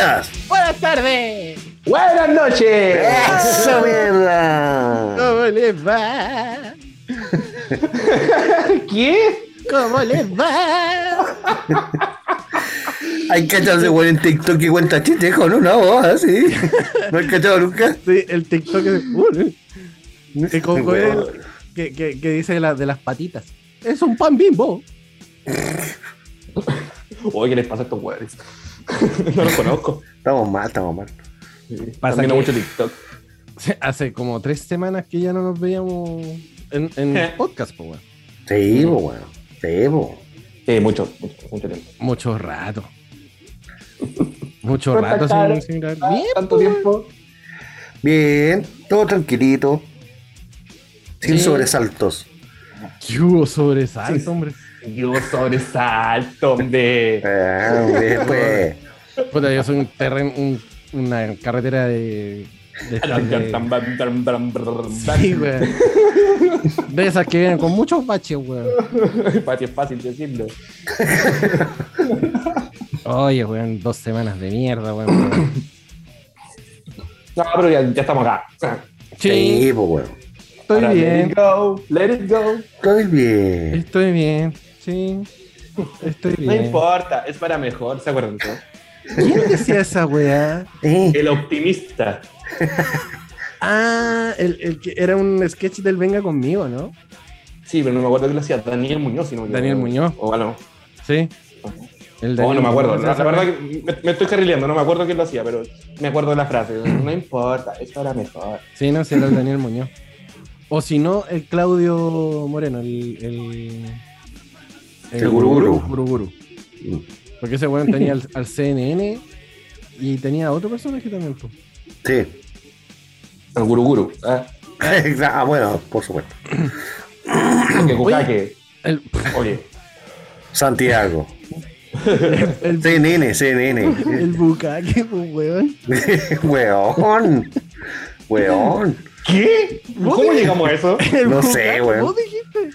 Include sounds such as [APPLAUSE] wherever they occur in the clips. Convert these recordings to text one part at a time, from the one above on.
días. Buenas tardes. Buenas noches. Eso, mierda. ¿Cómo les va? ¿Qué? ¿Cómo les va? Hay cachado ese weón en TikTok que cuenta chistes con una voz así. ¿No has cachado nunca? Sí, el TikTok es. Uh, que, como el- que, que, que dice de, la- de las patitas. Es un pan bimbo. [LAUGHS] Oye, ¿qué les pasa a estos weones? [LAUGHS] no los conozco. Estamos mal, estamos mal. Pasa También que- mucho TikTok. Hace como tres semanas que ya no nos veíamos en, en podcast, po, weón. Sí, po, weón. Sí, po. Sí, mucho, mucho, mucho tiempo. Mucho rato. Mucho ¿Cuántas rato sin, sin grabar. Bien, Tanto po, tiempo. Bien, todo tranquilito. Sin Sí. sobresaltos. ¿Qué hubo sobresalto, Sí. hombre? Yo sobresalto, hombre. Ah, hombre, pues. [LAUGHS] Puta, yo soy un terreno, un- una carretera de. de, [LAUGHS] de- Sí, weón. De esas que vienen con muchos baches, weón. Para es fácil decirlo. Oye, weón, dos semanas de mierda, weón. No, pero ya, ya estamos acá. Sí, Sí, weón. estoy Ahora, Let bien. it go, let it go. Estoy bien. Estoy bien, sí. Estoy No bien. importa, es para mejor, ¿se acuerdan? no? ¿Quién decía esa weá? Eh, El optimista. [LAUGHS] Ah, el, el que era un sketch del Venga conmigo, ¿no? Sí, pero no me acuerdo que lo hacía Daniel Muñoz. Si no me Daniel. Muñoz. O bueno, Sí. El Oh, Daniel no me acuerdo. Muñoz, La, verdad que me, me estoy carrileando, no me acuerdo quién lo hacía, pero me acuerdo de la frase. No importa, es para mejor. Sí, no, sí, era el Daniel Muñoz. O si no, el Claudio Moreno, el. El, El Guruguru. Guruguru. Porque ese weón tenía al, [LAUGHS] al CNN y tenía otro personaje también. po. sí. El guruguru. ¿eh? [LAUGHS] Ah, bueno, por supuesto. Cucaque. El, Oye, Santiago. el, CNN, CNN. el bucaque, pues, weón. [LAUGHS] Weón. Weón. ¿qué? ¿Cómo llegamos a eso? El No bucaque, sé, weón. ¿Vos dijiste?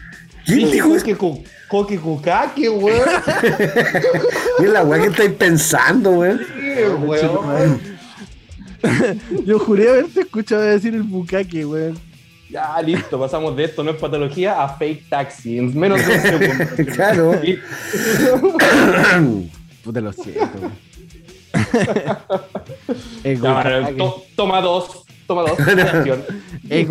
¿Quién dijo eso? que cu- Coque cucaque, weón. [LAUGHS] Mira la weá que estáis pensando, weón. weón. [LAUGHS] Yo juré haberte escuchado decir el bucaque, weón. Ya, listo, pasamos de esto, no es patología, a fake taxi. En menos de un [LAUGHS] segundo. Claro. [COUGHS] Puta, lo siento, bucaque. to- toma dos, toma dos. acción. El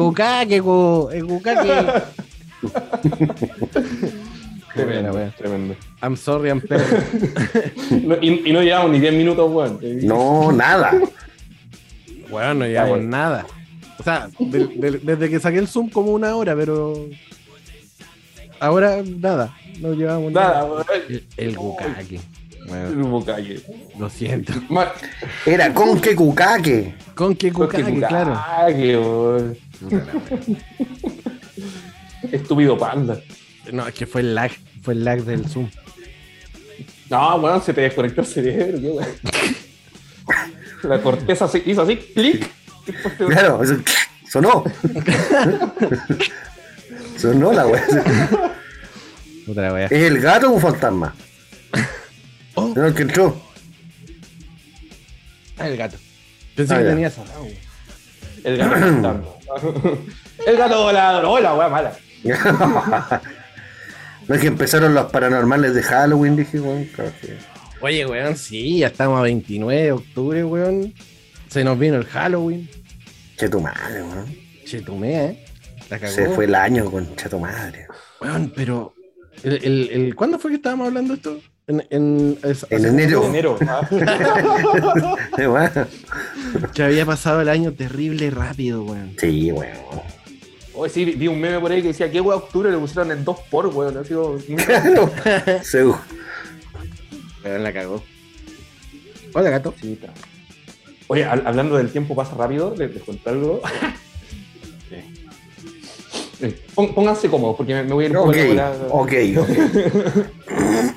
Tremendo, weón. tremendo. I'm sorry, I'm. [LAUGHS] No, y, y no llevamos ni 10 minutos, weón. No, nada. Weón, no llevamos Ay. nada. O sea, desde que saqué el Zoom como una hora, pero. Ahora nada. No llevamos nada. Nada, weón. El, el bucaque. El bucaque. lo siento. Era con que cucaque. Con claro. cucaque, weón. Puta la wea. Estúpido panda. No, es que fue el lag. Fue el lag del Zoom. No, weón, se te desconectó el cerebro, qué weón. La corteza se hizo así, clic. Claro, eso, sonó. sonó la weá. Puta la wea. ¿Es el gato o un fantasma? Oh. No, el que entró. Ah, el gato. Pensé Ah, que ya. tenía cerrado. El gato cantando. [COUGHS] El gato volador. Hola, weón, mala. [LAUGHS] No es que empezaron los paranormales de Halloween, dije, weón. Claro que- Oye, weón, sí, ya estamos a 29 de octubre, weón. Se nos vino el Halloween. Che tu madre, weón. Chetumé, ¿eh? La cagó. Se fue el año con che tu madre. Weón, pero. El, el, el- ¿Cuándo fue que estábamos hablando de esto? En, en, es- En enero. Enero. ¿ah? [LAUGHS] [LAUGHS] Weón. Que había pasado el año terrible rápido, weón. Sí, weón. Hoy sí, vi un meme por ahí que decía, ¿qué weón octubre le pusieron en 2 por, weón? Así como. [LAUGHS] [LAUGHS] Seguro. La cagó. Hola, gato. Sí, está. Oye, hab- hablando del tiempo pasa rápido, les, les cuento algo. [LAUGHS] Eh, pon- Pónganse cómodos porque me, me voy a ir un poco Ok, ok,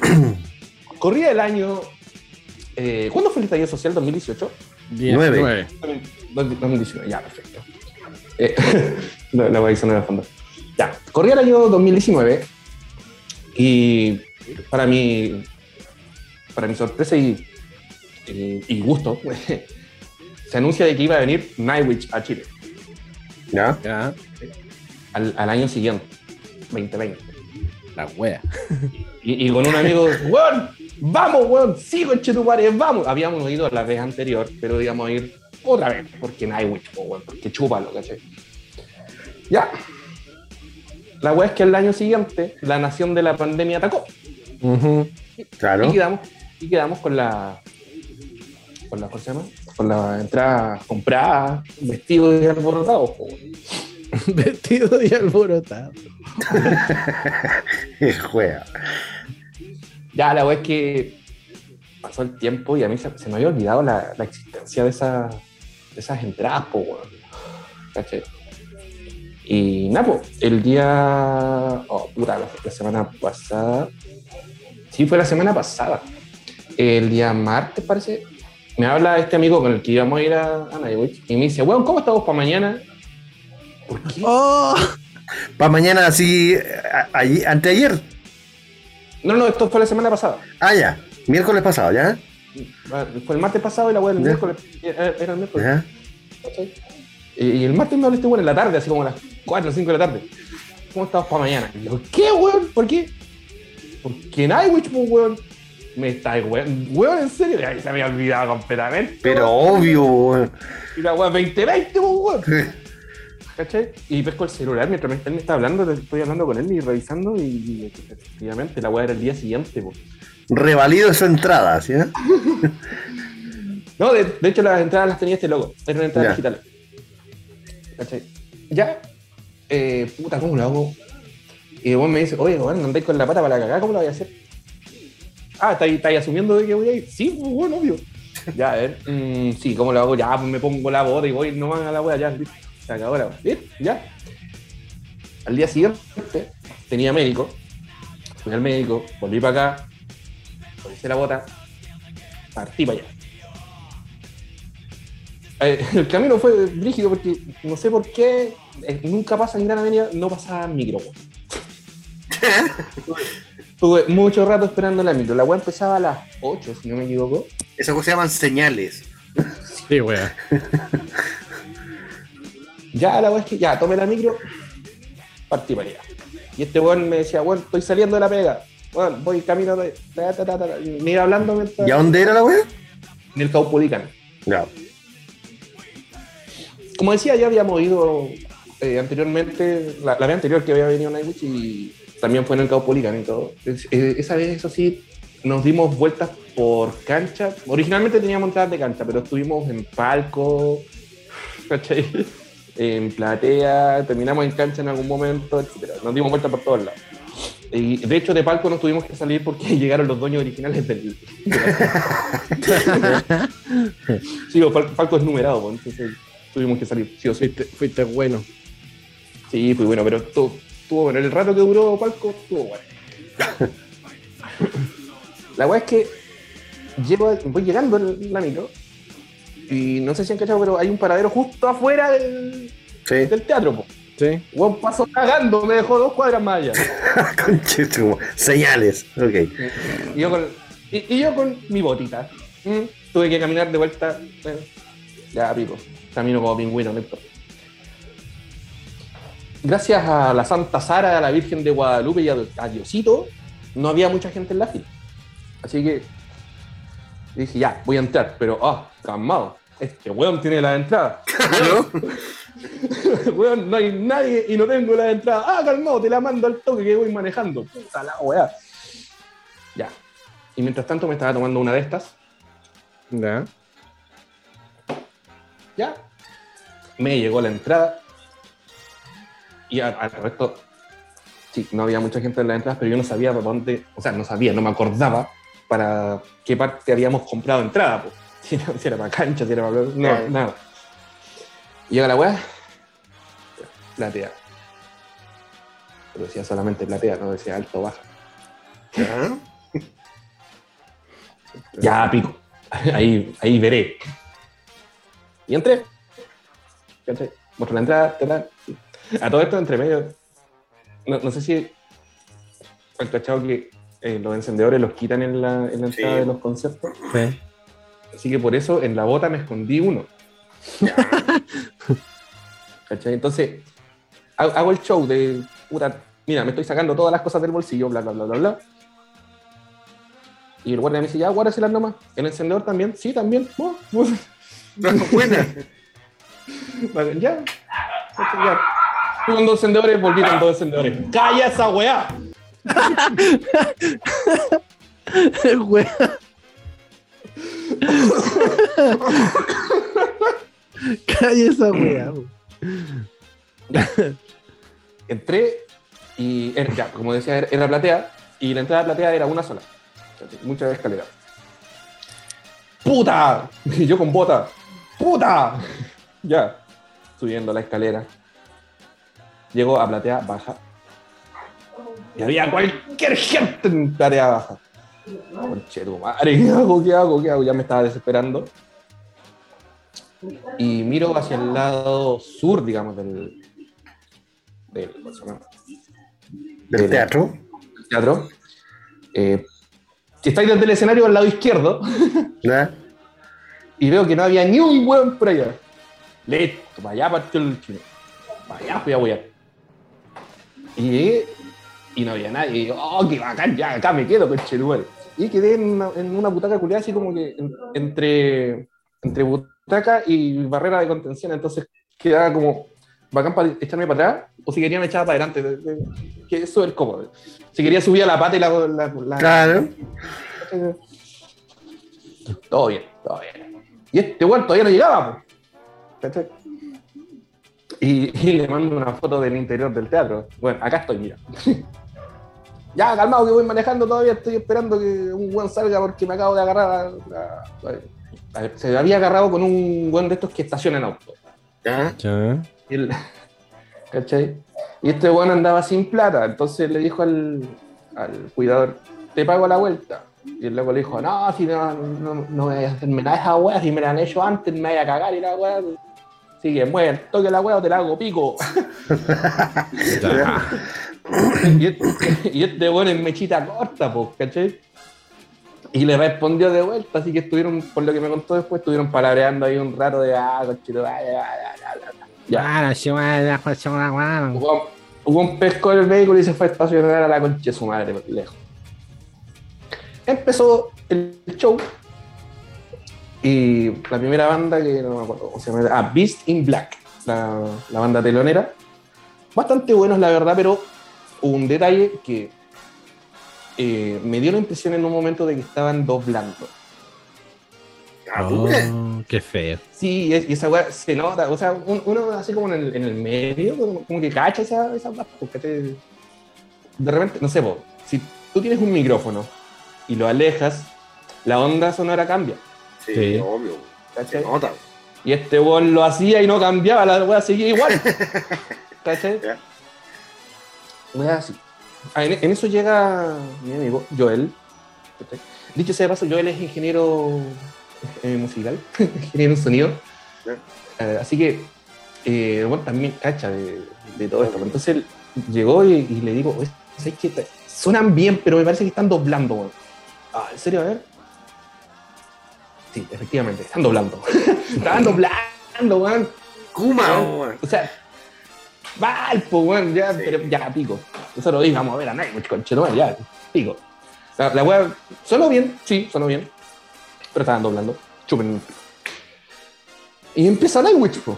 ok. Corría el año. eh, ¿Cuándo fue el estallido social? ¿2018? Nueve. 2019, ya, perfecto. Eh, la, la voy a ir sonando de fondo. Ya, corría el año 2019 y para mi, para mi sorpresa y y, gusto, [LAUGHS] se anuncia de que iba a venir Nightwish a Chile. ¿Ya? Ya. Al, al año siguiente, 2020. La wea. Y, y con un amigo, [LAUGHS] weón, vamos, weón, sigo en Chetumare, vamos. Habíamos ido la vez anterior, pero íbamos a ir otra vez, porque Nightwish, weón, porque chúpalo, ¿cachai? Ya. La wea es que el año siguiente la nación de la pandemia atacó. Claro. Y quedamos, y quedamos con la. Con la, ¿cómo se llama? Con la entrada comprada, vestidos y weón. Vestido y alborotado. [LAUGHS] [LAUGHS] Juega. Ya, la wea es que pasó el tiempo y a mí se, se me había olvidado la, la existencia de, esa- de esas entradas, po, weón. ¿Cachai? Y nada, po, el día. Oh, puta, la, la semana pasada. Sí, fue la semana pasada. El día martes, parece. Me habla este amigo con el que íbamos a ir a, a Nightwish y me dice, weón, ¿cómo estamos para mañana? ¿Por qué? ¡Oh! Para mañana así, anteayer. No, no, esto fue la semana pasada. Ah, ya. Miércoles pasado, ¿ya? Fue el martes pasado y la weá el Ya. miércoles. Era era el miércoles. ¿Ya? ¿cachai? Y, el martes me habla este weón en la tarde, así como a las 4 o 5 de la tarde. ¿Cómo estamos para mañana? Y yo, ¿qué, weón? ¿Por qué? Porque pues, weón. Me está, weón. Weón, en serio. Ay, se me había olvidado completamente. Pero obvio, weón. Y la weón, 2020, pues, weón. ¿Cachai? Y pesco el celular mientras me- él me está hablando, estoy hablando con él y revisando. Y, y efectivamente, la weá era el día siguiente, pues. Revalido esa entrada, ¿sí? [LAUGHS] No, de, de hecho las entradas las tenía este logo. Eran entradas digitales. ¿Cachai? Ya. Eh, puta, ¿cómo lo hago? Y vos me dice, oye, bueno, andáis con la pata para la cagada, ¿cómo lo voy a hacer? Ah, ¿estáis, asumiendo de que voy a ir? Sí, pues bueno, obvio. Ya, a ver. mm, sí, ¿cómo lo hago? Ya, pues me pongo la bota y voy nomás a la wea, ya. Se acabó la. ¿Listo? Ya. Al día siguiente tenía médico. Fui al médico, volví para acá, hice la bota, partí para allá. Eh, [LAUGHS] el camino fue rígido porque no sé por qué eh, nunca pasa en Gran Avenida, no pasaba micro. weón. [LAUGHS] Tuve mucho rato esperando la micro. La web empezaba a las 8, si no me equivoco. Esas cosas se llaman señales. Sí, wea. [LAUGHS] Ya la web es que ya tomé la micro, partí para allá. Y este weón me decía, bueno, estoy saliendo de la pega. Bueno, voy camino de. ta, ta, ta, ta, y me iba hablando mientras. ¿Y a dónde era la weá? En el Caupolicán. Ya. Como decía, ya habíamos ido eh, anteriormente, la, la vez anterior que había venido Nightwish y también fue en el Caupolicán y todo. Es- eh, esa vez, eso sí, nos dimos vueltas por cancha. Originalmente teníamos entradas de cancha, pero estuvimos en palco, ¿cachai? en platea, terminamos en cancha en algún momento, etc. Nos dimos vueltas por todos lados. Y de hecho, de palco nos tuvimos que salir porque [LAUGHS] llegaron los dueños originales del. [LAUGHS] sí, o Falco es numerado, pues, entonces tuvimos que salir, sí o sí. Fuiste, fuiste bueno. Sí, fue bueno, pero estuvo, estuvo bueno. El rato que duró Palco estuvo bueno. La weá es que llego, voy llegando en la micro y no sé si han cachado, pero hay un paradero justo afuera del, Sí. del teatro. Po. Sí. Weón pasó cagando, me dejó dos cuadras más allá. [LAUGHS] Conchetumo. Señales. Ok. Y yo con, y, y yo con mi botita. Mm, Tuve que caminar de vuelta. Bueno, ya, pico. Camino como pingüino, no importa. Gracias a la Santa Sara, a la Virgen de Guadalupe y a, Diosito, no había mucha gente en la fila. Así que dije, ya, voy a entrar. Pero, ah, calmado. Este weón tiene la entrada. [LAUGHS] ¿No? [LAUGHS] weón, no hay nadie y no tengo la entrada. Ah, calmado, te la mando al toque que voy manejando. Puta la weá. Ya. Y mientras tanto me estaba tomando una de estas. Ya. Ya. Me llegó la entrada. Y al, resto, sí, no había mucha gente en las entradas, pero yo no sabía por dónde, o sea, no sabía, no me acordaba para qué parte habíamos comprado entrada. po. [LAUGHS] Si, era, si era para cancha, si era para... No, Claro. nada. Llega la weá, platea. Pero decía solamente platea, no decía alto o baja. Ya. [LAUGHS] Ya, pico. [LAUGHS] Ahí, ahí veré. Y entré. ¿Cachai? Muestro la entrada, ta, ta. A todo esto, entre medio. No, no sé si. Han cachado que eh, los encendedores los quitan en la, en la entrada Sí. de los conciertos. Sí. Así que por eso en la bota me escondí uno. ¿Cachai? Entonces, hago el show de, puta, mira, me estoy sacando todas las cosas del bolsillo, bla, bla, bla, bla, bla. Y el guardia me dice, ya, las nomás. ¿El encendedor también? Sí, también. Oh, buena. Ya. ya. Con dos encendedores, volví con dos encendedores. ¡Calla esa weá! weá. Calla esa weá. Entré y ya, como decía, era platea y la entrada platea era una sola. Muchas escaleras. ¡Puta! [LAUGHS] Y yo con bota. ¡Puta! Ya, subiendo la escalera. Llego a platea baja. Y había cualquier gente en platea baja. Conche madre, ¿qué hago? ¿Qué hago? ¿Qué hago? Ya me estaba desesperando. Y miro hacia el lado sur, digamos, del. del, ¿Del teatro. Del teatro. Eh, si estáis desde el escenario al lado izquierdo, [LAUGHS] y veo que no había ni un hueón por allá. Listo, para allá partió el chino. Para allá fui a huear. Y llegué y no había nadie. Y digo, oh, qué bacán, ya acá me quedo con Cheruel. Y quedé en una, en una butaca culiada así como que entre, entre butaca y barrera de contención. Entonces quedaba como bacán para echarme para atrás o si querían echar para adelante. que es súper cómodo. Si quería subir a la pata y la. la, claro. Todo bien, todo bien. Y este weón todavía no llegaba, y, le mando una foto del interior del teatro. Bueno, acá estoy, mira. [LAUGHS] ya, calmado que voy manejando todavía, estoy esperando que un weón salga porque me acabo de agarrar. se había agarrado con un weón de estos que estaciona en auto. ¿Ya? Y [LAUGHS] ¿Cachai? Y este weón andaba sin plata, entonces le dijo al, al cuidador, te pago la vuelta. Y el loco le dijo, no, si no, no, no voy a hacerme nada esa weá, si me la han hecho antes, me voy a cagar y la weá. Sigue, mueve, toque la weá o te la hago pico. y, este, y este weón es mechita corta, pues, ¿cachai? Y le respondió de vuelta, así que estuvieron, por lo que me contó después, estuvieron palabreando ahí un rato de ah, cochito, ah, ya, ya, Hubo, hubo un pesco del vehículo y se fue a estacionar a la concha de su madre, lejos. Empezó el show y la primera banda que no me acuerdo cómo se llama, ah, Beast in Black, la, la banda telonera. Bastante buenos, la verdad, pero un detalle que eh, me dio la impresión en un momento de que estaban doblando. Oh, qué feo. Sí, y esa weá se nota, o sea, uno así como en el, en el medio, como, que cacha esa, esa porque te, de repente, no sé, vos, si tú tienes un micrófono y lo alejas, la onda sonora cambia. Sí, obvio. Se nota. Y este weón lo hacía y no cambiaba, la weá seguía igual. [LAUGHS] ¿Cachai? Weá así. Ah, en, eso llega mi amigo Joel. Dicho sea de paso, Joel es ingeniero eh, musical, [LAUGHS] ingeniero en sonido. Eh, así que, eh, bueno, también cacha de, todo esto. Entonces él llegó y, le digo, ¿sabes qué? Suenan bien, pero me parece que están doblando, Ah, ¿en serio? A ver. Sí, efectivamente, están doblando. [LAUGHS] Estaban doblando, weón. Kuma, O sea, Valpo, weón, ya, pero ya, pico. Eso lo vamos a ver a Nightwish, conchetumare, ya, pico. La, la weá, sonó bien, sí, sonó bien, pero estaban doblando, chupen. Y empieza Nightwish, po.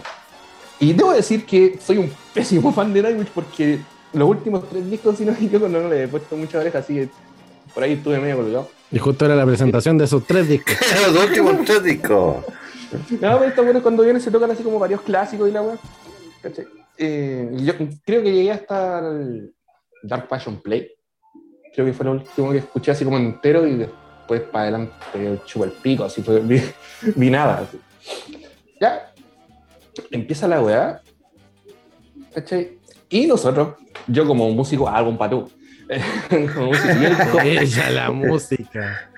Y debo decir que soy un pésimo [LAUGHS] fan de Nightwish porque los últimos tres discos, si no yo no, le he puesto mucha oreja, así que por ahí estuve medio colgado. Y justo era la presentación de esos tres [LAUGHS] discos. los últimos tres discos. No, pero está bueno cuando vienen se tocan así como varios clásicos y la weá. ¿Cachai? Eh, yo creo que llegué hasta el Dark Passion Play. Creo que fue lo último que escuché así como entero y después para adelante chupo el pico, así fue, [LAUGHS] vi, nada. Ya, empieza la weá. Y nosotros, yo como músico, hago un patú. [LAUGHS] Ella la [LAUGHS] música.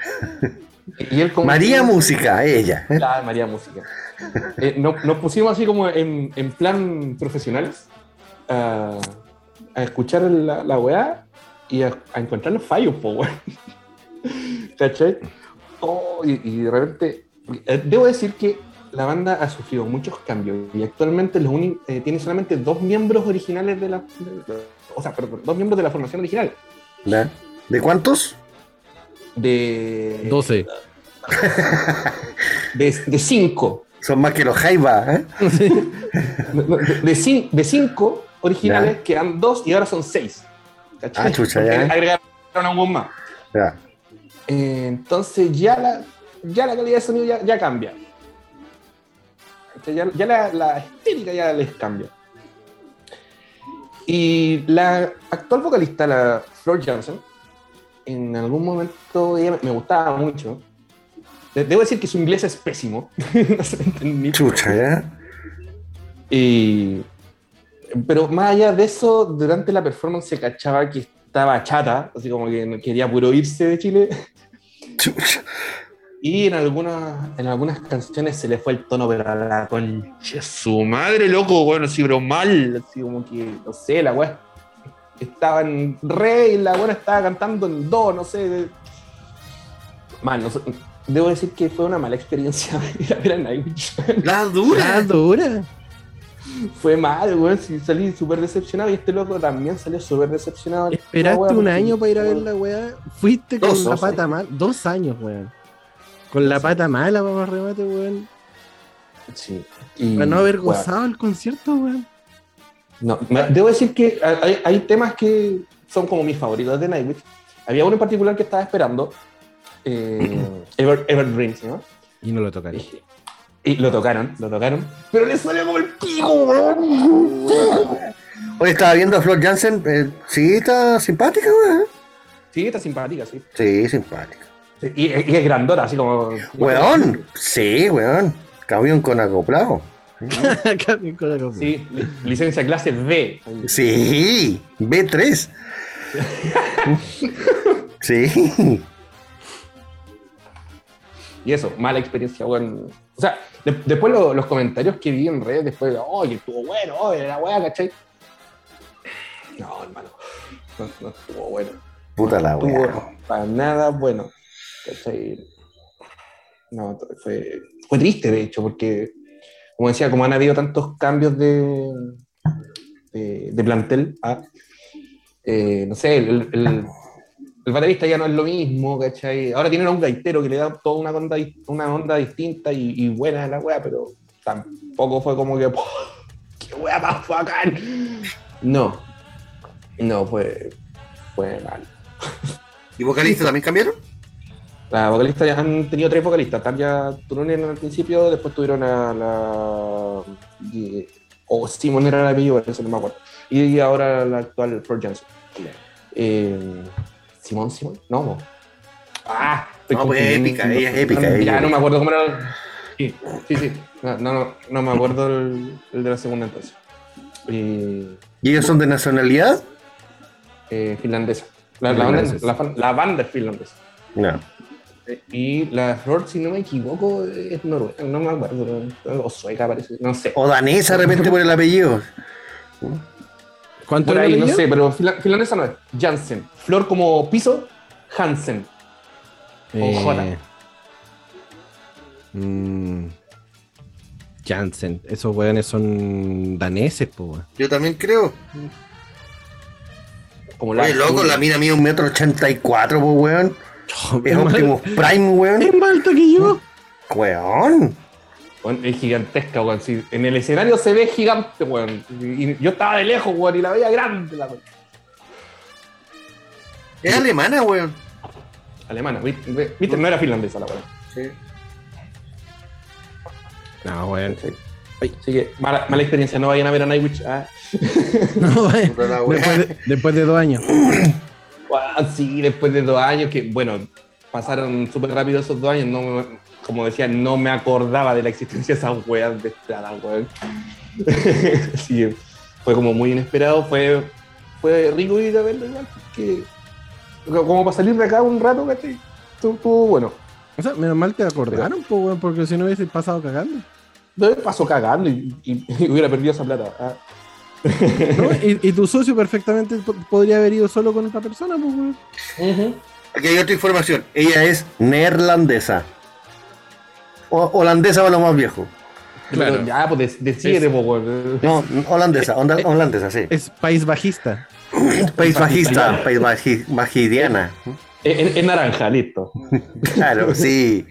María Música, ella. Claro, María Música. Eh, nos, pusimos así como en, plan profesionales a, escuchar la, la weá y a, encontrar los fallos, po, weón. [LAUGHS] ¿Cachai? Oh, y, de repente Eh, debo decir que la banda ha sufrido muchos cambios y actualmente los eh, tiene solamente dos miembros originales de la. de- o sea, perdón, dos miembros de la formación original. ¿Ya? ¿De cuántos? De. 12. [LAUGHS] De, de cinco. Son más que los Jaiba, ¿eh? [LAUGHS] De, de cin- de cinco originales quedan dos y ahora son seis. ¿Cachai? Ah, chucha, ya. Agregaron a un más. Ya. Eh, entonces ya la, ya la calidad de sonido ya, ya cambia. Ya, ya la, la estética ya les cambia. Y la actual vocalista, la Flor Johnson, en algún momento ella me- gustaba mucho. De- Debo decir que su inglés es pésimo. [LAUGHS] no se entendí. Chucha, ¿ya? Y- pero más allá de eso, durante la performance se cachaba que estaba chata, así como que quería puro irse de Chile. Chucha. Y en algunas, en algunas canciones se le fue el tono, pero a la concha su madre, loco, bueno, así, pero mal, así como que, no sé, la weá estaba en re y la buena estaba cantando en do, no sé. Mal, no sé. Debo decir que fue una mala experiencia [LAUGHS] ir a ver a Nightwish. La dura. Ah, dura. fue mal, weón, sí, salí súper decepcionado y este loco también salió súper decepcionado. Esperaste La weá, un año para ir a ver la weá. Fuiste con Dos, la dos pata mala. Dos años, weón. Con la pata mala, para remate, weón. Sí. Y, Para no haber gozado el concierto, weón. No, me- debo decir que hay, hay temas que son como mis favoritos de Nightwish. Había uno en particular que estaba esperando, eh, Ever, Everdreams, ¿no? Y no lo tocaré. Y, y lo tocaron, lo tocaron, pero le salió como el pico, weón. Hoy estaba viendo a Flor Jansen. eh, sí, está simpática, weón. Sí, está simpática, sí. Sí, simpática. Y, y es grandota, así como. Weón. Sí, weón. Camión con acoplado. [LAUGHS] Cambien con la copa. Sí, li- licencia clase B. Sí. B3. [LAUGHS] Sí. Y eso, mala experiencia, weón. O sea, de- después lo- los comentarios que vi en redes, después, oh, que estuvo bueno, oh, la weá, ¿cachai? No, hermano, no, no estuvo bueno. Puta la estuvo weá. para nada bueno. ¿Cachai? No, fue, fue triste, de hecho, porque, como decía, como han habido tantos cambios de, de, de plantel, ah, eh, no sé, el, el- el baterista ya no es lo mismo, ¿cachai? Ahora tienen a un gaitero que le da toda una onda, una onda distinta y, y buena la wea, pero tampoco fue como que, [LAUGHS] "Puh, ¡qué wea más bacán! No, no, fue, fue mal. ¿Y vocalista también cambiaron? La vocalista ya han tenido tres vocalistas. Tania Turunen al principio, después tuvieron a la. y- o Simon era el apellido, eso no me acuerdo. Y ahora la actual Flor Johnson. Eh, ¿Simón, Simón? No. Ah, No, pues, épica, ella es épica, Ya no me acuerdo cómo era. el- Sí, sí, sí. No, no, no, no me acuerdo el, el de la segunda entonces. Eh, ¿Y ellos son de nacionalidad? eh, finlandesa. La, la banda, la la banda es finlandesa. No. Y la Flor, si no me equivoco, es noruega, no me acuerdo, o sueca parece, no sé. O danesa de repente por el apellido. ¿Cuánto Por era ahí, no sé, pero finlandesa no es. Jansen. Flor como piso, Hansen. Eh, J. mm, Jansen. Esos weones son daneses, po, weón. Yo también creo. Como Oye, loco, la mina mide un metro ochenta y cuatro, pues, weón. Es Es Optimus Prime, es weón. más alto que yo. Weón. Bueno, es gigantesca, weón. sí, en el escenario se ve gigante, weón. Y, yo estaba de lejos, weón, y la veía grande, la weón. Es alemana, weón. Alemana, ¿viste? ¿viste? No era finlandesa la weón. Sí. No, weón. Sí. Así que, mala, mala experiencia, no vayan a ver a Nightwish. Ah. No, [LAUGHS] weón. La weá. Después de, después de dos años. [COUGHS] Ah, sí, después de dos años, que bueno, pasaron súper rápido esos dos años, no me- como decía, no me acordaba de la existencia de esas weas de estrada, weón. [LAUGHS] sí, fue como muy inesperado, fue, fue rico ir a verlo igual, que como para salir de acá un rato, ¿cachai? Estuvo, bueno. O sea, menos mal te acordaron, po, weón, porque si no hubiese pasado cagando. Me pasó cagando y, y- y hubiera perdido esa plata. ah. ¿No? y, y tu socio perfectamente po- podría haber ido solo con otra persona, pues. Aquí hay otra información. Ella es neerlandesa. holandesa para los más viejos. Claro. Ya, pues decide, weón. No, holandesa, holandesa, sí. Es país bajista. [CLEARS THROAT] país bajista, país bajidiana. Es, naranja, listo. claro, sí.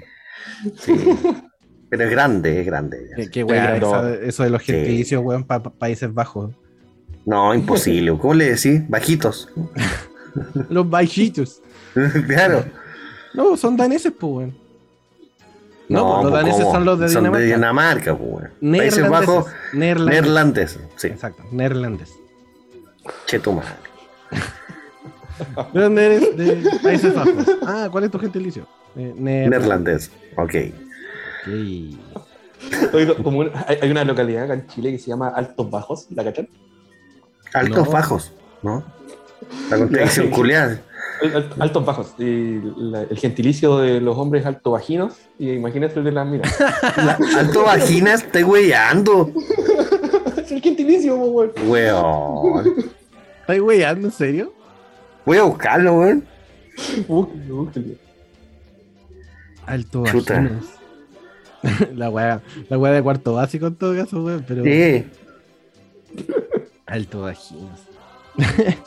Sí. [LAUGHS] Pero es grande, es grande. Qué, eso de los gentilicios, weón, para Países Bajos. No, imposible. ¿Cómo le decís? Bajitos. [LAUGHS] los bajitos. [LAUGHS] claro. No, son daneses, pues, weón. No, pues, los pues, daneses son los de Dinamarca. Son de Dinamarca, pues, weón. Países Bajos. Neerlandes. Sí. Exacto, neerlandes. Che, tu madre. ¿De dónde eres? De Países Bajos. Ah, ¿cuál es tu gentilicio? Eh, neerlandés. Ok hay una localidad acá en Chile que se llama Altos Bajos, ¿la cachan? Altos Bajos, ¿no? La contradicción culiada. Altos bajos. el gentilicio de los hombres alto vaginos. Y imagínate el de las minas. alto vaginas, estoy weyando. [LAUGHS] es el gentilicio, weón. Weón. ¿Estás weyando, en serio? Voy a buscarlo, weón. Alto vaginos. [LAUGHS] la weá, la weá de cuarto básico en todo caso, weón, pero. Sí. [LAUGHS] Alto vaginos. [LAUGHS]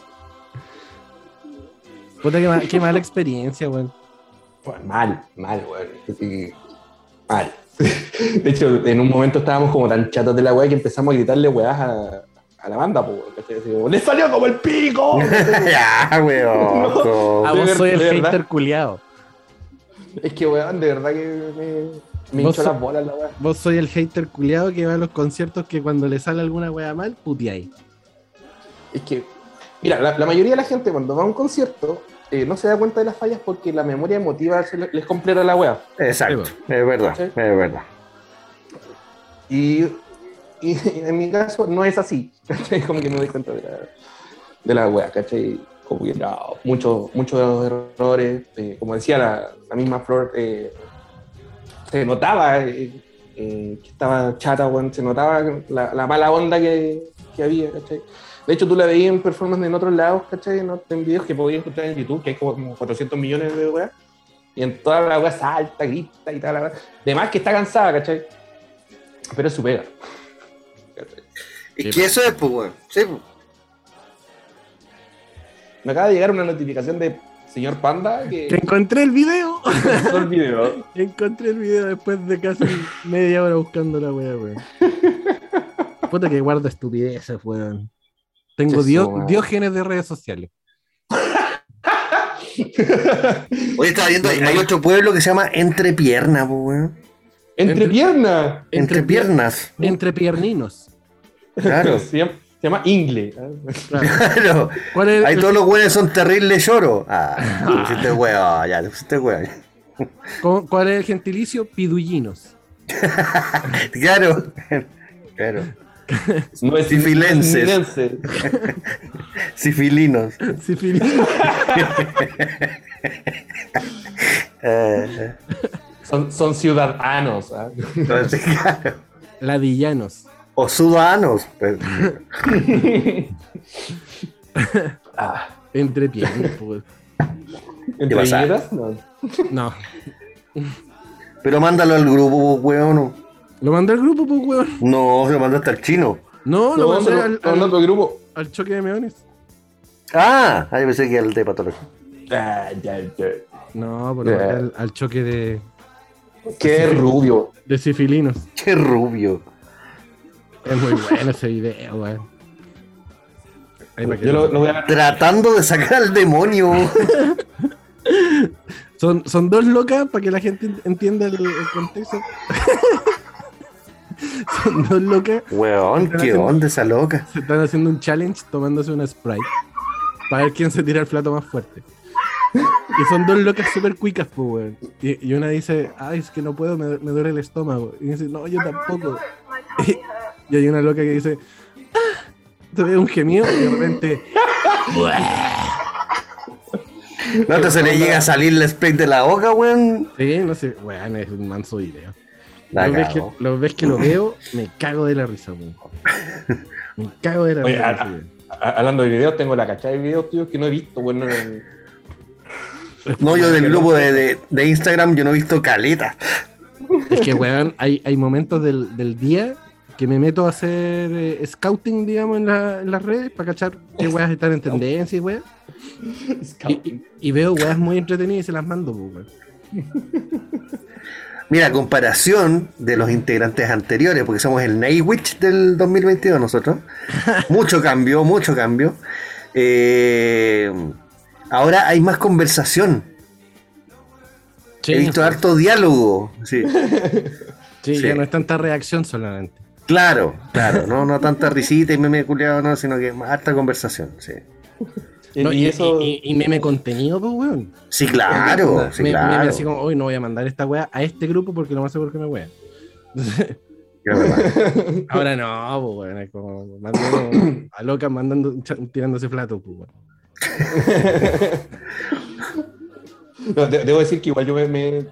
Puta, qué, qué, mala experiencia, weón. mal, mal, weón. mal. De hecho, en un momento estábamos como tan chatos de la weá que empezamos a gritarle weás a, a la banda, pues, ¡Le salió como el pico! ya, weón. No, a vos soy el hater culiado. Es que, weón, de verdad que me me hinchó las bolas la weá. Vos soy el hater culiado que va a los conciertos que cuando le sale alguna weá mal, puteáis. Es que, mira, la, mayoría de la gente cuando va a un concierto eh, no se da cuenta de las fallas porque la memoria emotiva les completa la weá. Exacto, es verdad, es verdad. Y, y, en mi caso no es así, [LAUGHS] ¿cachai? Como que no doy cuenta de la, de la weá, ¿cachai? Como que no, muchos muchos errores, eh, como decía la, la misma Flor, eh, se notaba eh, eh, que estaba chata, se notaba la, mala onda que, había, ¿cachai? De hecho, tú la veías en performance en otros lados, ¿cachai? En, en videos que podías encontrar en YouTube, que hay como 400 millones de weas, y en toda la wea salta, grita y tal, la De más que está cansada, ¿cachai? Pero es su pega. ¿Y qué eso es, pues, weón? Sí, pues. Me acaba de llegar una notificación de señor Panda. Que, encontré el video. el video. [LAUGHS] encontré el video después de casi media hora buscando la wea, weón. Puta que guarda estupideces, weón. Tengo diógenes de redes sociales. [LAUGHS] Oye, estaba viendo, hay otro pueblo que se llama Entrepierna, weón. ¿Entrepierna? Entre, piernas. Entrepierninos. Claro. [LAUGHS] Se llama Ingle. Claro. [LAUGHS] Ahí todos los güeyes son terribles lloros. Ah, [LAUGHS] pusiste huevo, ya, pusiste huevo. ¿Cuál es el gentilicio? Pidullinos. [LAUGHS] claro. Claro. No es Sifilenses. Sifilinos. Sifilinos. Eh. son, son ciudadanos. ¿eh? Ladillanos. O ciudadanos. Pues. [LAUGHS] ah, entre piernas, pues. ¿Entre piernas? No. no. Pero mándalo al grupo, weón. ¿Lo mandé al grupo, pues, weón? No, lo mandaste al chino. No, lo mandé al, al, otro grupo. Al choque de meones. Ah, ahí pensé que era el de patología. Ah, ya, ya. No, pero al, al, choque de. Qué rubio. De sifilinos. Qué rubio. Es muy bueno ese video, weón. Yo lo, voy a... Tratando de sacar al demonio. [LAUGHS] son, son dos locas para que la gente entienda el, contexto. [LAUGHS] son dos locas. Weón, qué onda esa loca. Se están haciendo un challenge tomándose una Sprite. Para ver quién se tira el plato más fuerte. Y son dos locas súper cuicas, pues, weón. Y, una dice, ay, es que no puedo, me, me, duele el estómago. Y dice, no, yo tampoco. [LAUGHS] Y hay una loca que dice, ah", te ve un gemido y de repente. [LAUGHS] ¿No se le llega a salir el spray de la boca, weón? Sí, no sé, weón, es un manso video. Lo ves, que, lo ves, que, lo veo, me cago de la risa, weón. [LAUGHS] Me cago de la risa. hablando de videos, tengo la cachada de videos, tío, que no he visto, weón. No, yo del grupo de, de, de, Instagram yo no he visto caleta. Es que, weón, hay, hay momentos del, del día que me meto a hacer eh, scouting, digamos, en, la- en las redes para cachar qué weas están en tendencia y weas. Y, y- veo weas muy entretenidas y se las mando, pues, weón. [LAUGHS] Mira, comparación de los integrantes anteriores, porque somos el Nightwitch del 2022 nosotros. [LAUGHS] Mucho cambio, mucho cambio. Eh, ahora hay más conversación. He visto harto diálogo. Sí. [LAUGHS] Sí, sí. ya no es tanta reacción solamente. Claro, claro. [LAUGHS] No, no tanta risita y meme culiado, no, sino que más harta conversación. Sí, No, y, y, eso. y- y meme contenido, pues, weón. sí claro. Sí, Me- meme claro. así como, hoy no voy a mandar esta wea a este grupo porque lo más seguro que me verdad. [LAUGHS] Ahora no, pues, weón. Es como mandando a loca mandando, tirándose plato, pues, weón. [LAUGHS] No, de- debo decir que igual yo me, me-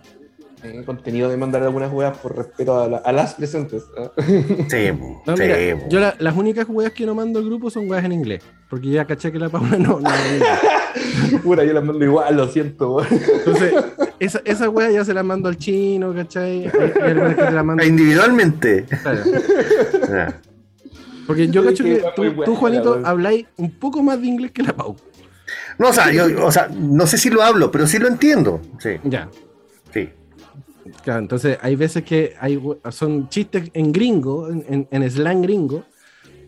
me he contenido de mandar algunas weas por respeto a, la- a las presentes. ¿ah? [LAUGHS] Sí, No, sí, mira, po. yo la- las únicas weas que no mando al grupo son weas en inglés. Porque ya caché que la Paula no. [LAUGHS] Pura, yo las mando igual, lo siento. Entonces, esa, esa wea ya se la mando al chino, ¿cachai? Hay, que la mando. [LAUGHS] Individualmente. Claro. Ah. Porque yo Sí, cacho que tú, Juanito, habláis un poco más de inglés que la Pau. No, o sea, yo, o sea, no sé si lo hablo, pero sí lo entiendo. Sí, Ya. sí. Claro, entonces hay veces que hay, son chistes en gringo, en, en- en slang gringo,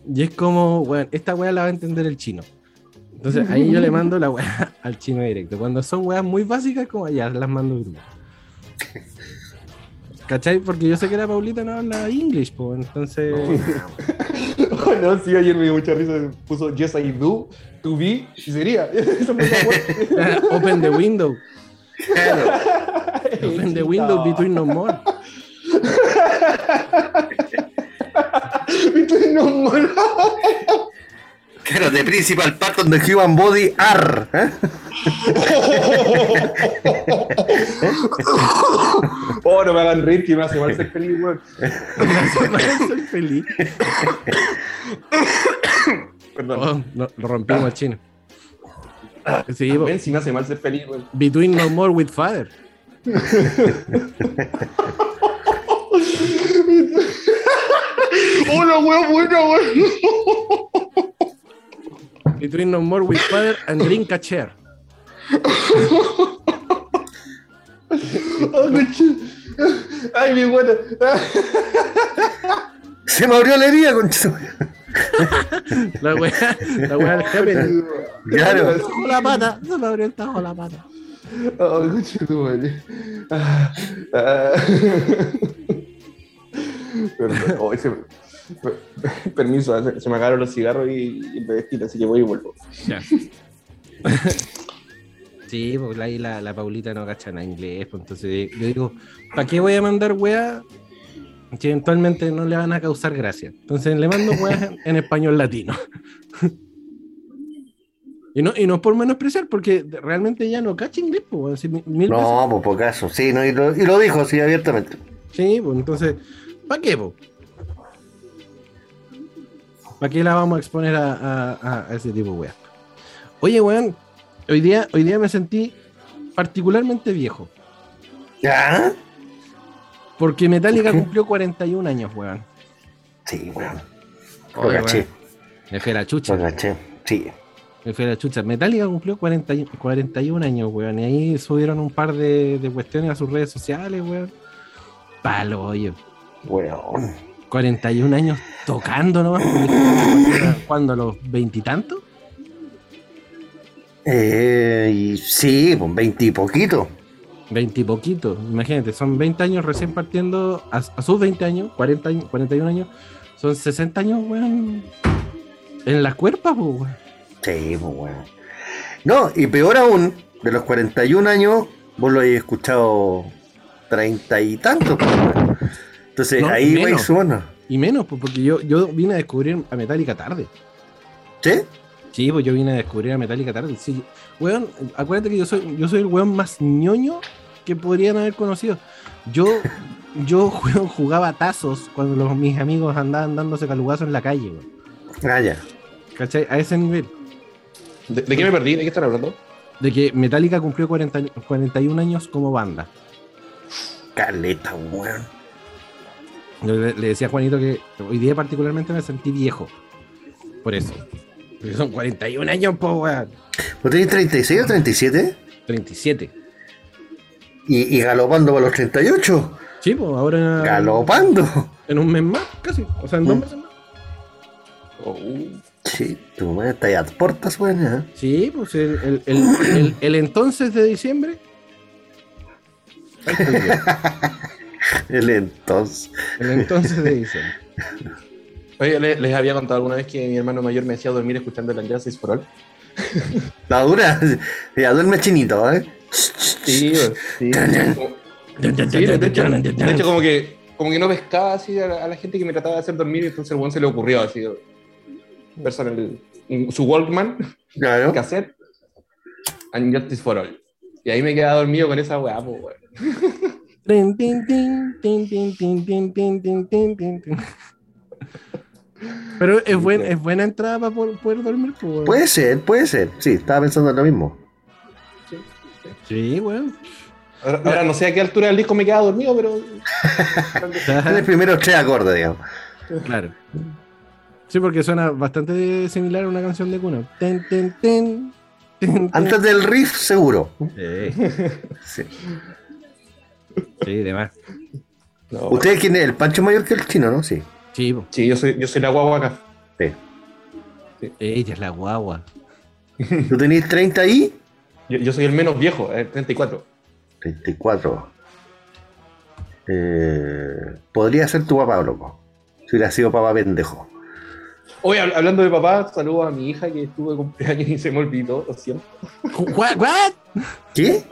y es como, bueno, esta wea la va a entender el chino. Entonces ahí yo le mando la wea [LAUGHS] al chino directo. Cuando son weas muy básicas, como ya las mando grupo. ¿Cachai? Porque yo sé que la Paulita no habla English, pues entonces. Oh, no, [LAUGHS] sí, ayer me dio mucha risa. Puso Yes, I do, to be, y sería. [LAUGHS] Open the window. Claro. Open the window between no more. [LAUGHS] Between no more. Claro, the principal part of the human body are. ¿eh? [LAUGHS] Oh, no me hagan reír que me hace mal ser feliz, weón. Soy feliz. Perdón. Oh, no, lo rompimos al chino. Sí, si me hace mal ser feliz, weón. Between no more with father. Hola, weón, bueno, weón. Between no more with father and drink a chair. Oh, coche. Ay, mi buena. Se me abrió la herida, conchito. La wea, la wea del jefe. Claro. Tajo la pata, se me abrió el tajo la pata. Oh, coche, tu madre. Ah, ah. Perdón, oh, ese- per- Permiso, se- se me acabaron los cigarros y, y el bebestito, así que voy y vuelvo. Ya. [LAUGHS] Sí, porque ahí la, la Paulita no cacha nada inglés, pues entonces yo digo, ¿para qué voy a mandar weá que eventualmente no le van a causar gracia? Entonces le mando en, en español latino. [LAUGHS] Y no, y no por menospreciar, porque realmente ya no cacha inglés, pues, mil mil veces. No, pues por caso. Sí, no, y, lo, y lo dijo así abiertamente. Sí, pues entonces, ¿para qué, po? ¿Para qué la vamos a exponer a, a- a ese tipo de weas? Oye, weón, hoy día, hoy día me sentí particularmente viejo. ¿Ya? Porque Metallica ¿Por qué? cumplió 41 años, weón. Sí, weón. Lo caché, a la lo chucha. caché. Sí. Me fui a la chucha. Metallica cumplió 40 y- 41 años, weón. Y ahí subieron un par de, de cuestiones a sus redes sociales, weón. Palo, oye. Weón. 41 años tocando nomás. [CLEARS THROAT] ¿Cuándo? ¿A los veintitantos? Eh, sí, pues 20 y poquito. 20 y poquito. Imagínate, son 20 años recién partiendo. A, a sus 20 años, 40 años, 41 años. Son 60 años, weón. En las cuerpas, pues, weón. Sí, pues weón. No, y peor aún, de los 41 años, vos lo habéis escuchado 30 y tantos, pues. Entonces No, ahí vais sumando. Y menos, pues, porque yo, yo vine a descubrir a Metallica tarde. ¿Sí? Sí, pues yo vine a descubrir a Metallica tarde. Sí, weón, acuérdate que yo soy, yo soy el weón más ñoño que podrían haber conocido. Yo, [LAUGHS] yo weón, jugaba tazos cuando los, mis amigos andaban dándose calugazos en la calle, weón. Ah, ya. ¿Cachai? A ese nivel. ¿De, de qué me perdí? ¿De qué están hablando? De que Metallica cumplió 40 años- 41 años como banda. Caleta, weón. Yo le, le decía a Juanito que hoy día particularmente me sentí viejo. Por eso. Porque son 41 años, po, weón. ¿Vos tenés 36 o 37? 37. Y, y galopando para los 38. Sí, pues ahora Galopando. en un mes más, casi. O sea, en dos meses más. Oh, Sí, tu madre está ahí a puertas, weón. ¿eh? Sí, pues el, el, el, el- el entonces de diciembre. [LAUGHS] El entonces. El entonces de diciembre. Oye, ¿le- les había contado alguna vez que mi hermano mayor me hacía dormir escuchando el Justice for All. [LAUGHS] La dura. Ya duerme chinito, ¿eh? Sí, [LAUGHS] sí. Sí, de, de hecho, de hecho, como que como que no pescaba así a la, a la gente que me trataba de hacer dormir y entonces el buen se le ocurrió así personal, su Walkman, claro. cassette, and Justice for All. Y ahí me quedaba dormido con esa weá, pues, weón. Pero es, buen, es buena entrada para poder dormir, pues. Puede ser, puede ser. Sí, estaba pensando en lo mismo. Sí, sí weón. Ahora, no sé a qué altura del disco me quedaba dormido, pero. en el primero tres acordes, digamos. Claro. Sí, porque suena bastante similar a una canción de cuna. Ten, ten, ten, ten, ten. Antes del riff, seguro. Sí, Sí. sí, de más. no, ¿Ustedes quién es? ¿El Pancho mayor que el chino, no? Sí. Sí, po. sí yo soy yo soy la guagua acá sí. ella es la guagua. ¿Tú tenés 30 ahí? yo, yo soy el menos viejo eh, 34 34. Eh, podría ser tu papá, loco. Si hubiera sido papá pendejo. Oye, hab- hablando de papá, saludo a mi hija que estuvo de cumpleaños y se me olvidó, lo siento. ¿What? ¿What? ¿Qué?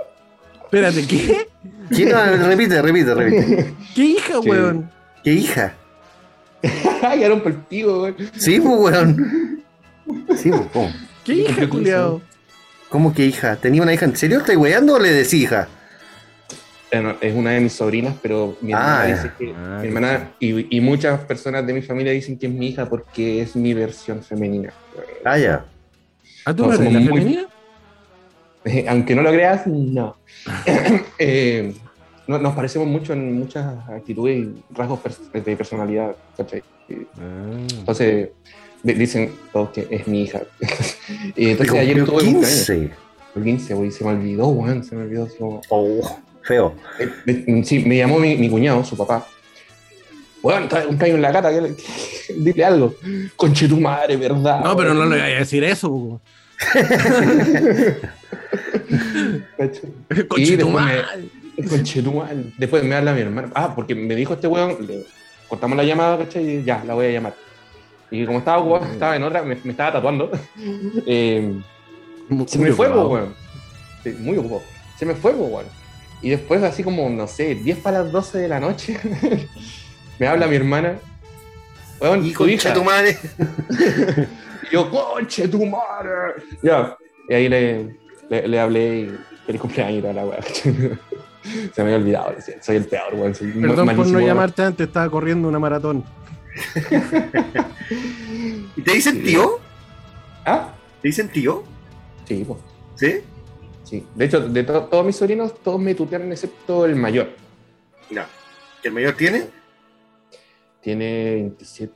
Espérate, ¿qué? ¿Qué? No, repite, repite, repite. [LAUGHS] ¿Qué hija, Sí. weón? ¿Qué hija? [LAUGHS] Quedaron por el pico, weón. Sí, pues, weón. Sí, pues, ¿cómo? ¿Qué hija, culiao? ¿Cómo que hija? ¿Tenía una hija en serio? ¿Estás weando o le decís hija? Es una de mis sobrinas, pero mi hermana Ah, dice que. Ah, mi hermana y, y muchas personas de mi familia dicen que es mi hija porque es mi versión femenina. Ah, ya. ¿Ah, tú No, no eres somos la muy- femenina? Eh, [LAUGHS] Aunque no lo creas, no. [LAUGHS] Eh, no- Nos parecemos mucho en muchas actitudes y rasgos pers- de personalidad. ¿cachai? Ah. Entonces di- dicen todos que es mi hija. [LAUGHS] y entonces ayer cumpleaños. 15. El 15, güey, se me olvidó, weón, se me olvidó. Oh, feo. Eh, eh, Sí, me llamó mi, mi cuñado, su papá. Weón, está de cumpleaños en la cata, que le- [LAUGHS] dile algo. Conche tu madre, ¿verdad? No, pero no le voy a decir eso. [LAUGHS] Conche tu madre. Conche tu madre. Después me habla mi hermano. Ah, porque me dijo este weón, le cortamos la llamada, ¿cachai? Y ya, la voy a llamar. Y como estaba ocupado, estaba en otra, me, me estaba tatuando. [LAUGHS] eh, se me fue, weón. Sí, muy ocupado. Se me fue, weón. Y después, así como, no sé, 10 para las 12 de la noche, [LAUGHS] me habla mi hermana. Weón, Y tu hija. concha tu madre. Y [LAUGHS] yo, conche tu madre. Ya. Y ahí le, le, le hablé y feliz cumpleaños toda la weá. [LAUGHS] Se me había olvidado, soy el peor, weón. Perdón por no weón. llamarte antes, estaba corriendo una maratón. ¿Y te dicen tío? ¿Ah? ¿Te dicen tío? Sí, pues. ¿Sí? Sí. De hecho, de to- todos mis sobrinos, todos me tutean excepto el mayor. No. ¿Que el mayor tiene? Tiene 27.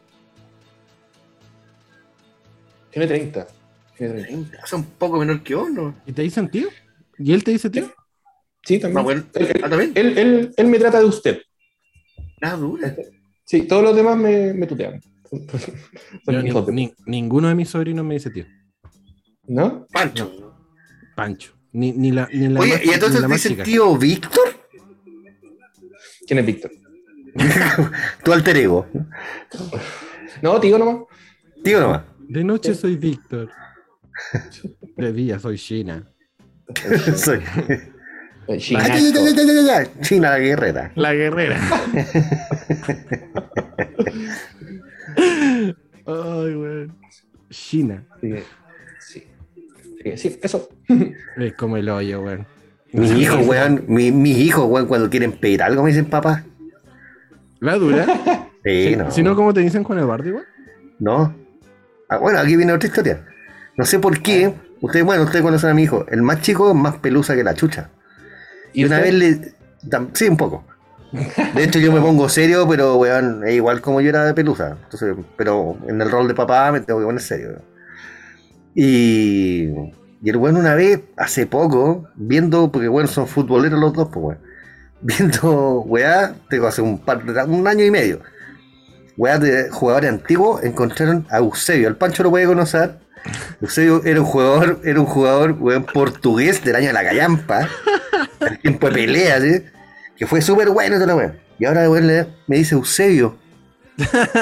Tiene 30. Tiene 30. 30. Es un poco menor que vos, ¿no? ¿Y te dicen tío? ¿Y él te dice tío? Sí, también. Bueno. Él, Ah, también. él, él- él me trata de usted. Ah, dura. Sí, todos los demás me, me tutean. Son [LAUGHS] Yo ni- ni- ninguno de mis sobrinos me dice tío. ¿No? Pancho. Pancho. Ni, ni la, ni la Oye, más- ¿y ni entonces la dicen chica. tío Víctor? ¿Quién es Víctor? [LAUGHS] Tu alter ego. No, tío nomás. Tío nomás. De noche soy Víctor. De día soy China. [LAUGHS] Soy. Eh, ya, ya. China la guerrera. La guerrera. [LAUGHS] Ay, weón. China. Sí. Sí, sí, eso. Es como el hoyo, weón. Mis hijos, weón, mi- mis hijos, weón, cuando quieren pedir algo me dicen papá. La dura. [LAUGHS] Sí, Si- no. Si no, ¿cómo te dicen Juan Eduardo, igual? No. Ah, bueno, aquí viene otra historia. No sé por qué. Ustedes, bueno, ustedes conocen a mi hijo. El más chico es más pelusa que la chucha. Y, una usted? vez le. Sí, un poco. De hecho, yo me pongo serio, pero weón, es igual como yo era de pelusa. Entonces, pero en el rol de papá me tengo que poner serio. weón. Y, y el weón una vez, hace poco, viendo, porque bueno, son futboleros los dos, pues weón. [LAUGHS] Viendo, weá, tengo hace un par un año y medio. Weá de jugadores antiguos encontraron a Eusebio. El Pancho lo puede conocer. Eusebio era un jugador, era un jugador, weón, portugués del año de la callampa. El tiempo de pelea. Que fue súper bueno toda la weá. Y ahora me dice Eusebio.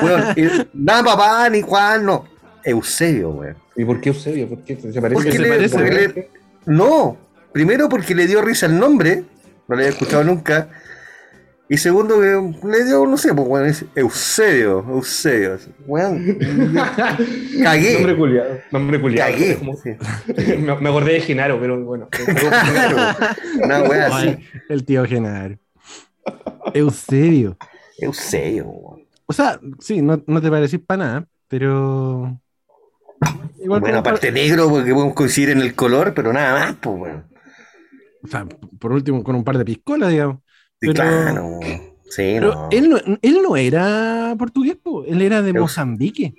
Weón, nada papá, ni Juan, no. Eusebio, weón. ¿Y por qué Eusebio? ¿Por qué? ¿Se parece? Porque se le- parece, porque le- no, primero porque le dio risa el nombre, no lo había escuchado nunca. Y segundo que le dio, no sé, pues weón, es Eusebio, Eusebio. Weón, [LAUGHS] cagué. Nombre culiado. Nombre culiado. Cagué. Es como- sí. [LAUGHS] me, me acordé de Genaro, pero bueno. [LAUGHS] Una wea así. El tío Genaro. Eusebio. Eusebio, weón. O sea, sí, no, no te parecís para nada, pero. Igual Bueno, aparte negro, porque podemos coincidir en el color, pero nada más, pues weón. O sea, por último, con un par de piscolas, digamos. Sí, Pero- claro. Sí, Pero no. él, no, él no era portugués, po, él era de Mozambique.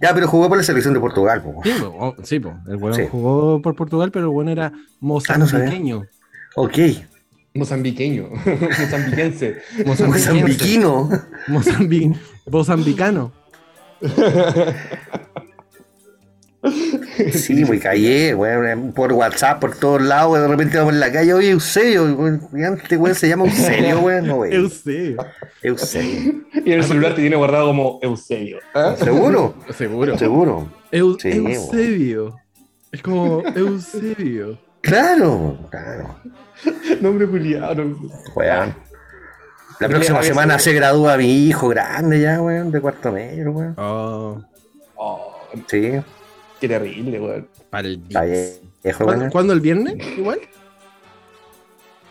Ya, pero jugó por la selección de Portugal, weón. Sí, po, oh, sí, po, el weón Sí. jugó por Portugal, pero el weón era mozambiqueño. Ok. Mozambiqueño. Mozambiquense. [LAUGHS] Mozambiquense. Mozambiquino. Mozambi- Mozambicano. [LAUGHS] [LAUGHS] Sí, muy callé, weón, por WhatsApp, por todos lados, de repente vamos en la calle, oye, Eusebio, weón, este weón se llama Eusebio, [LAUGHS] weón, no, weón. Eusebio. Eusebio. [LAUGHS] Y en el celular te tiene guardado como Eusebio. ¿Ah? ¿Seguro? Seguro. Seguro. Eu- Sí, Eusebio. Es como Eusebio. Claro, claro. Nombre culiado. no- Weón. La próxima semana se gradúa mi hijo grande ya, weón, de cuarto medio, weón. Oh, Oh, Sí, qué terrible, weón. ¿Cuándo, cuándo el viernes? Igual.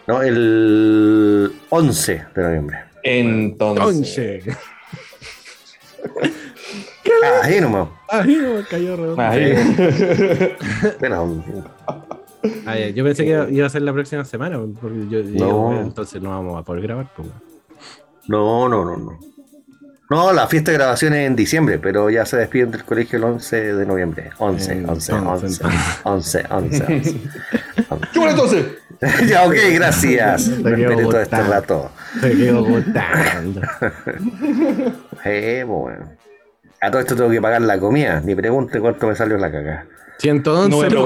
No, el 11 de noviembre. Entonces. Entonces. [LAUGHS] Ah, ahí nomás. Ahí no cayó redondo. Ahí. [LAUGHS] Bueno, Ah, yo pensé que iba- a ser la próxima semana, porque yo No. bueno, entonces no vamos a poder grabar. Pues, no, no, no, no. No, la fiesta de grabación es en diciembre, pero ya se despiden del colegio el 11 de noviembre. 11, En 11, 11, 11, 11, 11, 11. ¿Qué bueno entonces? [LAUGHS] Ya, ok, gracias. Te Me quedo esperé todo este rato. Me quedo gustando. [LAUGHS] Eh, bueno. A todo esto tengo que pagar la comida. Ni pregunte cuánto me salió la caca. 111 No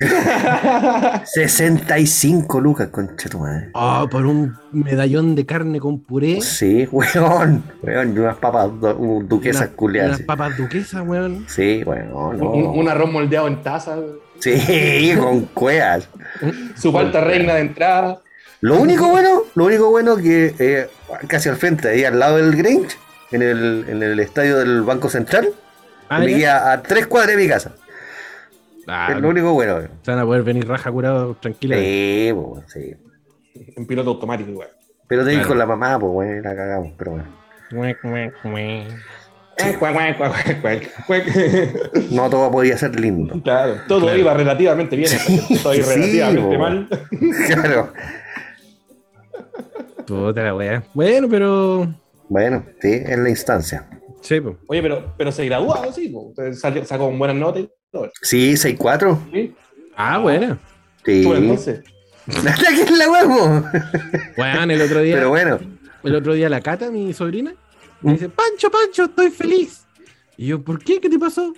voy a lucas. preguntar. 65 lucas, concha tu madre. Oh, por un medallón de carne con puré. Sí, weón. Weón, y unas papas du- uh, duquesas Una- culiadas. Unas papas duquesas, weón. Sí, weón. no. Un, un arroz moldeado en taza. Sí, con cueas. Su falta reina de entrada. Lo único bueno, lo único bueno que eh, casi al frente, ahí al lado del Grange, en el, en el estadio del Banco Central, Ah, me queda a tres cuadras de mi casa. Ah, es lo único bueno. Se van a poder venir raja curado tranquila. Sí, pues, bueno, sí. En piloto automático, weón. Pero te Claro. con la mamá, pues bueno, la cagamos, pero bueno. No todo podía ser lindo. Claro, todo Claro. iba relativamente bien. Todo iba Sí, relativamente bo. mal. [LAUGHS] Claro. Puta la wea. Bueno, pero. Bueno, sí, es la instancia. Sí, pues. Oye, pero, pero se graduó, sí. po. Salió- sacó con buenas notas y todo. Sí, 6-4. ¿Sí? Ah, bueno. Sí. Bueno, entonces. ¿Qué es [LAUGHS] la huevo? Bueno, el otro día. Pero bueno. El otro día la Cata, mi sobrina, me ¿Mm? dice, Pancho, Pancho, estoy feliz. Y yo, ¿por qué? ¿Qué te pasó?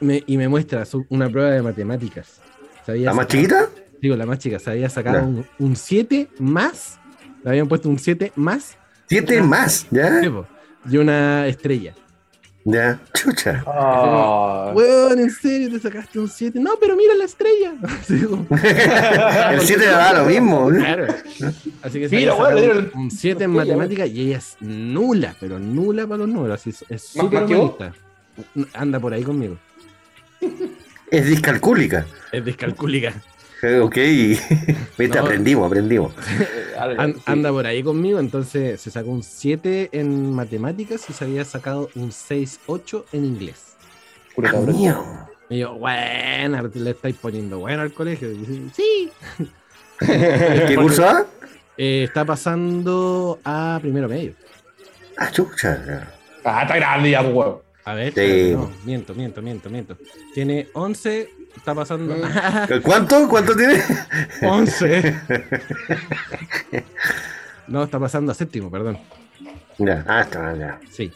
Me- y me muestra su- una prueba de matemáticas. Se había ¿La más sacado- chiquita? Digo, la más chica, se había sacado Ya. un- un 7 más. Le habían puesto un 7 más. Siete más, ¿ya? sí, po, Y una estrella. Ya, chucha. Ah. Weón, ¿en serio te sacaste un 7? No, pero mira la estrella. [LAUGHS] [LAUGHS] El 7 le da lo mismo. claro. Así que Mira, weón, un 7 en matemáticas y ella es nula, pero nula para los números. Así es- es ¿Más- súper bonita. Anda por ahí conmigo. Es discalcúlica. Es descalcúlica. [LAUGHS] Ok. [LAUGHS] Viste, No. aprendimos, aprendimos. [LAUGHS] Algo, An- sí. anda por ahí conmigo, entonces se sacó un 7 en matemáticas y se había sacado un 6-8 en inglés. Puro cabrón. Mío. Y yo, bueno, le estáis poniendo bueno al colegio. Y sí, ¿Qué curso? Eh, está pasando a primero medio. Ah, chucha. Ah, está grande ya, pues, weón. A ver, Sí. espérate, no, miento, miento, miento, miento. Tiene 11, está pasando. Mm. [LAUGHS] ¿Cuánto? ¿Cuánto tiene? 11. [LAUGHS] No, está pasando a séptimo, perdón. Ya, ah, está ya. Sí.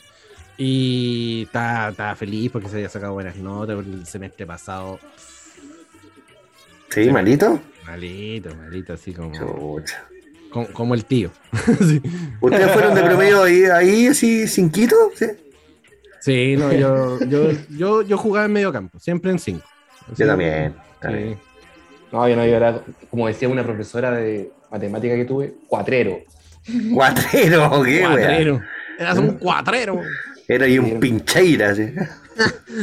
Y está, está feliz porque se había sacado buenas notas el semestre pasado. ¿Sí, malito? Malito, malito, así como, Chucha. como, como el tío. [LAUGHS] sí. ¿Ustedes fueron de promedio ahí, ahí así, cinquito? ¿Sí? Sí, no, yo, yo, yo, yo jugaba en medio campo, siempre en 5. Yo también. también. No, yo no, yo era, como decía una profesora de matemática que tuve, cuatrero. Cuatrero, [LAUGHS] ¿qué, wea? Cuatrero. Eras un cuatrero. Era ahí un pincheira, ¿sí?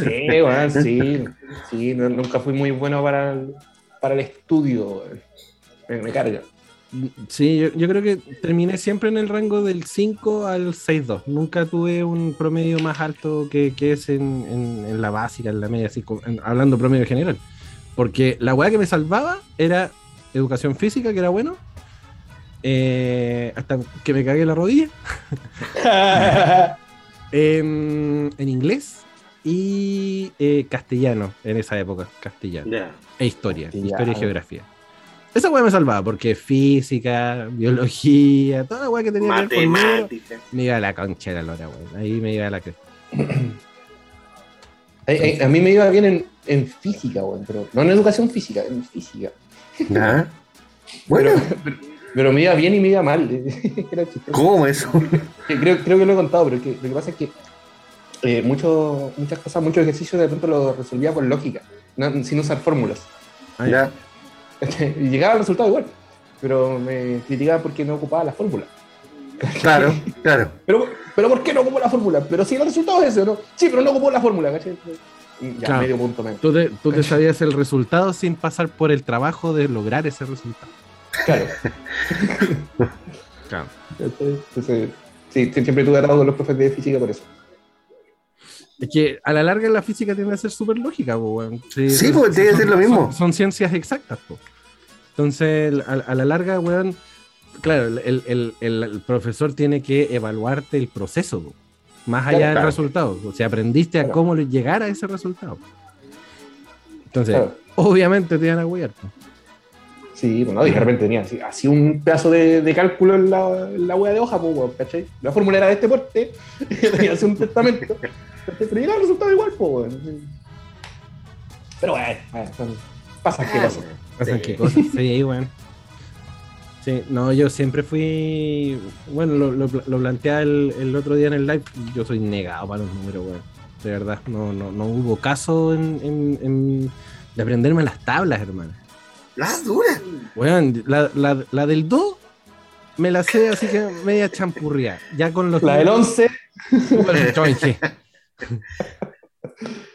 Sí, weón, sí. Sí, no- nunca fui muy bueno para el, para el estudio. Me, me carga. Sí, yo, yo creo que terminé siempre en el rango del 5 al 6-2. Nunca tuve un promedio más alto que, que es en, en- en la básica, en la media, así en- hablando promedio general. Porque la weá que me salvaba era educación física, que era bueno. eh, hasta que me cagué la rodilla. [LAUGHS] En, en inglés y eh, castellano en esa época. Castellano. Ya. E historia. Castellano. Historia y geografía. Esa weá me salvaba porque física, biología, toda la weá que tenía que ver con Matemática. me iba a la concha de la lora, weón. Ahí me iba a la cresta. a, a- a mí me iba bien en, en física, weón, pero no en educación física, en física. [LAUGHS] Bueno, Pero, pero me iba bien y me iba mal. [LAUGHS] Era. ¿cómo eso? Creo, creo que lo he contado, pero que, lo que pasa es que eh, mucho- muchas cosas, muchos ejercicios de pronto lo resolvía por lógica, no- sin usar fórmulas. Ya. [LAUGHS] Y llegaba al resultado igual, pero me criticaban porque no ocupaba la fórmula. Claro, [LAUGHS] claro. Pero, pero ¿por qué no ocupó la fórmula? Pero si el resultado es ese, ¿o ¿no? Sí, pero no ocupó la fórmula, ¿cachai? Y Ya, Claro. medio punto menos. Tú te, tú te sabías el resultado sin pasar por el trabajo de lograr ese resultado. Claro. [LAUGHS] Claro. Entonces, sí, sí, siempre tuve atado con los profes de física por eso. Es que a la larga la física tiende a ser súper lógica, po, weón. Sí, Sí, son- pues, tiene que ser lo mismo. Son, son ciencias exactas, po. Entonces, a, a la larga, weón, claro, el, el- el- el profesor tiene que evaluarte el proceso, po, más allá Claro, del claro. resultado. O sea, aprendiste a Claro. cómo llegar a ese resultado. Entonces, Claro. obviamente te van a po. Sí, bueno, y de repente tenía así, así un pedazo de, de cálculo en la, en la hueá de hoja, pues, weón, ¿cachai? La fórmula era de este porte, [LAUGHS] tenía así un testamento, pero llegaba el resultado igual, pues, weón. Pero bueno, bueno, son- pasan qué cosas. Pasan Sí. qué cosas. Sí, weón. Sí, no, yo siempre fui. Bueno, lo, lo, lo planteaba el, el otro día en el live. Yo soy negado para los números, weón. De verdad, no, no, no hubo caso en, en- en- de aprenderme las tablas, hermano. La dura. Weón, la, la, la del 2 me la sé así que media champurria. Ya con los. La del 11, Súper chonche.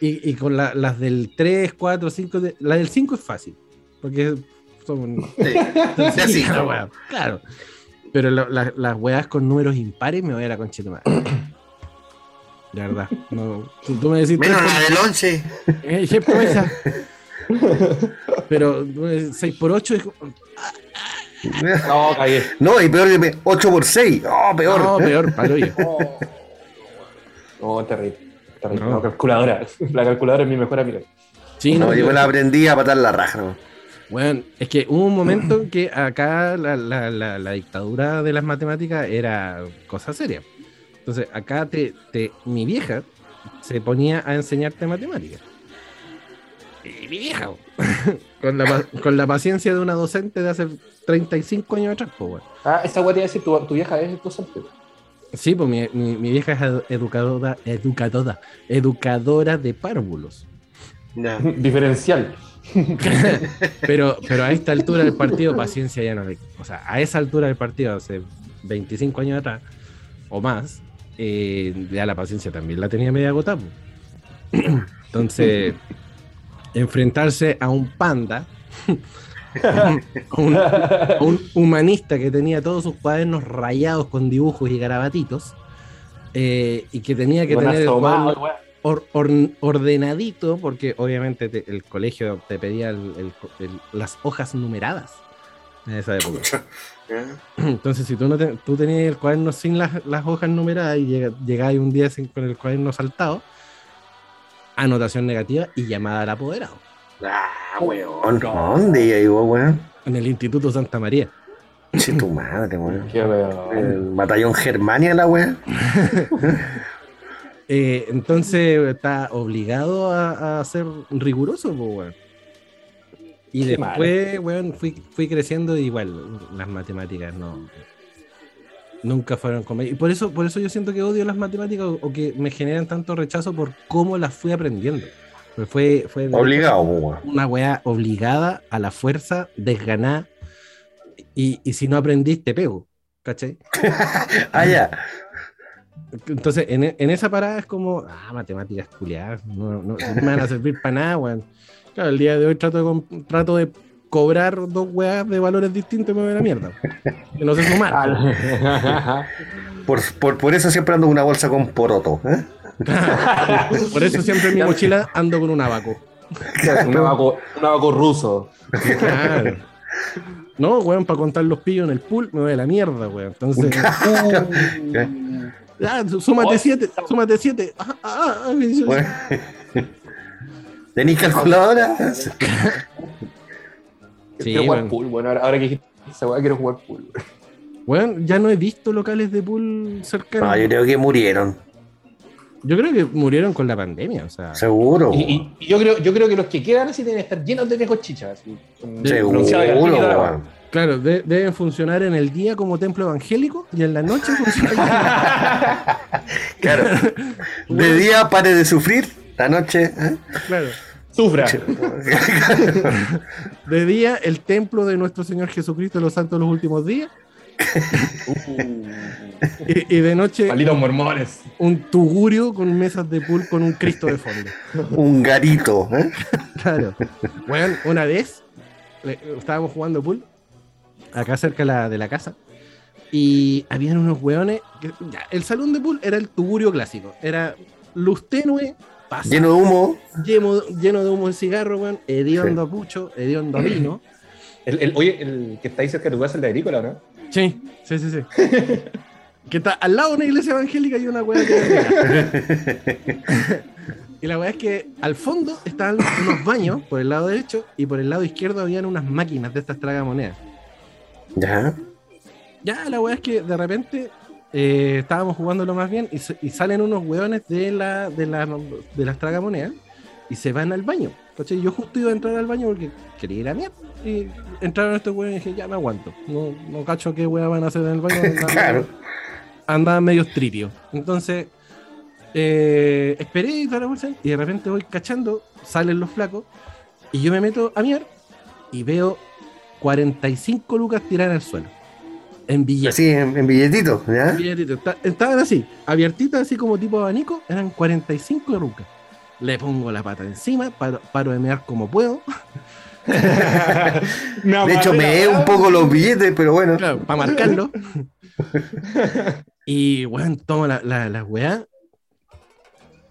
Y, y con la- las del 3, 4, 5, de- la del 5 es fácil, porque son Sí. Ya sí, [LAUGHS] claro. weón, claro. Pero la- la- las weas con números impares me voy a la concha de tu madre. De verdad. No, tú, tú me decís Menos la del 11. por- eh, je, pues, esa. [LAUGHS] Pero 6 por 8 es como- no, cagué. No, y peor que 8 por 6. Oh, peor. No, peor, palo yo. [LAUGHS] No, terrible. terrible. No. No, calculadora. [LAUGHS] La calculadora es mi mejor amiga. Sí, No, no, yo yo- me la aprendí a patar la raja. ¿no? Bueno, es que hubo un momento en que acá la, la- la- la dictadura de las matemáticas era cosa seria. Entonces, acá te, te- mi vieja se ponía a enseñarte matemáticas. Y mi vieja, [LAUGHS] con, la, con la paciencia de una docente de hace 35 años atrás, pues, bueno. Ah, esa weá te iba a decir, tu, tu vieja es docente. Sí, pues mi, mi- mi vieja es edu- educadora, educadora, educadora de párvulos. [LAUGHS] Diferencial. [LAUGHS] Pero, pero a esta altura del partido, paciencia ya no le. O sea, a esa altura del partido, hace 25 años atrás o más, eh, ya la paciencia también la tenía media agotada. [CLEARS THROAT] Entonces, enfrentarse a un panda, [LAUGHS] a un, a un humanista que tenía todos sus cuadernos rayados con dibujos y garabatitos, eh, y que tenía que Con tener el cuaderno or- or- ordenadito, porque obviamente te- el colegio te pedía el- el- el- las hojas numeradas. En esa época. [LAUGHS] Entonces, si tú, no te- tú tenías el cuaderno sin las, las hojas numeradas y llega, llegabas un día sin- con el cuaderno saltado, anotación negativa y llamada al apoderado. Ah, weón. ¿Dónde llegó, weón? En el Instituto Santa María. Che, tu madre, weón. Qué weón. El batallón Germania, la weón. [LAUGHS] Eh, entonces está obligado a, a ser riguroso, weón. Y Qué después, weón, fui, fui creciendo y igual las matemáticas no. Nunca fueron conmigo. Y por eso, por eso yo siento que odio las matemáticas o, o que me generan tanto rechazo por cómo las fui aprendiendo. Pues fue, fue Obligado, weón. una weá obligada a la fuerza, desganada. Y, y si no aprendiste, pego. ¿Cachai? [LAUGHS] Ah, ya. Entonces, en, en esa parada es como, ah, matemáticas culiadas, no, no, no me van a servir para nada, weón. Claro, el día de hoy trato de, trato de cobrar dos weas de valores distintos y me voy a la mierda. Que no sé [LAUGHS] sumar. Por, por, por eso siempre ando con una bolsa con poroto. ¿eh? [LAUGHS] Por eso siempre en mi mochila ando con un abaco. un abaco, un abaco ruso. Claro. No, weón, para contar los pillos en el pool me voy a la mierda, weón. Entonces, [LAUGHS] ya, súmate siete, súmate siete. Ah, ah, ah, Bueno. ¿Tenéis calculadora? Sí, quiero jugar bueno. pool, bueno, ahora, ahora que dijiste esa weá, quiero jugar pool. Weón, ya no he visto locales de pool cercanos. No, yo creo que murieron. Yo creo que murieron con la pandemia, o sea. Seguro. Y, y- y yo, creo, yo creo que los que quedan así deben estar llenos de viejos chichas. Seguro. Claro, de- deben funcionar en el día como templo evangélico y en la noche funcionan. [LAUGHS] Claro. De día pare de sufrir, la noche. ¿eh? claro. Sufra. De día el templo de nuestro Señor Jesucristo de los Santos de los últimos días. Y, y de noche Malditos mormones. un tugurio con mesas de pool con un Cristo de fondo. Un garito. ¿eh? Claro. Bueno, una vez le- estábamos jugando pool acá cerca de la, de la casa y habían unos hueones. que- ya, el salón de pool era el tugurio clásico. Era luz tenue, pasa, Lleno de humo. lleno, lleno de humo de cigarro, weón, hediondo a pucho, hediondo a vino. [LAUGHS] El, el- oye, el que está ahí cerca de tu casa, el de agrícola, ¿no? Sí, sí, sí, sí. [LAUGHS] que está al lado de una iglesia evangélica y una hueá que [LAUGHS] Y la weá es que al fondo estaban unos baños por el lado derecho y por el lado izquierdo habían unas máquinas de estas tragamonedas. Ya. Ya, la weá es que de repente eh, estábamos jugándolo más bien y, salen unos weones de, la, de, la- de las tragamonedas y se van al baño. ¿cachai? Yo justo iba a entrar al baño porque quería ir a mierda. Y entraron estos weones y dije, ya me aguanto. No, no cacho qué weá van a hacer en el baño. andaban- [LAUGHS] Claro. Andaban medio tripios. Entonces, eh, esperé y toda la cuestión, y de repente voy cachando, salen los flacos y yo me meto a mirar y veo 45 lucas tiradas el suelo. En billetes. Así en, en billetito. ¿ya? Billetitos. Ta- Estaban así, abiertitas así como tipo abanico, eran 45 lucas. Le pongo la pata encima, paro, paro de mear como puedo. [LAUGHS] De hecho, me he un poco los billetes, pero bueno. Claro, para marcarlo. y, weón, tomo la, la, la weá.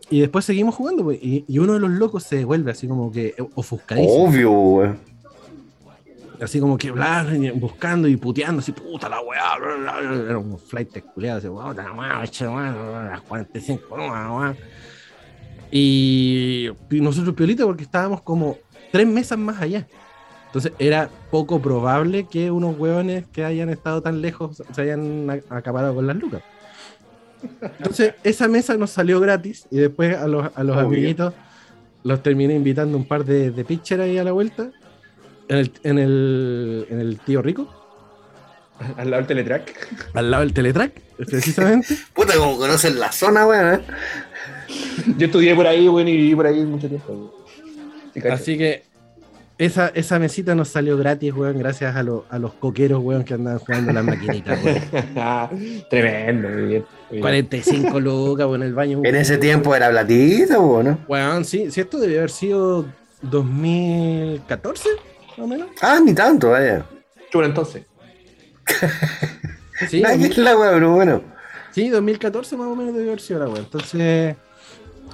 Y después seguimos jugando, pues, y, y uno de los locos se devuelve así como que ofuscadísimo. Obvio, weón. Así como que bla, y buscando y puteando, así, puta la weá. bla, bla. Era un flight culiado, así, puta la weá, las 45, weá, weá. Y, y nosotros piolita porque estábamos como tres mesas más allá. Entonces era poco probable que unos hueones que hayan estado tan lejos se hayan a- acaparado con las lucas. Entonces [LAUGHS] esa mesa nos salió gratis y después a los, a los amiguitos los terminé invitando un par de, de pitcher ahí a la vuelta en el, en el, en el tío rico, Al lado del teletrack. al lado del teletrack, precisamente. [LAUGHS] Puta, como conocen la zona, weón. ¿eh? Yo estudié por ahí, weón, y viví por ahí mucho tiempo. Así que esa, esa mesita nos salió gratis, weón, gracias a, lo- a los coqueros, weón, que andaban jugando las maquinitas, weón. [LAUGHS] Tremendo, muy bien. muy bien. 45 lucas, weón, en el baño. En ese tiempo era platita, weón. ¿no? Weón, sí, sí, esto debe haber sido 2014, más o menos. Ah, ni tanto, vaya. Chulo, entonces. Sí, 2000 es la weón, pero bueno. sí, 2014 más o menos debe haber sido la weón. Entonces,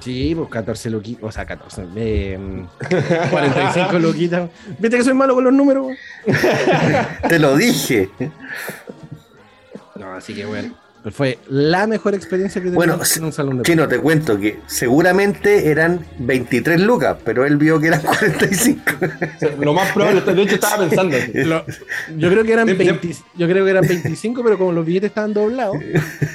Sí, pues 14 loquitas, o sea, 14, eh, 45 [LAUGHS] loquitas. ¿Viste que soy malo con los números? weón? Te lo dije. No, así que bueno. Fue la mejor experiencia que he tenido Bueno, en un salón de Chino, te cuento que seguramente eran 23 lucas, pero él vio que eran [LAUGHS] 45. O sea, Lo más probable, de hecho estaba pensando. Lo- yo creo que eran Dem- dem- 20 yo creo que eran 25, pero como los billetes estaban doblados,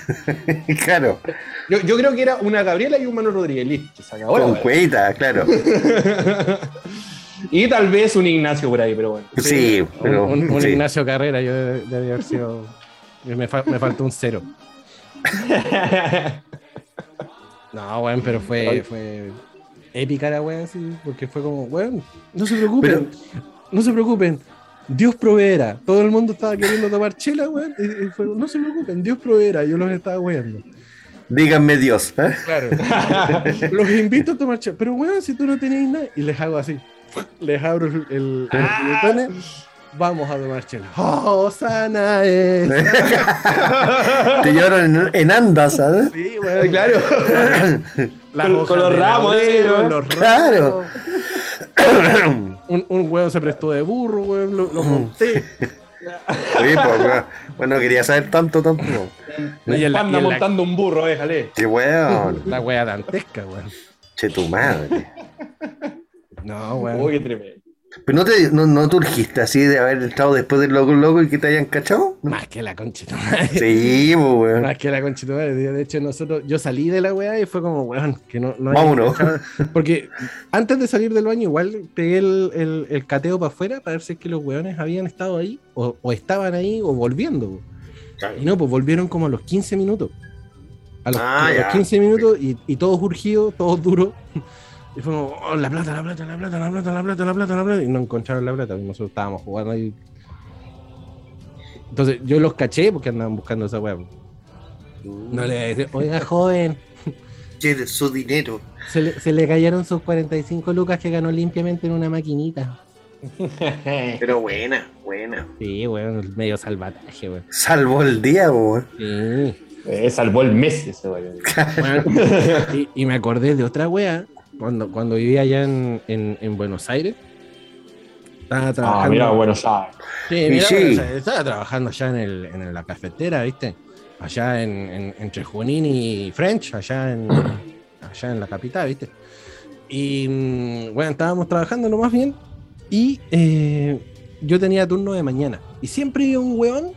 [LAUGHS] claro, Yo, yo creo que era una Gabriela y un Manuel Rodríguez. Listo, se acabó con cueta, claro. [LAUGHS] Y tal vez un Ignacio por ahí, pero bueno. Sí, pero. un, un sí. Ignacio Carrera, yo de- debí haber sido. Me, fa- me faltó un cero. [LAUGHS] No, weón, pero fue, fue épica la weón, así, porque fue como, weón, no se preocupen, no se preocupen, Dios proveerá. Todo el mundo estaba queriendo tomar chela, weón, y, y fue, no se preocupen, Dios proveerá, yo los estaba weando. Díganme Dios. ¿eh? Claro. [LAUGHS] los invito a tomar chela, pero weón, si tú no tenías nada, y les hago así, les abro el, el, el botón, vamos a tomar chela. ¡Oh, sana es! [LAUGHS] Te llevaron en, en andas, ¿sabes? Sí, weón, claro. [LAUGHS] Con- con los ramos, eh, los Claro. ramos. [COUGHS] Un, un weón se prestó de burro, weón, lo, lo monté. [LAUGHS] Sí, pues, weón. bueno, quería saber tanto tampoco. No, y en la- Anda y en la- montando un burro, déjale. Qué weón. La wea dantesca, weón. Che, tu madre. No, weón. Uy, qué tremendo. Pero no te, no, no te urgiste así de haber estado después del loco loco y que te hayan cachado. Más que la concha de tu madre. Sí, pues, weón. Más que la concha de hecho, nosotros, yo salí de la weá y fue como, weón, que no, no Vámonos. Porque antes de salir del baño, igual pegué el, el, el cateo para afuera para ver si es que los weones habían estado ahí, o, o estaban ahí, o volviendo. Y no, pues volvieron como a los 15 minutos. A los, Ah, a los ya. 15 minutos y, y todos urgidos, todos duros. Y fue como, oh, la plata, la plata, la plata, la plata, la plata, la plata, la plata. Y no encontraron la plata. Y nosotros estábamos jugando ahí. Entonces yo los caché porque andaban buscando esa weá. No le decía, oiga, joven, [LAUGHS] de su dinero. se le, se le cayeron sus 45 lucas que ganó limpiamente en una maquinita. [LAUGHS] Pero buena, buena. Sí, weón, medio salvataje, weón. Salvó el día, weón. Sí. Eh, salvó el mes ese weón. Weón, y, y me acordé de otra wea cuando, cuando vivía allá en, en, en Buenos Aires. Estaba trabajando. Ah, mira, Buenos Aires. Sí, mira, sí. Buenos Aires. Estaba trabajando allá en, el, en la cafetera, ¿viste? Allá en, en- entre Junín y French, allá en, [CLEARS THROAT] allá en la capital, ¿viste? Y mm, bueno, estábamos trabajando lo más bien. Y eh, yo tenía turno de mañana. Y siempre iba un weón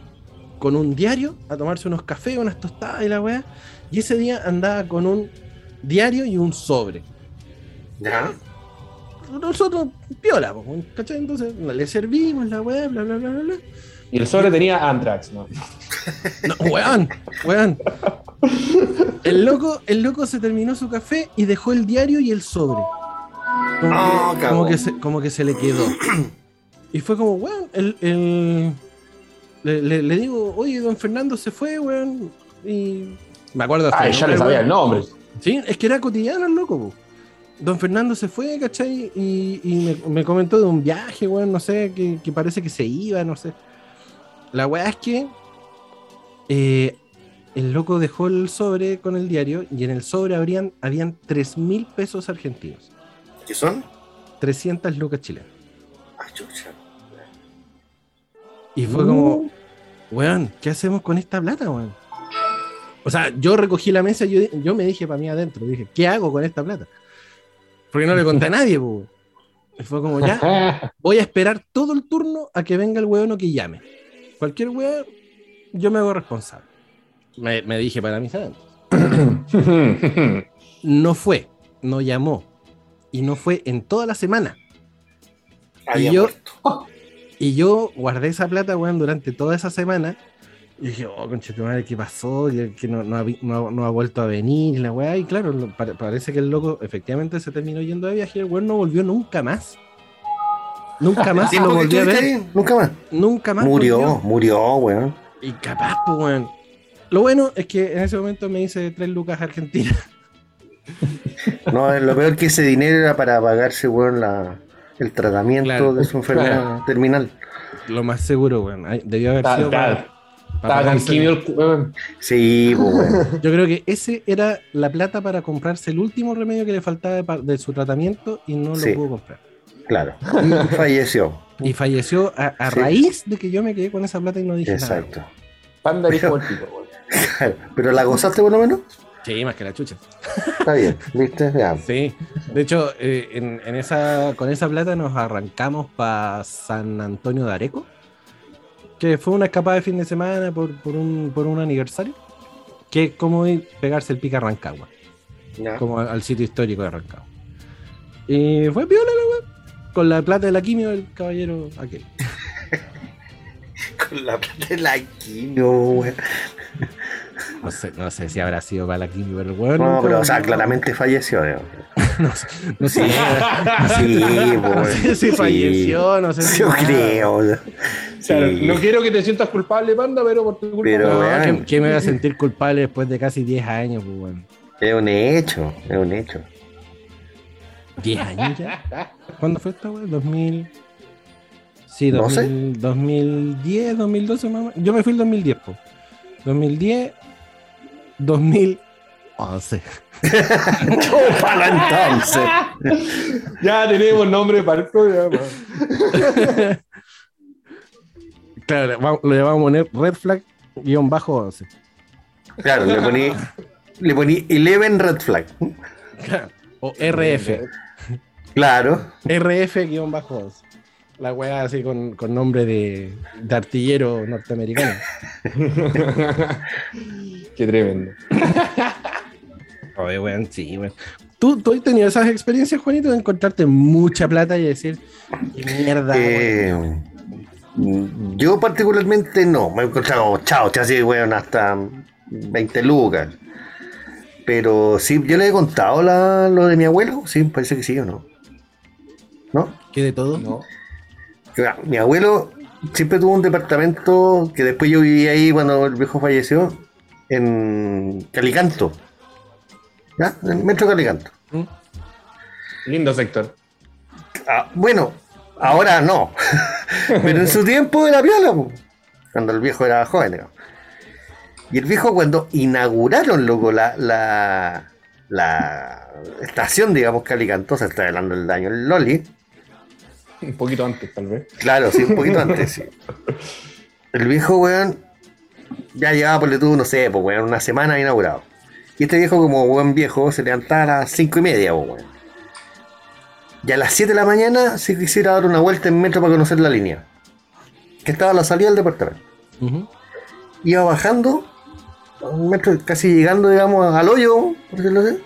con un diario a tomarse unos cafés, unas tostadas y la weá. Y ese día andaba con un diario y un sobre. ¿Ya? Nosotros, piola, ¿cachai? Entonces le servimos la weá, bla, bla, bla, bla, bla. Y el sobre tenía Antrax, ¿no? No, weón, weón. El loco, el loco se terminó su café y dejó el diario y el sobre. Como, Ah, que, como, que, se, como que se le quedó. Y fue como, weón, el, el- le, le- le digo, oye, don Fernando se fue, weón. Y me acuerdo hasta Ah, ya le sabía weón. el nombre. Sí, es que era cotidiano el loco, po. Don Fernando se fue, ¿cachai? Y, y me, me comentó de un viaje, weón, no sé, que, que parece que se iba, no sé. La weá es que eh, el loco dejó el sobre con el diario y en el sobre habrían, habían 3 mil pesos argentinos, ¿Qué son? 300 lucas chilenas. Ah, chucha. Y fue como, weón, ¿qué hacemos con esta plata, weón? O sea, yo recogí la mesa y yo, yo me dije para mí adentro, dije, ¿qué hago con esta plata? Porque no le conté a nadie, po. Y fue como, ya, [LAUGHS] voy a esperar todo el turno a que venga el weón o que llame. Cualquier weón, yo me hago responsable. Me, me dije para mis adentros. [LAUGHS] No fue, no llamó. Y no fue en toda la semana. Había yo- muerto. Y yo guardé esa plata, weón, durante toda esa semana. Y dije, oh, concha tu madre, ¿qué pasó? Que, que no, no ha, no ha- no ha vuelto a venir, y la weá. Y claro, parece que el loco efectivamente se terminó yendo de viaje y el weón no volvió nunca más. Nunca [LAUGHS] más ¿Sí, lo volví a ver. ahí? Nunca más. Nunca más. Murió, volvió. murió, weón. Y capaz, pues, weón. Lo bueno es que en ese momento me hice tres lucas argentinas. [LAUGHS] No, lo peor que ese dinero era para pagarse, weón, la, el tratamiento Claro. de su enfermedad Claro. terminal. Lo más seguro, weón. Debió haber Tal, sido para, tal. Estaba con quimio el weón. Sí, pues bueno. Yo creo que ese era la plata para comprarse el último remedio que le faltaba de, su tratamiento y no Sí. lo pudo comprar. Claro. Y falleció. Y falleció a, a Sí. raíz de que yo me quedé con esa plata y no dije Exacto. Panda dijo el pico, weón. [LAUGHS] Pero la gozaste por lo menos. nada. Sí, más que la chucha. Está bien, ¿viste? Ya. Sí. De hecho, eh, en, en esa, con esa plata nos arrancamos para San Antonio de Areco, que fue una escapada de fin de semana por, por, un, por un aniversario, que es como ir pegarse el pica a Rancagua. Como al, al sitio histórico de Rancagua. Y fue piola la weá. Con la plata de la quimio del caballero aquel. [LAUGHS] Con la plata de la quimio, güey. No sé, no sé si habrá sido para la quimio, pero weón. No, pero, o sea, claramente falleció, ¿no? [LAUGHS] No sé, no sé, Sí, [LAUGHS] no sé si falleció, no sé si. Yo nada. creo. o sea, Claro, sí. no quiero que te sientas culpable, Panda, pero por tu culpa. Pero, No. ¿qué, qué me voy a sentir culpable después de casi 10 años, pues, weón? Es un hecho, es un hecho. ¿10 años ya? ¿Cuándo fue esta, weón? 2000. Sí, No sé. 2000, 2010, 2012, más o menos. Yo me fui el 2010, pues. 2010, 2011. Chúpalo entonces. Ya tenemos nombre para el programa. Claro, le vamos, le vamos a poner red flag guion bajo 11. Claro, le poní, le poní 11 red flag. O RF. Claro. RF guion bajo 11. La weá así con, con nombre de, de artillero norteamericano. [LAUGHS] Qué tremendo. [LAUGHS] Oye, weón, sí, weón. ¿Tú, ¿Tú has tenido esas experiencias, Juanito, de encontrarte mucha plata y decir, qué mierda, weón? Eh, yo particularmente no, me he encontrado chao, así, weón, hasta 20 lucas. Pero sí, yo le he contado la- lo de mi abuelo, sí, parece que sí o no. ¿No? ¿Qué de todo? No. Ah, Mi abuelo siempre tuvo un departamento que después yo viví ahí cuando el viejo falleció, en Calicanto. ¿Ya? En el metro Calicanto. Lindo sector. Ah, bueno, ahora no. [LAUGHS] Pero en su tiempo era piola, cuando el viejo era joven. digamos. Y el viejo cuando inauguraron, loco, la, la, la estación, digamos, Calicantosa, está hablando del daño el Loli. Un poquito antes, tal vez. Claro, sí, un poquito antes, sí. [LAUGHS] El viejo, weón, ya llevaba, por tú, no sé, pues, weón, una semana inaugurado. Y este viejo, como buen viejo, se levantaba a las cinco y media, pues, weón. Y a las 7 de la mañana se quisiera dar una vuelta en metro para conocer la línea. Que estaba a la salida del departamento. Iba bajando, un metro, casi llegando, digamos, al hoyo, por decirlo así.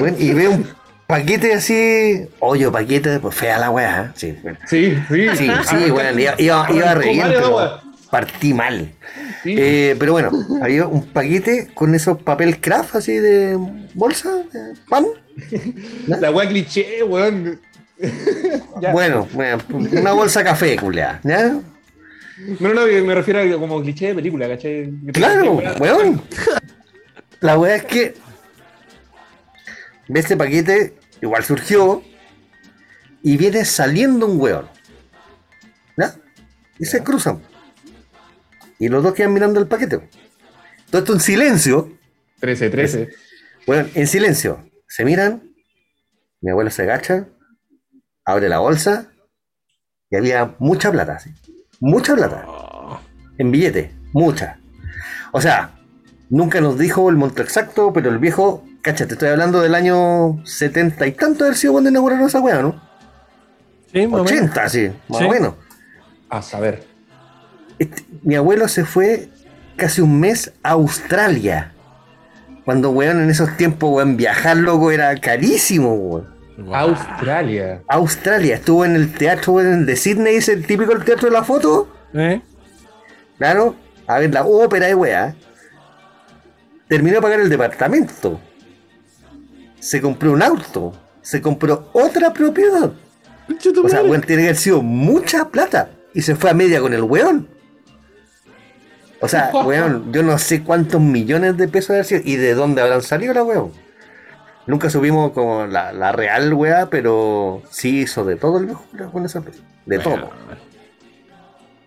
Bueno, y veo un paquete así, hoyo, paquete, pues fea la weá, ¿eh? sí, bueno. Sí, sí. Sí, sí, bueno, iba, iba, iba re bien, Arrancó mal el pero partí mal. Sí. Eh, pero bueno, había un paquete con esos papel craft así de bolsa, de pan. [LAUGHS] La wea cliché, weón. [LAUGHS] Bueno, bueno, una bolsa café, culea, ¿ya? No, no, me refiero a como cliché de película, ¿cachai? Claro, weón. La weá es que de este paquete igual surgió y viene saliendo un weón. ¿Ya? Y se cruzan. Y los dos quedan mirando el paquete. Todo esto en silencio. 13, 13. Bueno, en silencio. Se miran. Mi abuelo se agacha. Abre la bolsa. Y había mucha plata. ¿sí? Mucha plata. En billete. Mucha. O sea, nunca nos dijo el monto exacto, pero el viejo. Cacha, te estoy hablando del año 70 y tanto haber sido cuando inauguraron esa weá, ¿no? Sí, más o menos. 80, sí, más Sí. o menos. A saber. Este- mi abuelo se fue casi un mes a Australia. Cuando, weón, en esos tiempos, weón, viajar, loco, era carísimo, weón. Australia. Australia, estuvo en el teatro weón, de Sydney, es el típico del teatro de la foto, ¿Eh? claro, a ver la ópera de weá. Terminó de pagar el departamento. Se compró un auto. Se compró otra propiedad. O sea, weón, tiene que haber sido mucha plata. Y se fue a media con el weón. O sea, [LAUGHS] weón, yo no sé cuántos millones de pesos haber sido y de dónde habrán salido la weón. Nunca subimos como la, la real weá, pero sí hizo de todo el viejo con esa. De todo.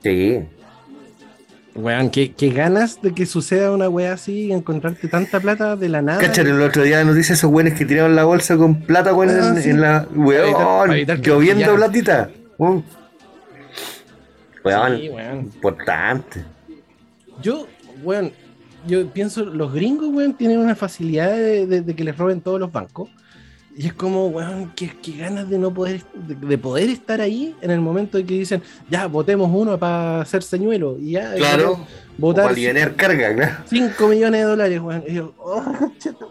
Sí. Weón, qué, qué ganas de que suceda una wea así y encontrarte tanta plata de la nada. ¿Cachai? El otro día nos dice esos weones que tiraron la bolsa con plata, weón, Ah, en, sí. en la. Weón, lloviendo platita. Weón. Weón, Sí, weón. importante. Yo, weón, yo pienso, los gringos, weón, tienen una facilidad de, de- de que les roben todos los bancos. Y es como, weón, qué, qué ganas de no poder, de, de poder estar ahí en el momento en que dicen, ya, votemos uno para hacer señuelo. Y ya, Claro. votar Para aliviar carga, claro. 5 millones de dólares, weón. Y yo, oh,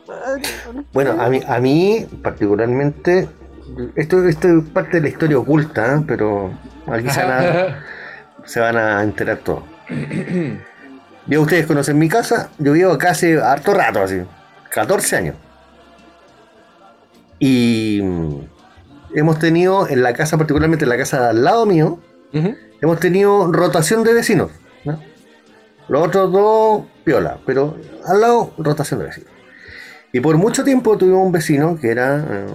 weón. Bueno, a mí, a mí particularmente, esto, esto es parte de la historia oculta, ¿eh? pero aquí se van, a, [LAUGHS] se van a enterar todo. Yo, ustedes conocen mi casa, yo vivo acá hace harto rato, así, 14 años. Y mm, hemos tenido en la casa, particularmente en la casa de al lado mío, hemos tenido rotación de vecinos. ¿no? Los otros dos, piola, pero al lado, rotación de vecinos. Y por mucho tiempo tuvimos un vecino que era. eh,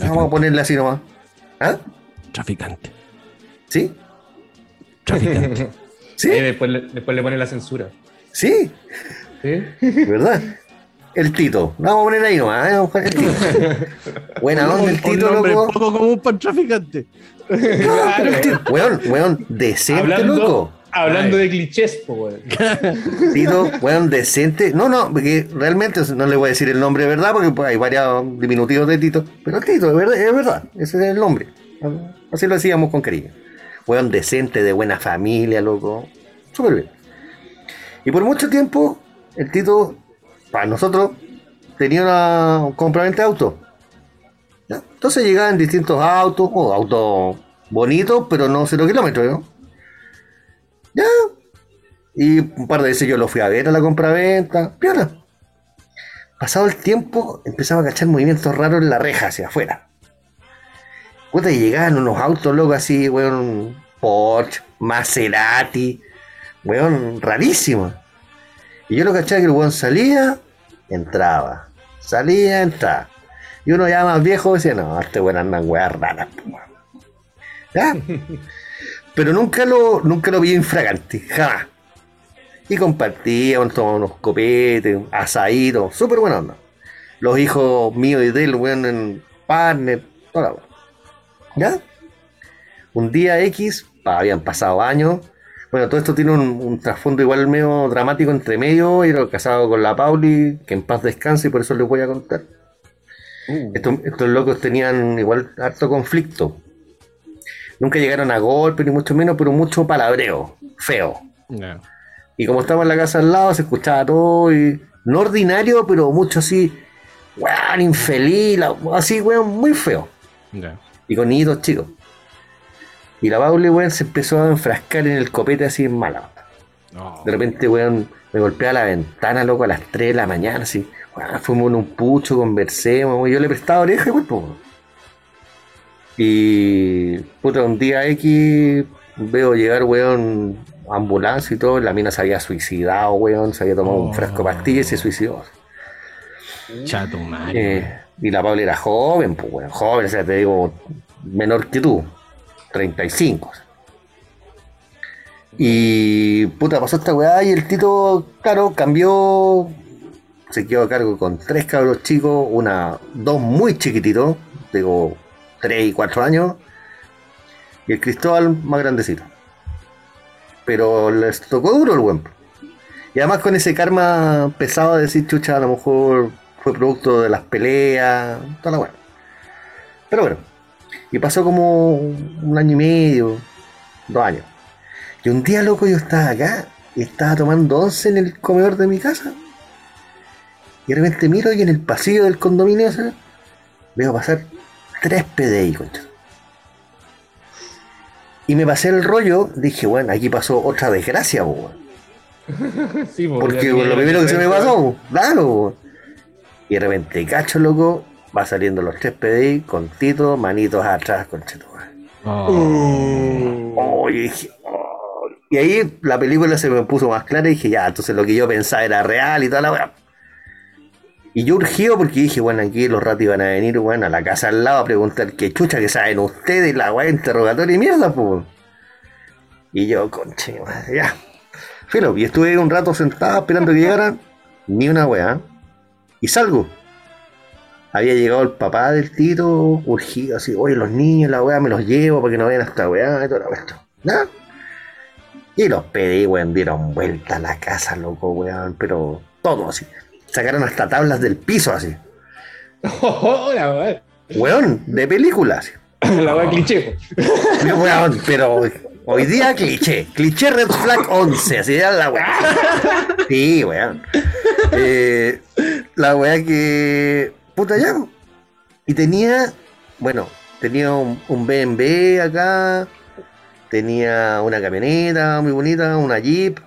vamos a ponerle así nomás. ¿Ah? Traficante. ¿Sí? Traficante. [LAUGHS] ¿Sí? Ahí después, le, después le pone la censura. ¿Sí? ¿Sí? ¿Verdad? El Tito. No, vamos a poner ahí nomás. ¿eh? Vamos a poner el Tito. [LAUGHS] Buena onda el Tito, loco. poco para un traficante. No, pero el Tito- Weón, weón, decente, Hablando, loco. hablando Ay. de clichés, po, weón. [LAUGHS] Tito, weón, decente. No, no, porque realmente no le voy a decir el nombre de verdad, porque hay varios diminutivos de Tito. Pero Tito, es verdad, es verdad. Ese es el nombre. Así lo decíamos con cariño. Weón, decente, de buena familia, loco. Súper bien. Y por mucho tiempo, el Tito, para nosotros, tenía una un compraventa de autos. ¿Ya? Entonces llegaban distintos autos, o autos bonitos, pero no cero kilómetros, ¿no? Ya, y un par de veces yo lo fui a ver a la compraventa. Piola. Pasado el tiempo, empezaba a cachar movimientos raros en la reja hacia afuera. Puta, y llegaban unos autos locos así, weón. Porsche, Maserati, weón, rarísimo. Y yo lo cachaba que el weón salía, entraba. Salía, entraba. Y uno ya más viejo decía, no, este weón anda en weas raras, po, weón". ¿Ya? [LAUGHS] Pero nunca lo, nunca lo vi infragante, jamás. Y compartíamos, tomábamos unos copetes, asaditos, súper buena onda. Los hijos míos y de él, weón, en partner, toda la. ¿Ya? Un día X, habían pasado años. Bueno, todo esto tiene un, un trasfondo igual medio dramático entre medio. Era casado con la Pauli, que en paz descanse, y por eso les voy a contar. Estos, estos locos tenían igual harto conflicto. Nunca llegaron a golpe, ni mucho menos, pero mucho palabreo, feo. No. Y como estaba en la casa al lado, se escuchaba todo y. No ordinario, pero mucho así. Weón, infeliz, así, weón, muy feo. No. Y con niñitos chicos. Y la Pauli, weón, se empezó a enfrascar en el copete así en mala. No. De repente, weón, me golpea la ventana, loco, a las 3 de la mañana, así. Weón, fuimos en un pucho, conversemos, weón. Yo le prestaba oreja, weón. Y, puta, un día X veo llegar, weón, ambulancia y todo. La mina se había suicidado, weón, se había tomado un frasco de pastillas y se suicidó. Chato, madre. Eh, y la Paula era joven, pues, weón, joven, o sea, te digo, menor que tú, 35. Y puta, pasó esta weá y el Tito, claro, cambió, se quedó a cargo con tres cabros chicos, una, dos muy chiquititos, digo, tres y cuatro años, y el Cristóbal más grandecito. Pero les tocó duro el buen. Y además con ese karma pesado de decir, chucha, a lo mejor fue producto de las peleas, toda la weá. Pero bueno, y pasó como un año y medio, dos años. Y un día, loco, yo estaba acá y estaba tomando once en el comedor de mi casa. Y de repente miro y en el pasillo del condominio ese, veo pasar tres PDI, concha. Y me pasé el rollo, dije, bueno, aquí pasó otra desgracia. [LAUGHS] Sí, ya Porque lo primero que se me pasó, claro. Y de repente, cacho, loco, va saliendo los tres PDI con Tito, manitos atrás, con Oh. Oh, y dije, oh. Y ahí la película se me puso más clara y dije, ya, entonces lo que yo pensaba era real y toda la weá. Y yo urgido porque dije, bueno, aquí los ratos iban a venir, bueno, a la casa al lado a preguntar qué chucha que saben ustedes, la weá interrogatoria y mierda, pues. Y yo, conche, ya. Filo, y estuve un rato sentado esperando que llegaran, ni una weá. Y salgo. Había llegado el papá del Tito, urgido, así, oye, los niños, la weá, me los llevo para que no vean esta weá y la weá. ¿Ya? Y los pedí, weón, dieron vuelta a la casa, loco, weón, pero todo así. Sacaron hasta tablas del piso así. [LAUGHS] la weá. Weón, de película así. [LAUGHS] La weá cliché. Weón, pero hoy día cliché. Cliché Red Flag 11, así era la weá. [LAUGHS] Sí, weón. Eh, la weá que. Puta ya. Y tenía. Bueno, tenía un, un BMW acá. Tenía una camioneta muy bonita, una Jeep.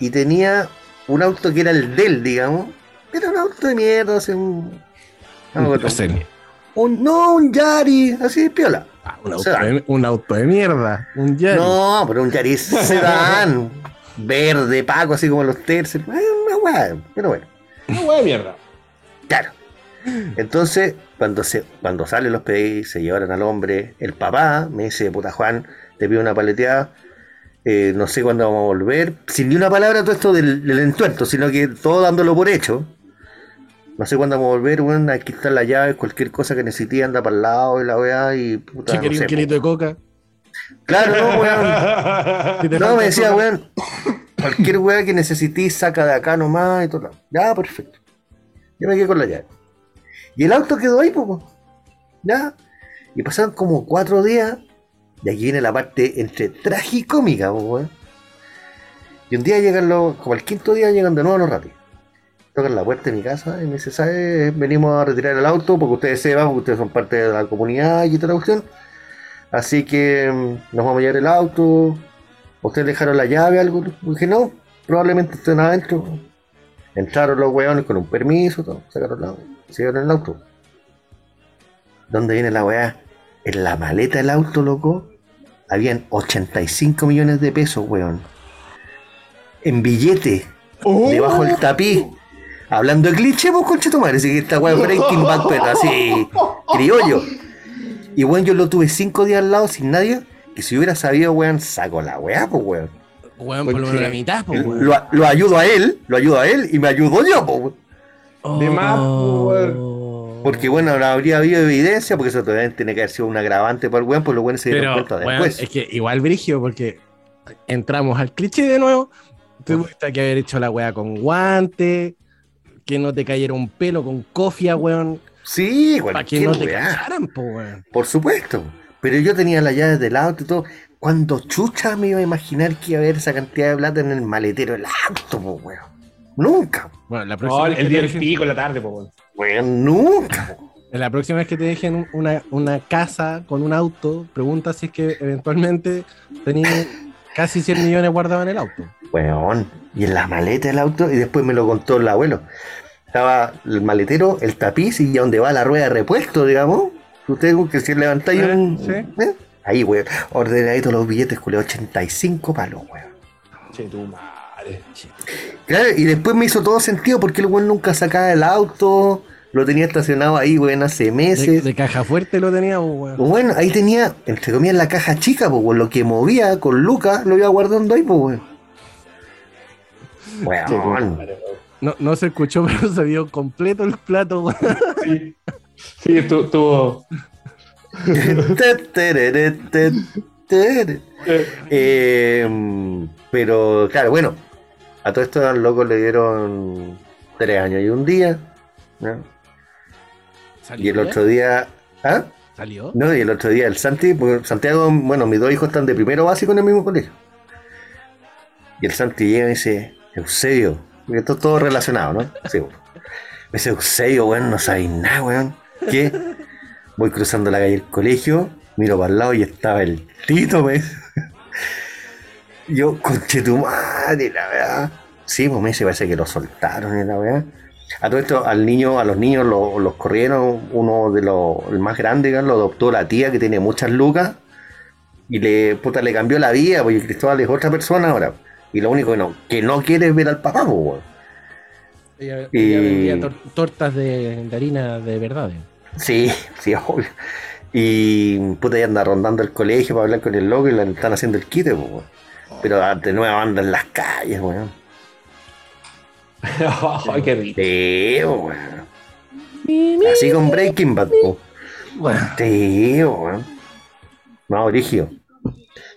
Y tenía un auto que era el del, digamos. Era un auto de mierda, así un. no. Un- no, un Yari, así de piola. Ah, un, auto de, un auto de mierda. Un Yari. No, pero un Yaris sedán, [LAUGHS] verde, paco, así como los terceros. Eh, Una weá, pero bueno, Una weá de mierda. claro. Entonces, cuando se, cuando salen los PDI, se llevaron al hombre, el papá me dice, puta Juan, te pido una paleteada, eh, no sé cuándo vamos a volver, sin ni una palabra todo esto del, del entuerto, sino que todo dándolo por hecho. No sé cuándo vamos a volver, bueno, aquí están las llaves, cualquier cosa que necesite anda para el lado y la weá y puta, Si no quería un kilito de coca. Claro, no, weón. [LAUGHS] Si No, me decía, weón, cualquier weá que necesites, saca de acá nomás y todo. Ya, perfecto. Yo me quedé con la llave. Y el auto quedó ahí, poco. Ya. Y pasaron como cuatro días. Y aquí viene la parte entre tragicómica, po, weón. Y un día llegan los, como el quinto día llegan de nuevo los ratis. Tocan la puerta de mi casa y me dice, ¿sabes? Venimos a retirar el auto porque ustedes sepan, porque ustedes son parte de la comunidad y toda la cuestión. Así que mm, nos vamos a llevar el auto. ¿Ustedes dejaron la llave algo? Dije, no, probablemente estén adentro. Entraron los weones con un permiso, todo, sacaron la, se llevaron el auto. ¿Dónde viene la weá? En la maleta del auto, loco, habían 85 millones de pesos, weón. En billete, Oh. debajo del tapiz. Hablando de cliché, pues concha tu madre, así que esta weá es Breaking Bad, pero así, criollo. Y weón, yo lo tuve cinco días al lado sin nadie, que si hubiera sabido, weón, saco la weá, pues weón. Weón, por lo menos la mitad, po, weón. Lo, lo ayudo a él, lo ayudo a él y me ayudo yo, pues. De más, po, Oh. Porque bueno, no habría habido evidencia, porque eso todavía tiene que haber sido un agravante para el weón, pues los weones se dieron Pero, cuenta después. es que igual brigio, porque entramos al cliché de nuevo. Tuviste que haber hecho la weá con guante, que no te cayera un pelo con cofia, weón, Sí, para que no te cacharan, po, weón. Por supuesto. Pero yo tenía las llaves del auto y todo. Cuando chucha me iba a imaginar que iba a haber esa cantidad de plata en el maletero del auto, pues, weón. Nunca, Bueno, la No, próxima, vez el que día te del dejen- pico en la tarde, po, weón. weón, nunca. [LAUGHS] la próxima vez que te dejen una, una casa con un auto, pregunta si es que eventualmente tenías casi 100 millones guardados en el auto. Weón. Y en la maleta del auto, y después me lo contó el abuelo. Estaba el maletero, el tapiz y donde va la rueda de repuesto, digamos. Usted que si levantáis Eh, un. sí. ¿eh? Ahí, weón. Ordenadito los billetes, culé, 85 palos, weón. Che, tu madre. Claro, y después me hizo todo sentido porque el weón nunca sacaba el auto, lo tenía estacionado ahí, weón, hace meses. de caja fuerte lo teníamos, weón. Bueno, ahí tenía, entre comillas, la caja chica, pues, weón, lo que movía con Lucas lo iba guardando ahí, pues, weón. Weón. No, no se escuchó, [LAUGHS] pero se vio completo el plato, weón. Sí, sí estuvo. estuvo- eh, Eh, pero, claro, bueno, a todo esto al loco le dieron tres años y un día, ¿no? Y el otro día, ¿ah? ¿Salió? No, y el otro día el Santi, porque Santiago, bueno, mis dos hijos están de primero básico en el mismo colegio. Y el Santi llega y dice, Eusebio, porque esto es todo relacionado, ¿no? Sí, bueno. Me dice, Eusebio, weón, no sabéis nada, weón. ¿Qué? Voy cruzando la calle del colegio, miro para el lado y estaba el Tito, me dice. Yo, conche tu madre, la verdad. Sí, pues me parece que lo soltaron la verdad. A todo esto, al niño, a los niños lo- los corrieron, uno de los, el más grande, lo adoptó la tía que tiene muchas lucas y le, puta, le cambió la vida, porque Cristóbal es otra persona ahora. Y lo único que no, que no quiere es ver al papá, pues. Ella, Y- ella vendía tor- tortas de, de harina de verdad. Sí, [LAUGHS] sí, obvio. Y puta, ya anda rondando el colegio para hablar con el loco y le están haciendo el quite, pues. Pero de nueva banda en las calles, weón. [LAUGHS] Ay, qué rico. Sí, weón. Así con Breaking Bad, po. Bueno, Sí, weón. No, origen.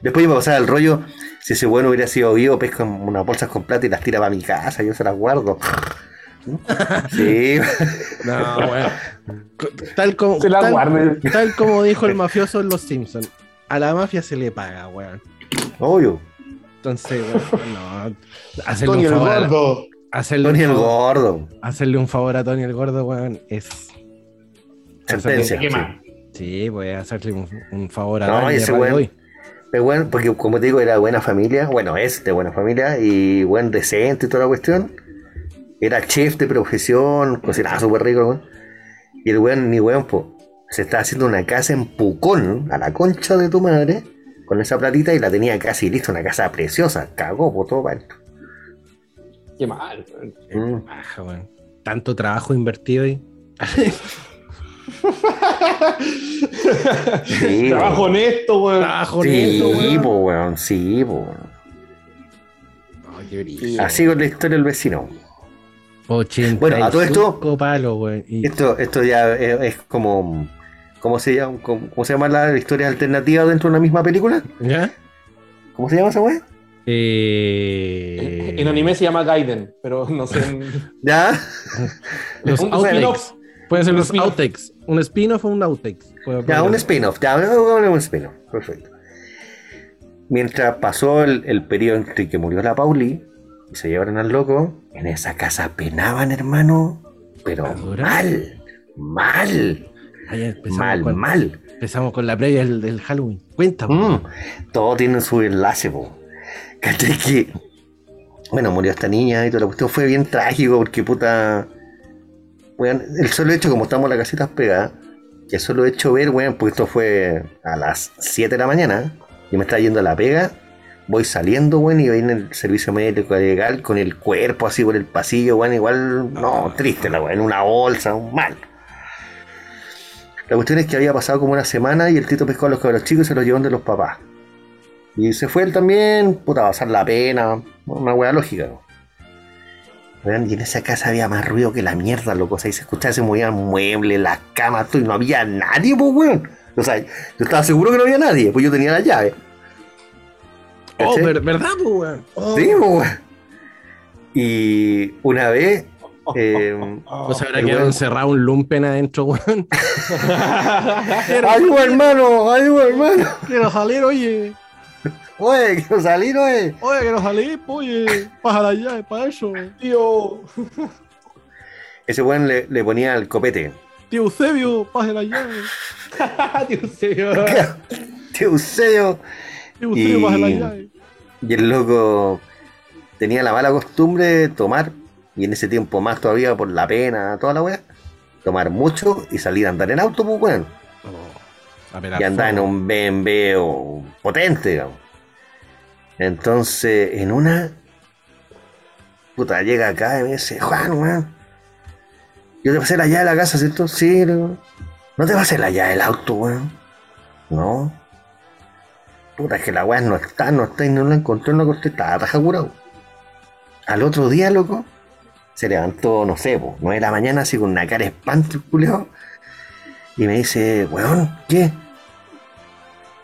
Después iba a pasar el rollo, si ese bueno hubiera sido vivo, pesca unas bolsas con plata y las tira para mi casa, yo se las guardo. [LAUGHS] Sí, no, bueno. Tal como, Se la tal, guarden. tal como dijo el mafioso en Los Simpsons. A la mafia se le paga, weón. obvio. Entonces, weón, no. Hacerle Tony un el favor. a- gordo. Hacerle Tony un el gordo. hacerle un favor a Tony el Gordo, weón, es. Sentencia. ¿Qué sí. voy a hacerle un, un favor a No, Dani ese weón- hoy. Bueno, porque como te digo, era buena familia, bueno, es de buena familia y buen decente y toda la cuestión. Era chef de profesión, cocinaba súper rico, weón. Y el weón, ni weón, po, se estaba haciendo una casa en Pucón, a la concha de tu madre, con esa platita y la tenía casi lista, una casa preciosa. Cagó, por todo para. Qué mal. weón. Mm. Baja, weón. Tanto trabajo invertido ahí. [LAUGHS] Sí, Trabajo honesto, weón. Trabajo Sí, honesto, weón. po, weón, sí, po, weón. Ay, qué brillo. Así con la historia del vecino. 85 Bueno, a todo esto- weón. Y Esto, esto ya es, es como. ¿Cómo se llama? ¿Cómo, cómo se llama la historia alternativa dentro de una misma película? ¿Ya? ¿Cómo se llama esa weá? Eh, En anime se llama Gaiden, pero no sé. en- [LAUGHS] ¿Ya? [LAUGHS] Los Un outtakes. Pueden ser los outtakes. Un spin-off o un outtakes. Ya, un spin-off. Ya, un spin-off. Perfecto. Mientras pasó el, el periodo entre que murió la Pauli y se llevaron al loco, en esa casa penaban, hermano. Pero mal. Mal. Empezamos, Mal, con, mal. empezamos con la previa del, del Halloween. Cuenta, Mm, todo tiene su enlace, po. ¿Cachai? Que. Bueno, murió esta niña y toda la cuestión fue bien trágico porque puta. Weón, el solo hecho, como estamos en la casita pegada, que el solo hecho ver, weón, porque esto fue a las 7 de la mañana, y me estaba yendo a la pega, voy saliendo, weón, y voy en el servicio médico legal con el cuerpo así por el pasillo, weón, igual, no, triste la weón, en una bolsa, mal. La cuestión es que había pasado como una semana y el Tito pescó a los cabros chicos y se los llevó de los papás. Y se fue él también, puta, a pasar la pena, una weá lógica. ¿no? Y en esa casa había más ruido que la mierda, loco. O sea, y se escuchaba, se movían muebles, las camas, todo, y no había nadie, pues, weón. O sea, yo estaba seguro que no había nadie, pues yo tenía la llave. Oh, ¿Cachai? ver- ¿verdad, pues, weón? Oh. Sí, pues, weón. Y una vez, eh, [LAUGHS] habrá el quedado weón- encerrado un lumpen adentro, weón. [LAUGHS] ayuda hermano, ayuda hermano. Quiero salir, oye. Oye, quiero salir, oye. Oye, quiero salir, oye. Baja la llave para eso. Tío. Ese weón le, le ponía el copete. Tío Eusebio, baje la llave. Tío, en serio. [LAUGHS] Tío Eusebio. Tío Eusebio, Y- la llave. Y el loco tenía la mala costumbre de tomar, y en ese tiempo más todavía por la pena, toda la weá, tomar mucho y salir a andar en auto, pues weón. Pelar Y andar en un BMW potente, digamos. Entonces, en una. Puta, llega acá y me dice, Juan, weón. Yo te pasé la llave de la casa, ¿cierto? Sí, digo, no te pasé la llave del auto, weón. No. Puta, es que la weá no está, no está y no la encontró, no la encontré, estaba curado. Al otro día, loco, se levantó, no sé, pues, 9 de la mañana, así con una cara espanto, y me dice, weón, ¿qué?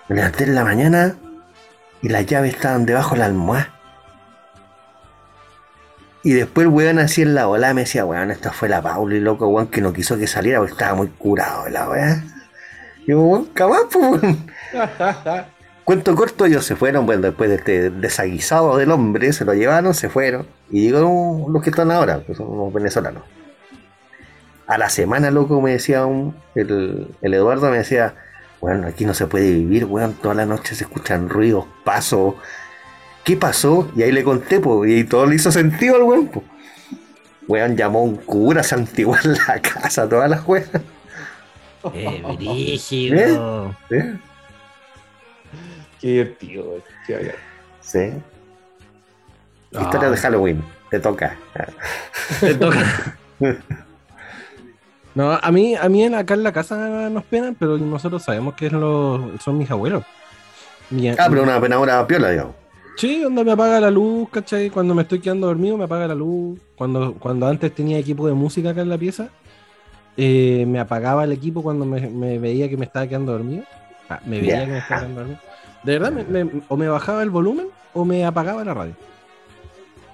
Me levanté en la mañana y las llaves estaban debajo de la almohada. Y después el weón así en la ola me decía, weón, esta fue la Pauli, loco, weón, que no quiso que saliera porque estaba muy curado la weá. Y yo, weón. [LAUGHS] Cuento corto, ellos se fueron, bueno, después de este desaguisado del hombre, se lo llevaron, se fueron. Y llegaron los que están ahora, que son los venezolanos. A la semana, loco, me decía un, el, el Eduardo, me decía, bueno, aquí no se puede vivir, weón, toda la noche se escuchan ruidos, pasos. ¿Qué pasó? Y ahí le conté, pues, y todo le hizo sentido al weón, pues. Weón llamó a un cura, santiguar la casa, todas las weas. Eh, brígido. ¿Eh? Qué divertido, güey. Sí. Ah. Historia de Halloween, te toca. Te toca. [LAUGHS] No, a mí, a mí en- acá en la casa nos penan, pero nosotros sabemos que es lo, son mis abuelos. Mi- Ah, pero una penadora piola, digamos. Sí, donde me apaga la luz, ¿cachai? Cuando me estoy quedando dormido me apaga la luz. Cuando, cuando antes tenía equipo de música acá en la pieza, eh, me apagaba el equipo cuando me, me veía que me estaba quedando dormido. Ah, me veía que me estaba quedando dormido. De verdad, me- me- o me bajaba el volumen o me apagaba la radio.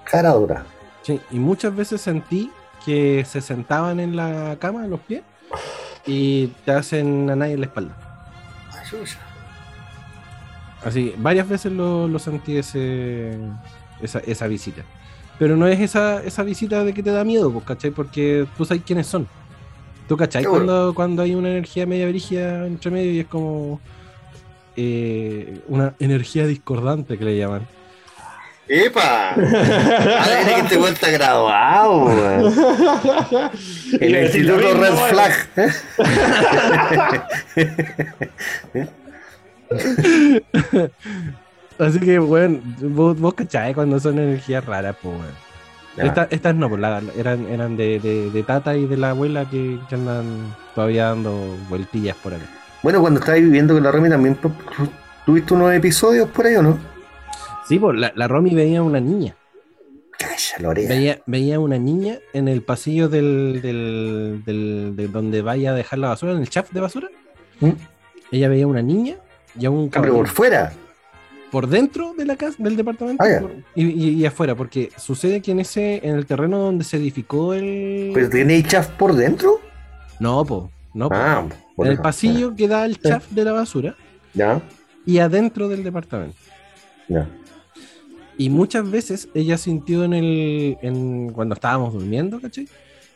Cara dura. Sí, y muchas veces sentí que se sentaban en la cama, en los pies, y te hacen a nadie en la espalda. Así, varias veces lo, lo sentí ese, esa, esa visita. Pero no es esa, esa visita de que te da miedo, pues, ¿cachai? Porque tú sabes quiénes son. ¿Tú cachai? Cuando, cuando hay una energía media brígida entre medio y es como eh, una energía discordante que le llaman. ¡Epa! Ahora que este weón está graduado. El [LAUGHS] Instituto Red. Flag. [LAUGHS] Así que, bueno, vos, vos cachai cuando son energías raras, pues. Esta- estas no, pues la- eran, eran de, de, de Tata y de la abuela que, que andan todavía dando vueltillas por ahí. Bueno, cuando estabas viviendo con la Romy también tú- tuviste unos episodios por ahí, ¿o no? Sí, pues la, la Romy veía una niña. Calla. Veía, veía una niña en el pasillo del, del, del- de donde vaya a dejar la basura, en el chaf de basura. ¿Mm? Ella veía una niña y a un Ah, cabrón por fuera. por dentro de la casa, del departamento Ah, ya. por- y, y- y afuera, porque sucede que en ese, en el terreno donde se edificó el. ¿Pero tiene chaf por dentro? No, po, no. Ah, por en el pasillo que da el chaf de la basura Ya, y adentro del departamento. ya. Y muchas veces ella sintió en el. En, cuando estábamos durmiendo, ¿cachai?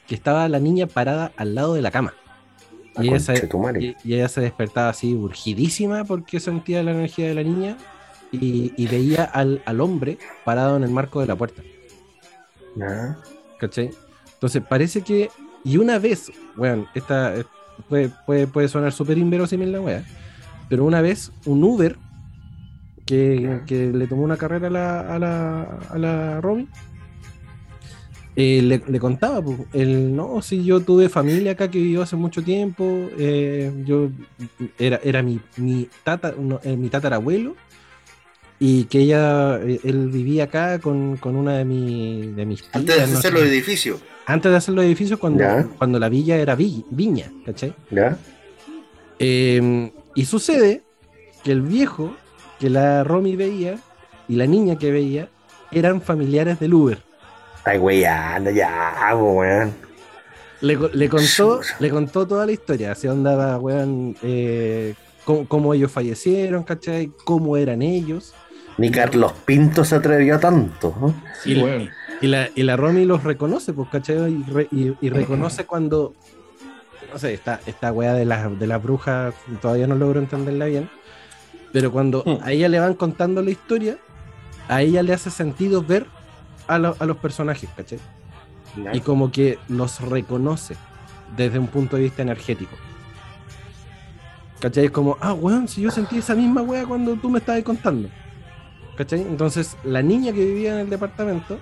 Que estaba la niña parada al lado de la cama. Y ella, se, y, y ella se despertaba así, urgidísima, porque sentía la energía de la niña y, y veía al, al hombre parado en el marco de la puerta. Entonces parece que. Y una vez, weón, esta puede, puede, puede sonar súper inverosímil la weá, pero una vez un Uber que, que le tomó una carrera a la, a la, a la Romy, eh, le, le contaba, pues, el, no, si yo tuve familia acá que vivió hace mucho tiempo, eh, yo era, era mi, mi, tata, no, eh, mi tatarabuelo, y que ella, eh, él vivía acá con, con una de, mi, de mis tías, Antes de no hacer sé. los edificios. Antes de hacer los edificios, cuando, Ya. cuando la villa era vi- viña, ¿cachai? ¿Ya? Eh, y sucede que el viejo que la Romy veía y la niña que veía eran familiares del Uber. Ay, güey, anda ya, weón. Le, le contó, le contó toda la historia, así onda, weón, eh, cómo, cómo ellos fallecieron, ¿cachai? Cómo eran ellos. Ni Carlos Pinto se atrevió a tanto. ¿no? Sí, weón. Y la, y la Romy los reconoce, pues, ¿cachai? Y, re- y- y reconoce cuando, no sé, esta, esta weá de las de las brujas, todavía no logro entenderla bien, pero cuando Hmm. a ella le van contando la historia, a ella le hace sentido ver a, lo- a los personajes, ¿cachai? Y como que los reconoce desde un punto de vista energético. ¿Cachai? Es como, ah, weón, si yo sentí esa misma weá cuando tú me estabas contando. ¿Cachai? Entonces, la niña que vivía en el departamento,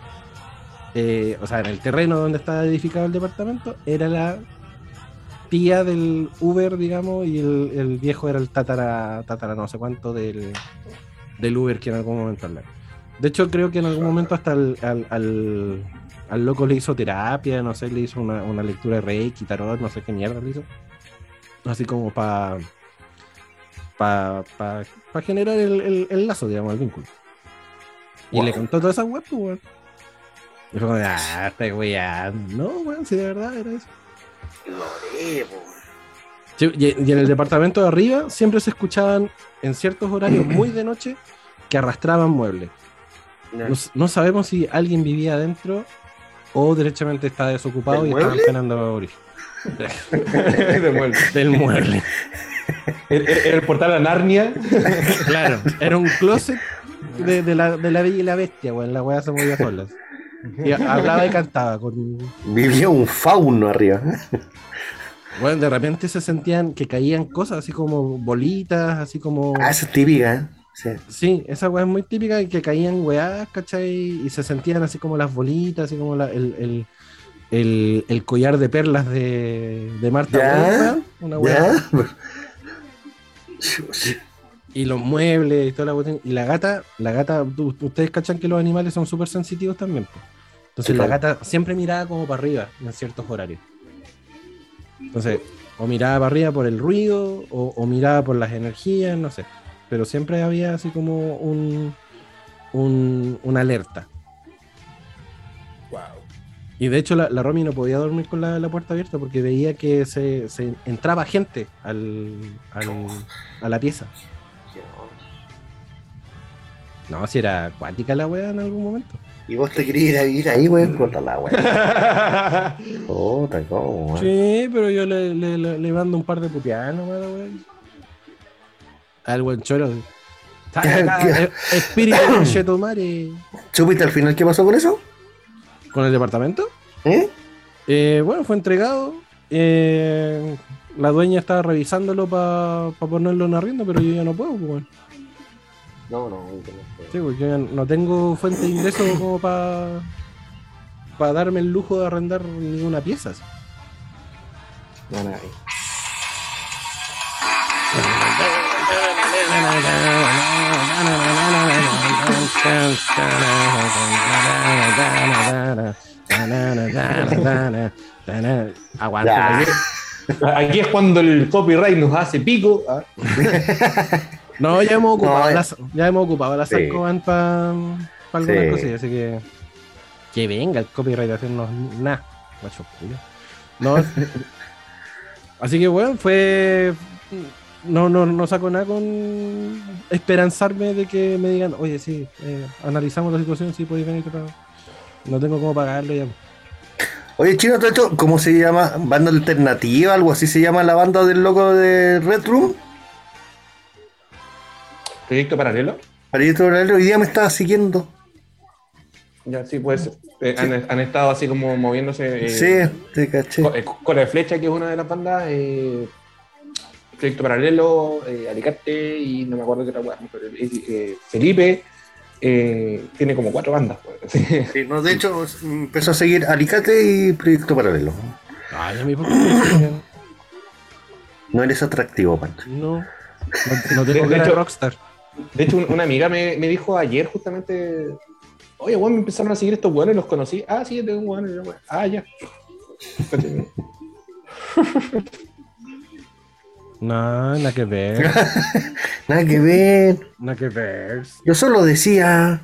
eh, o sea, en el terreno donde estaba edificado el departamento, era la tía del Uber, digamos, y el, el viejo era el tatara, tatara no sé cuánto del, del Uber que en algún momento hablaron. De hecho, creo que en algún momento hasta al, al, al- al loco le hizo terapia, no sé, le hizo una, una lectura de Reiki, tarot, no sé qué mierda le hizo. Así como para para pa, pa generar el, el- el lazo, digamos, el vínculo. Y le contó todas esas weas, pues. Y fue como, ah, esta weá. No, weón, si de verdad era eso. Sí, y, y en el departamento de arriba siempre se escuchaban en ciertos horarios [CLEARS THROAT] muy de noche que arrastraban muebles. No, sabemos si alguien vivía adentro o derechamente está desocupado ¿Del y mueble? esperando a morir. [LAUGHS] Del mueble. Era el portal a Narnia. Claro, era un closet de, de la, de la Bella y la Bestia, weón. La weá se movía sola. [LAUGHS] Y hablaba y cantaba. Con... Vivía un fauno arriba. Bueno, de repente se sentían que caían cosas así como bolitas, así como. Ah, esa es típica, ¿eh? Sí. Sí, esa weá es muy típica y que caían weás, ¿cachai? Y se sentían así como las bolitas, así como la- el, el, el, el collar de perlas de, de Marta Ya, weón, Una weá. ¿Ya? [LAUGHS] Y los muebles y toda la cuestión. Y la gata, la gata, ustedes cachan que los animales son súper sensitivos también. po. Entonces Sí, la gata siempre miraba como para arriba en ciertos horarios. Entonces, o miraba para arriba por el ruido, o, o miraba por las energías, no sé. Pero siempre había así como un, un una alerta. Wow. Y de hecho la, la Romy no podía dormir con la, la puerta abierta porque veía que se, se entraba gente al, al- a la pieza. No, si era acuática la weá en algún momento. Y vos te querías ir a vivir ahí, weón. [LAUGHS] Puta la weón. Puta, ¿cómo, weón? Sí, pero yo le, le, le- le mando un par de la weá. Al buen choro. [LAUGHS] Eh, Espíritu conchetumare. [COUGHS] ¿Supiste al final qué pasó con eso? ¿Con el departamento? ¿Eh? Eh, bueno, fue entregado. eh, la dueña estaba revisándolo para ponerlo en arriendo, pero yo ya no puedo, pues, weón. No, no, Sí, porque yo no tengo fuente de ingreso [COUGHS] como para para darme el lujo de arrendar ninguna pieza. así. No, no, Aguanta. Aquí es cuando el copyright nos hace pico. ¿ah? [LAUGHS] No, ya hemos ocupado No, las, ya hemos ocupado las Sí. Para algunas Sí. cosillas, así que que venga el copyright a hacernos nada, macho culo. No. [LAUGHS] así que bueno, fue no, no, no saco nada con esperanzarme de que me digan, oye, sí, eh, analizamos la situación, sí podéis venir, pero no tengo cómo pagarle ya. Oye, chino, todo esto, ¿cómo se llama? ¿Banda alternativa? ¿Algo así se llama la banda del loco de Red Room? Proyecto paralelo. Para ir a hoy día me estaba siguiendo. Ya, sí, pues eh, han, han estado así como moviéndose. eh, sí, te caché. Co- eh, Cola de Flecha, que es una de las bandas. eh, Proyecto Paralelo, eh, Alicante y no me acuerdo qué otra Felipe eh, tiene como cuatro bandas. pues, [LAUGHS] sí. Sí, no, de hecho, empezó a seguir Alicate y Proyecto Paralelo. Ay, a mí, ¿por qué me siguen? No eres atractivo, Pancho. No, no, no tengo De- cara rockstar. De hecho, un- una amiga me, me dijo ayer justamente, oye, weón, me empezaron a seguir estos weones, los conocí. Ah, sí, tengo un weón, Ah, ya. No, nada que ver. [LAUGHS] Nada que ver. Nada que ver. Yo solo decía.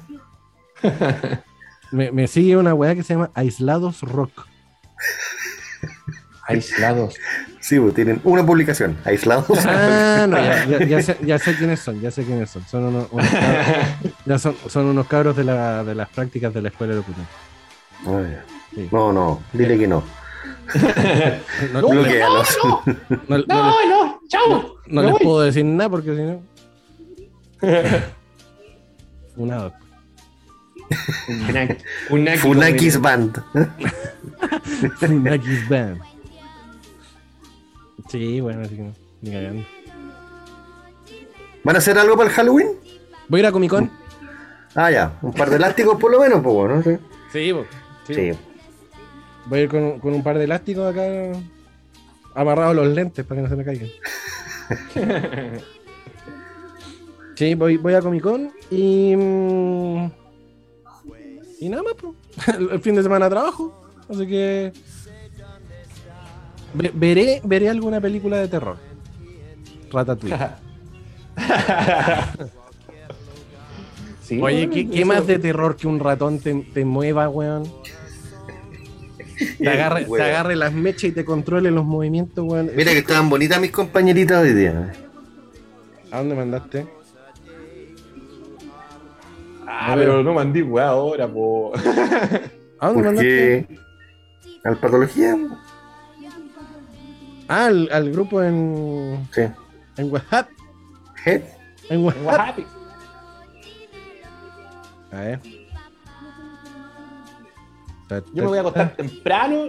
[LAUGHS] Me, me sigue una weá que se llama Aislados Rock. [LAUGHS] Aislados. [LAUGHS] Sí, pues, tienen una publicación, aislados. Ah, no, ya, ya- ya sé, ya sé quiénes son, ya sé quiénes son. Son unos, unos cabros, ya son, son unos cabros de, la, de las prácticas de la escuela de locución. Ah. Sí. No, no, dile que no. No, No, no le- Bloquealos. no- no le- No, no, chao. no les voy. puedo decir nada porque si no. [LAUGHS] Funado. Funaki- Funaki- Funakis Band. [LAUGHS] Funakis Band. Sí, bueno, así que no. Ni cagando. ¿Van a hacer algo para el Halloween? Voy a ir a Comic Con. Ah, ya. Un par de elásticos por lo menos, pues bueno. Sí. Sí, po. Sí, Sí. Voy a ir con, con un par de elásticos acá amarrados a los lentes para que no se me caigan. [LAUGHS] Sí, voy, voy a Comic Con y. mm, Y nada más, po. El, [LAUGHS] el fin de semana trabajo. Así que. Ve- veré, veré alguna película de terror. Ratatouille. [LAUGHS] Sí, Oye, ¿qué, más de terror que un ratón te, te mueva, weón? Te agarre, te agarre las mechas y te controle los movimientos, weón. Mira que estaban bonitas mis compañeritas hoy día. ¿A dónde mandaste? Ah, pero no mandé weá ahora, po. [LAUGHS] ¿A dónde ¿Por mandaste? qué? ¿Al patología? Ah, al, al grupo en. Sí. En WhatsApp. ¿Eh? En WhatsApp. A ver. Yo me voy a acostar temprano.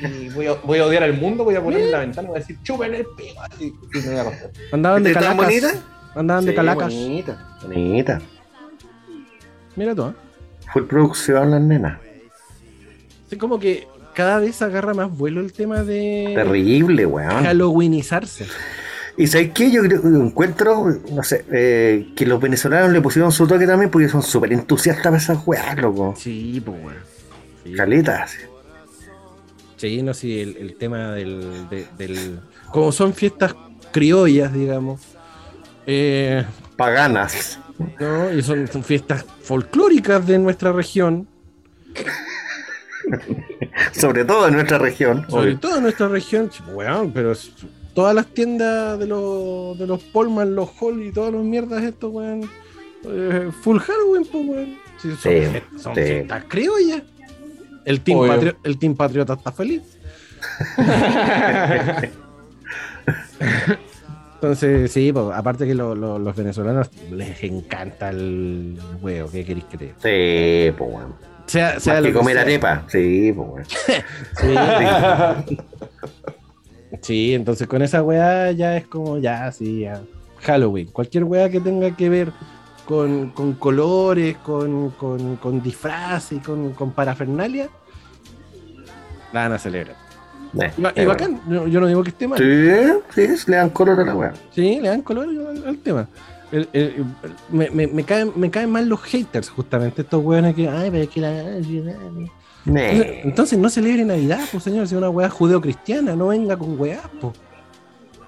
Y voy a, voy a odiar al mundo, voy a poner en la ventana, voy a decir, chupen el pico. Y me voy a acostar. Andaban de ¿Estaban calacas. bonitas? Andaban de calacas. Bonita. Bonita. Mira tú, ¿eh? Full producción las nenas. Sí, como que cada vez agarra más vuelo el tema de Terrible, weón. Halloweenizarse. Y ¿sabes qué? Yo creo, encuentro, no sé, eh, que los venezolanos le pusieron su toque también porque son súper entusiastas para esas weas, loco. Sí, pues, weón. Sí. Caletas. Sí, no, sí, el, el tema del, de- del. Como son fiestas criollas, digamos. eh, Paganas. ¿no? Y son, son fiestas folclóricas de nuestra región. [LAUGHS] Sobre todo en nuestra región. Sobre obvio. todo en nuestra región. Weón, pero todas las tiendas de los, de los Polman, los Hall y todas las mierdas estos, weón. eh, full Halloween, pues, weón. Sí, son, Sí, fiestas- son sí. fiestas criollas. El team, el team Patriota está feliz. [LAUGHS] Entonces, sí, pues, aparte que lo- lo- los venezolanos les encanta el huevo, ¿qué queréis creer? Sí, pues bueno. Sea, sea Más lo que que comer sea. arepa. Sí, pues. [LAUGHS] Sí, [LAUGHS] sí, entonces con esa weá ya es como, ya, sí, ya. Halloween. Cualquier weá que tenga que ver con, con colores, con, con, con disfraces, con, con parafernalia, la van a celebrar. Eh, Y, ba- y eh, bacán, yo, yo no digo que esté mal. Sí, sí, le dan color a la wea. Sí, le dan color al, al tema. El- el- el- me, me, me caen, me caen mal los haters, justamente, estos weones que, ay, pero es que la... Nee. Entonces no celebre Navidad, pues señor, si es una weá judeo-cristiana, no venga con weá, pues.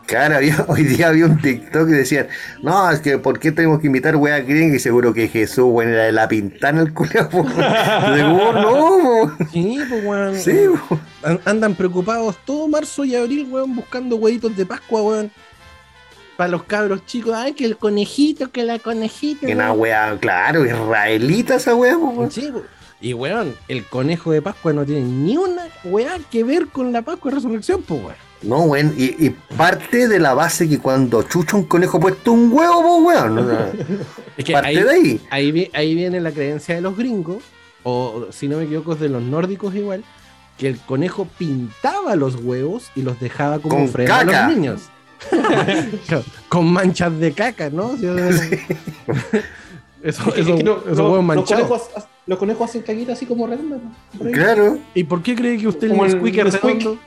Claro, había- [LAUGHS] hoy día había un TikTok que decían, no, es que ¿por qué tenemos que imitar wea gringa? Y seguro que Jesús, bueno, era de la pintana el culiao. po. [LAUGHS] No, po. Sí, pues weón. sí, po. An- Andan preocupados todo marzo y abril, weón, buscando huevitos de Pascua, weón. Para los cabros chicos, ay, que el conejito, que la conejita. que una wea, claro, israelita esa po. Sí. Y weón, el conejo de Pascua no tiene ni una weá que ver con la Pascua y Resurrección, pues weón. No, weón, y, y parte de la base que cuando chucha un conejo puesto un huevo, po, weón. O sea, [LAUGHS] Es que parte ahí, de ahí. ahí, vi- ahí viene la creencia de los gringos, o si no me equivoco, es de los nórdicos igual, que el conejo pintaba los huevos y los dejaba como Con a los niños. [LAUGHS] Con manchas de caca, ¿no? Sí, [LAUGHS] Eso, Es que- eso, es que no- esos no- huevos los, manchados. conejos, los conejos hacen caquita así como redonda. ¿no? Claro. ¿Y por qué cree que usted Como el el Nesquik [LAUGHS] es redondo?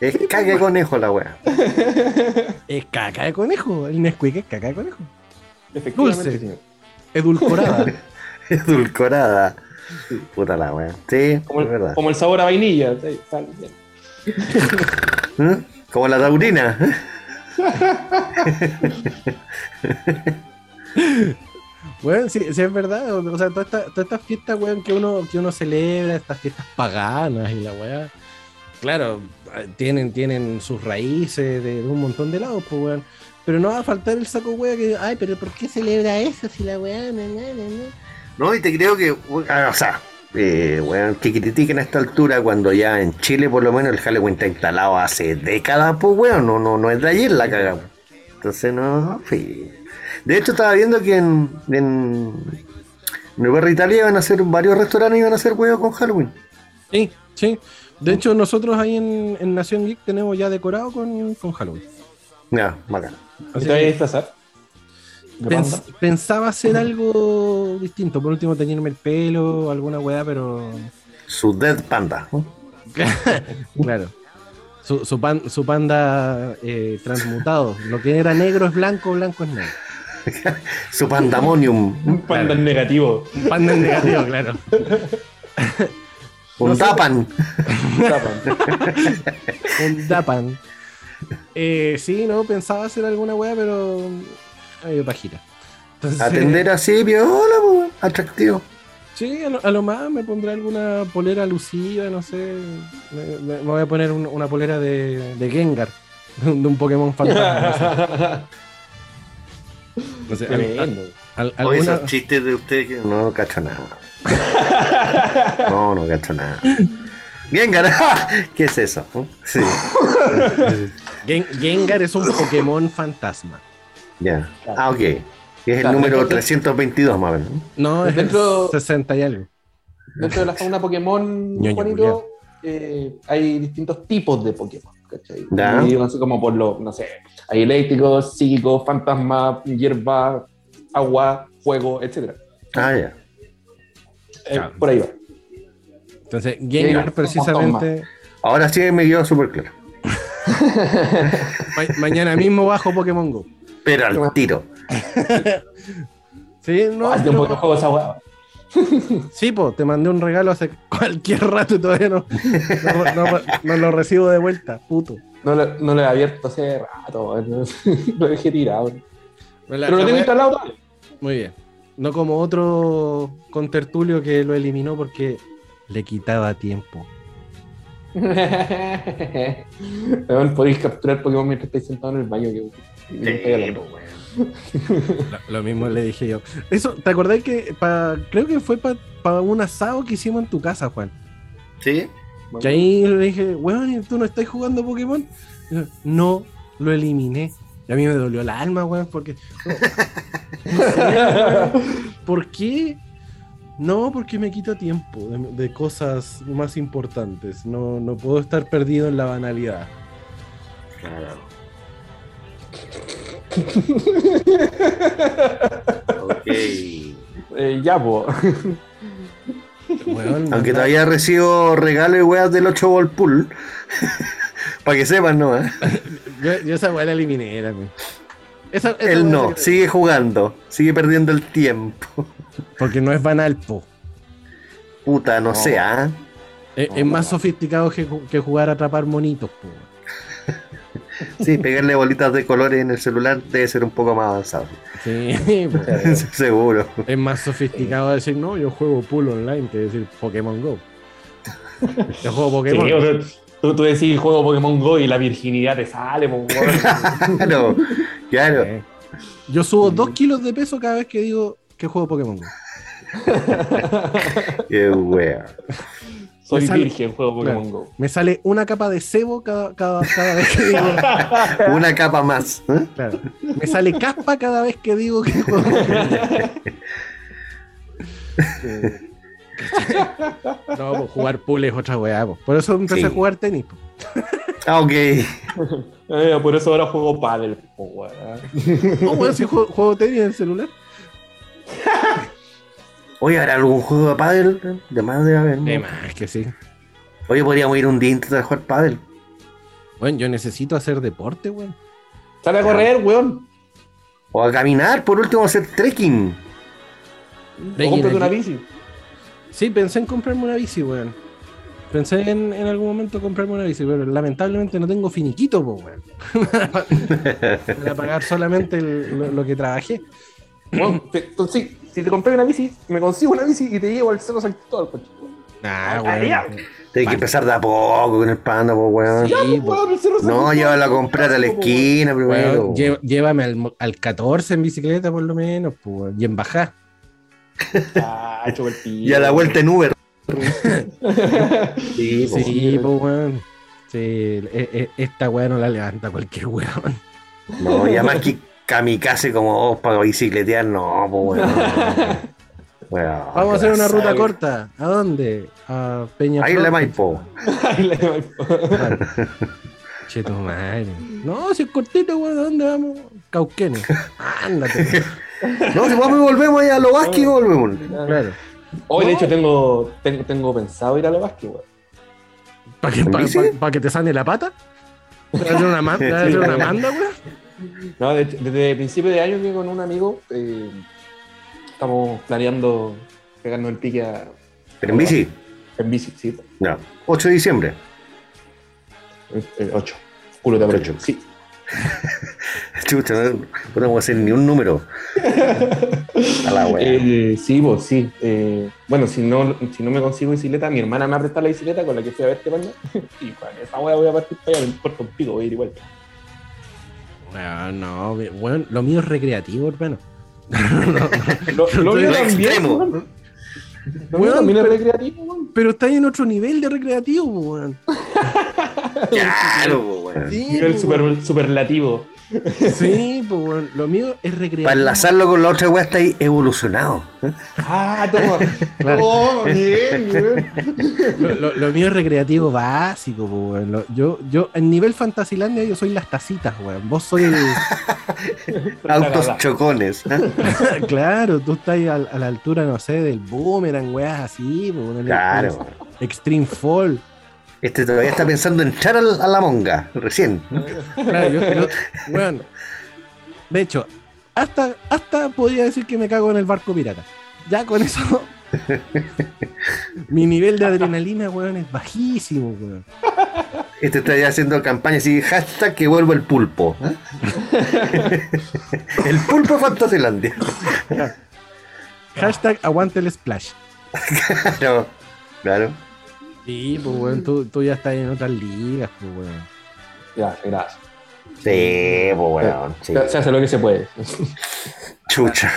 es caga de conejo la wea. Es caca de conejo. El Nesquik es caca de conejo. Efectivamente, Dulce. señor. Edulcorada. Edulcorada. Puta la wea. Sí, Como es el, verdad. como el sabor a vainilla. sí, bien. ¿Mm? Como la taurina. Bueno, sí, sí es verdad. O sea, todas estas fiestas, weón, que uno, que uno celebra, estas fiestas paganas y la weá. Claro, eh, tienen, tienen sus raíces de, de un montón de lados, pues weón. Pero no va a faltar el saco weá que, ay, pero ¿por qué celebra eso si la weá? Na, na, na, na"? No, y te creo que, o sea, eh, weón, que critiquen a esta altura cuando ya en Chile por lo menos el Halloween está instalado hace décadas, pues weón, no, no, no es de ayer la cagamos. Entonces no, sí. De hecho estaba viendo que en, en Nueva Italia iban a hacer varios restaurantes iban a hacer huevos con Halloween. Sí, sí. De hecho, nosotros ahí en, en Nación Geek tenemos ya decorado con, con Halloween. Ya, bacán. ¿Te vas a disfrazar? Pensaba hacer algo distinto. Por último, teñirme el pelo, alguna weá, pero. Su Dead Panda. [LAUGHS] Claro. Su, su, pan- su panda eh, transmutado. Lo que era negro es blanco, blanco es negro. Su Pandamonium. Un panda en negativo. Un panda es negativo, claro. Un No sé. Tapan. Tapan. Un Dapan. Eh, sí, no, pensaba hacer alguna weá, pero. Ay, pajita. Entonces, Atender así, viola, atractivo. Sí, a lo, a lo más me pondré alguna polera alusiva, no sé. Me, me- me voy a poner un- una polera de, de Gengar, [LAUGHS] de un Pokémon fantasma. No sé, No sé, al- alguna- esos chistes de ustedes que no cacho nada. [LAUGHS] No, no cacho nada. Bien, ganado. [LAUGHS] ¿Qué es eso? Sí, Gen- Gengar es un Pokémon fantasma. Ya. Ah, ok. Es el número entonces- 322 más o menos. No, es Dentro- [LAUGHS] el 60 y algo. Dentro de la fauna Pokémon, Juanito, eh, hay distintos tipos de Pokémon. ¿cachai? Ya. Divididos así como por los, no sé, hay eléctricos, psíquicos, fantasma, hierba, agua, fuego, etc. Ah, ya. Claro. por ahí va. Entonces, Gengar precisamente. Ahora sí me quedó súper claro. [LAUGHS] Ma- mañana mismo bajo Pokémon Go. Pero al tiro. [LAUGHS] Sí, no, Hace un poco juego esa weá. [LAUGHS] sí, po, te mandé un regalo hace cualquier rato y todavía no, no, no- no lo recibo de vuelta, puto. No lo, no lo he abierto hace rato, [LAUGHS] lo dejé tirado. Me la- Pero lo tengo instalado todavía. Muy bien. No como otro contertulio que lo eliminó porque le quitaba tiempo. Podéis capturar Pokémon mientras estáis sentado en el baño. Que, y hablando. Lo, [LAUGHS] lo mismo le dije yo. Eso, ¿te acordás que pa- creo que fue para un asado que hicimos en tu casa, Juan? ¿Sí? Que ahí le dije, weón, ¿y ¿tú no estás jugando Pokémon? Yo, No, lo eliminé. Y a mí me dolió el alma, weón, porque. [LAUGHS] ¿Por qué? No, porque me quita tiempo de, de cosas más importantes. No, no puedo estar perdido en la banalidad. Claro. Ok. Eh, ya, po. Aunque todavía recibo regalos y weas del 8 ball pool. [LAUGHS] Para que sepan, ¿no? eh? [LAUGHS] yo, yo esa weá la eliminé, era. Esa- esa Él no, sigue jugando, sigue perdiendo el tiempo. [LAUGHS] Porque no es banal, po. Puta, no, ¿ah? Es, es más sofisticado que jugar a atrapar monitos, po. Sí, pegarle bolitas de colores en el celular debe ser un poco más avanzado. Sí. [LAUGHS] Seguro. Es más sofisticado decir, no, yo juego pool online que decir Pokémon Go. Yo juego Sí, Pokémon. o sea, tú, tú decís juego Pokémon Go y la virginidad te sale. [LAUGHS] Claro, claro. Yo subo dos kilos de peso cada vez que digo que juego Pokémon Go. [LAUGHS] Qué wea. Soy Me sale- virgen, juego Pokémon Claro. Go. Me sale una capa de cebo cada, cada, cada vez que digo. [LAUGHS] Una capa más. ¿eh? Claro. Me sale caspa cada vez que digo que juego Pokémon [LAUGHS] Go. No, pues jugar pool es otra weá. po. Por eso empecé Sí. a jugar tenis. po. Ah, ok. Eh, por eso ahora juego paddle, po, weón. No, weón, si juego, juego tenis en el celular. [LAUGHS] Oye, ¿habrá algún juego de pádel? De más debe haber. ¿no? De más que sí. Oye, podríamos ir un día a intentar jugar pádel. Bueno, yo necesito hacer deporte, weón. Sale a correr, weón. O a caminar, por último, a hacer trekking. O cómprate una bici. Sí, pensé en comprarme una bici, weón. Pensé en, en algún momento comprarme una bici, pero lamentablemente no tengo finiquito, po, weón. [LAUGHS] Para pagar solamente el- lo, lo que trabajé. Weón, te- entonces, si te compré una bici, me consigo una bici y te llevo al cerro San Cristóbal, coche. Ah, ya. weón. Tienes que empezar de a poco con el panda, pues, weón. Sí, pues, weón, No, Cristóbal, llévala a weón, comprar a la esquina primero. Weón, llévame al, al 14 en bicicleta, por lo menos, weón. Y en bajá. weón. Ah, Y a la weón. vuelta en Uber. sí, pues. [LAUGHS] Sí, po, weón. Sí, e- e- esta weá no la levanta cualquier weón. No, y además que kamikaze como vos para bicicletear, no, pues, weón. [LAUGHS] Weón, Vamos a hacer una ruta corta. ¿A dónde? A Peña Ahí la Maipo. [LAUGHS] Ay, la- Che, tu madre. No, si es cortito, weón, ¿a dónde vamos? Cauquenes. Ándate. No, si vamos y volvemos ahí a lo vasco y volvemos. claro. Hoy, de hecho, tengo, tengo, tengo pensado ir a la básquet, weón. ¿Para que, ¿En pa- bici? pa- pa' que te sane la pata? ¿Te vas a hacer una, ma- te vas a hacer una manda, weón? [LAUGHS] No, desde principio de año que con un amigo eh, estamos planeando pegarnos el pique a- Pero en bici. en bici, sí. No. 8 de diciembre. El, el 8. Culo de aprovecho. Ocho. Sí. [LAUGHS] Chucha, no podemos hacer ni un número. [LAUGHS] A la wea. Eh, sí, pues sí. Eh, bueno, si no, si no me consigo bicicleta, mi hermana me ha prestado la bicicleta con la que fui a verte, panda. Y con esa wea voy a partir para allá, me importa un pico, voy a ir igual. Weón, no, weón, lo mío es recreativo, hermano. [LAUGHS] Lo, lo mío Lo también, Weón, también es pero- recreativo, weón. Pero está en otro nivel de recreativo, weón. [LAUGHS] Claro, weón. Sí, Nivel super, superlativo. Sí, [LAUGHS] pues. Lo mío es recreativo. Para enlazarlo con la otra wea está ahí evolucionado. Ah, toma. Claro. Oh, bien. Lo, lo- lo mío es recreativo básico. Lo- yo, yo, en nivel Fantasilandia, yo soy las tacitas, weón. Vos soy el. [LAUGHS] Autos chocones. ¿eh? [LAUGHS] claro, tú estás a, a la altura, no sé, del boomerang, weas así, el- Claro. el Extreme Fall. Este todavía está pensando en entrar a la monga, recién. Claro, yo- yo- weón. De hecho, hasta, hasta podría decir que me cago en el barco pirata. Ya con eso. mi nivel de adrenalina, weón, es bajísimo, weón. Este está ya haciendo campaña así, hashtag que vuelvo el pulpo. ¿eh? [LAUGHS] el pulpo Fantasilandia. Hashtag aguante el splash. [LAUGHS] Claro, claro. Sí, pues weón, tú, tú ya estás en otras ligas, pues weón. Gracias, gracias. Sí, pues bueno, sí. Se, se hace lo que se puede. Chucha.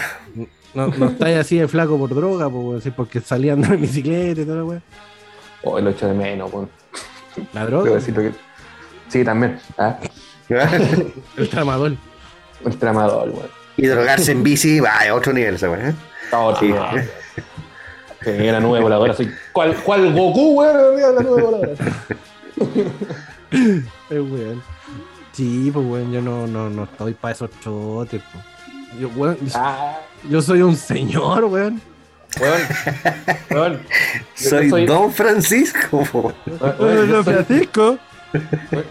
No, no estás así de flaco por droga, pues weón, sí, porque salía andando en bicicleta y todo, weón. Oh, lo echo de menos, weón. La droga, que- Sí, también. ¿ah? [LAUGHS] el tramador. El tramador, weón. y drogarse en bici, va, a otro nivel esa weá. ¿eh? Oh, Sí. Sí. La nube voladora. Soy, ¿cuál, ¿Cuál Goku, weón? Mira La nube voladora. [LAUGHS] Eh, weón. Sí, pues weón, yo no, no, no estoy para esos trotes, pues. Yo, weón, Ah, yo soy un señor, weón. weón. Weón. Soy, soy- Don Francisco. po. weón, weón, yo, soy, Francisco.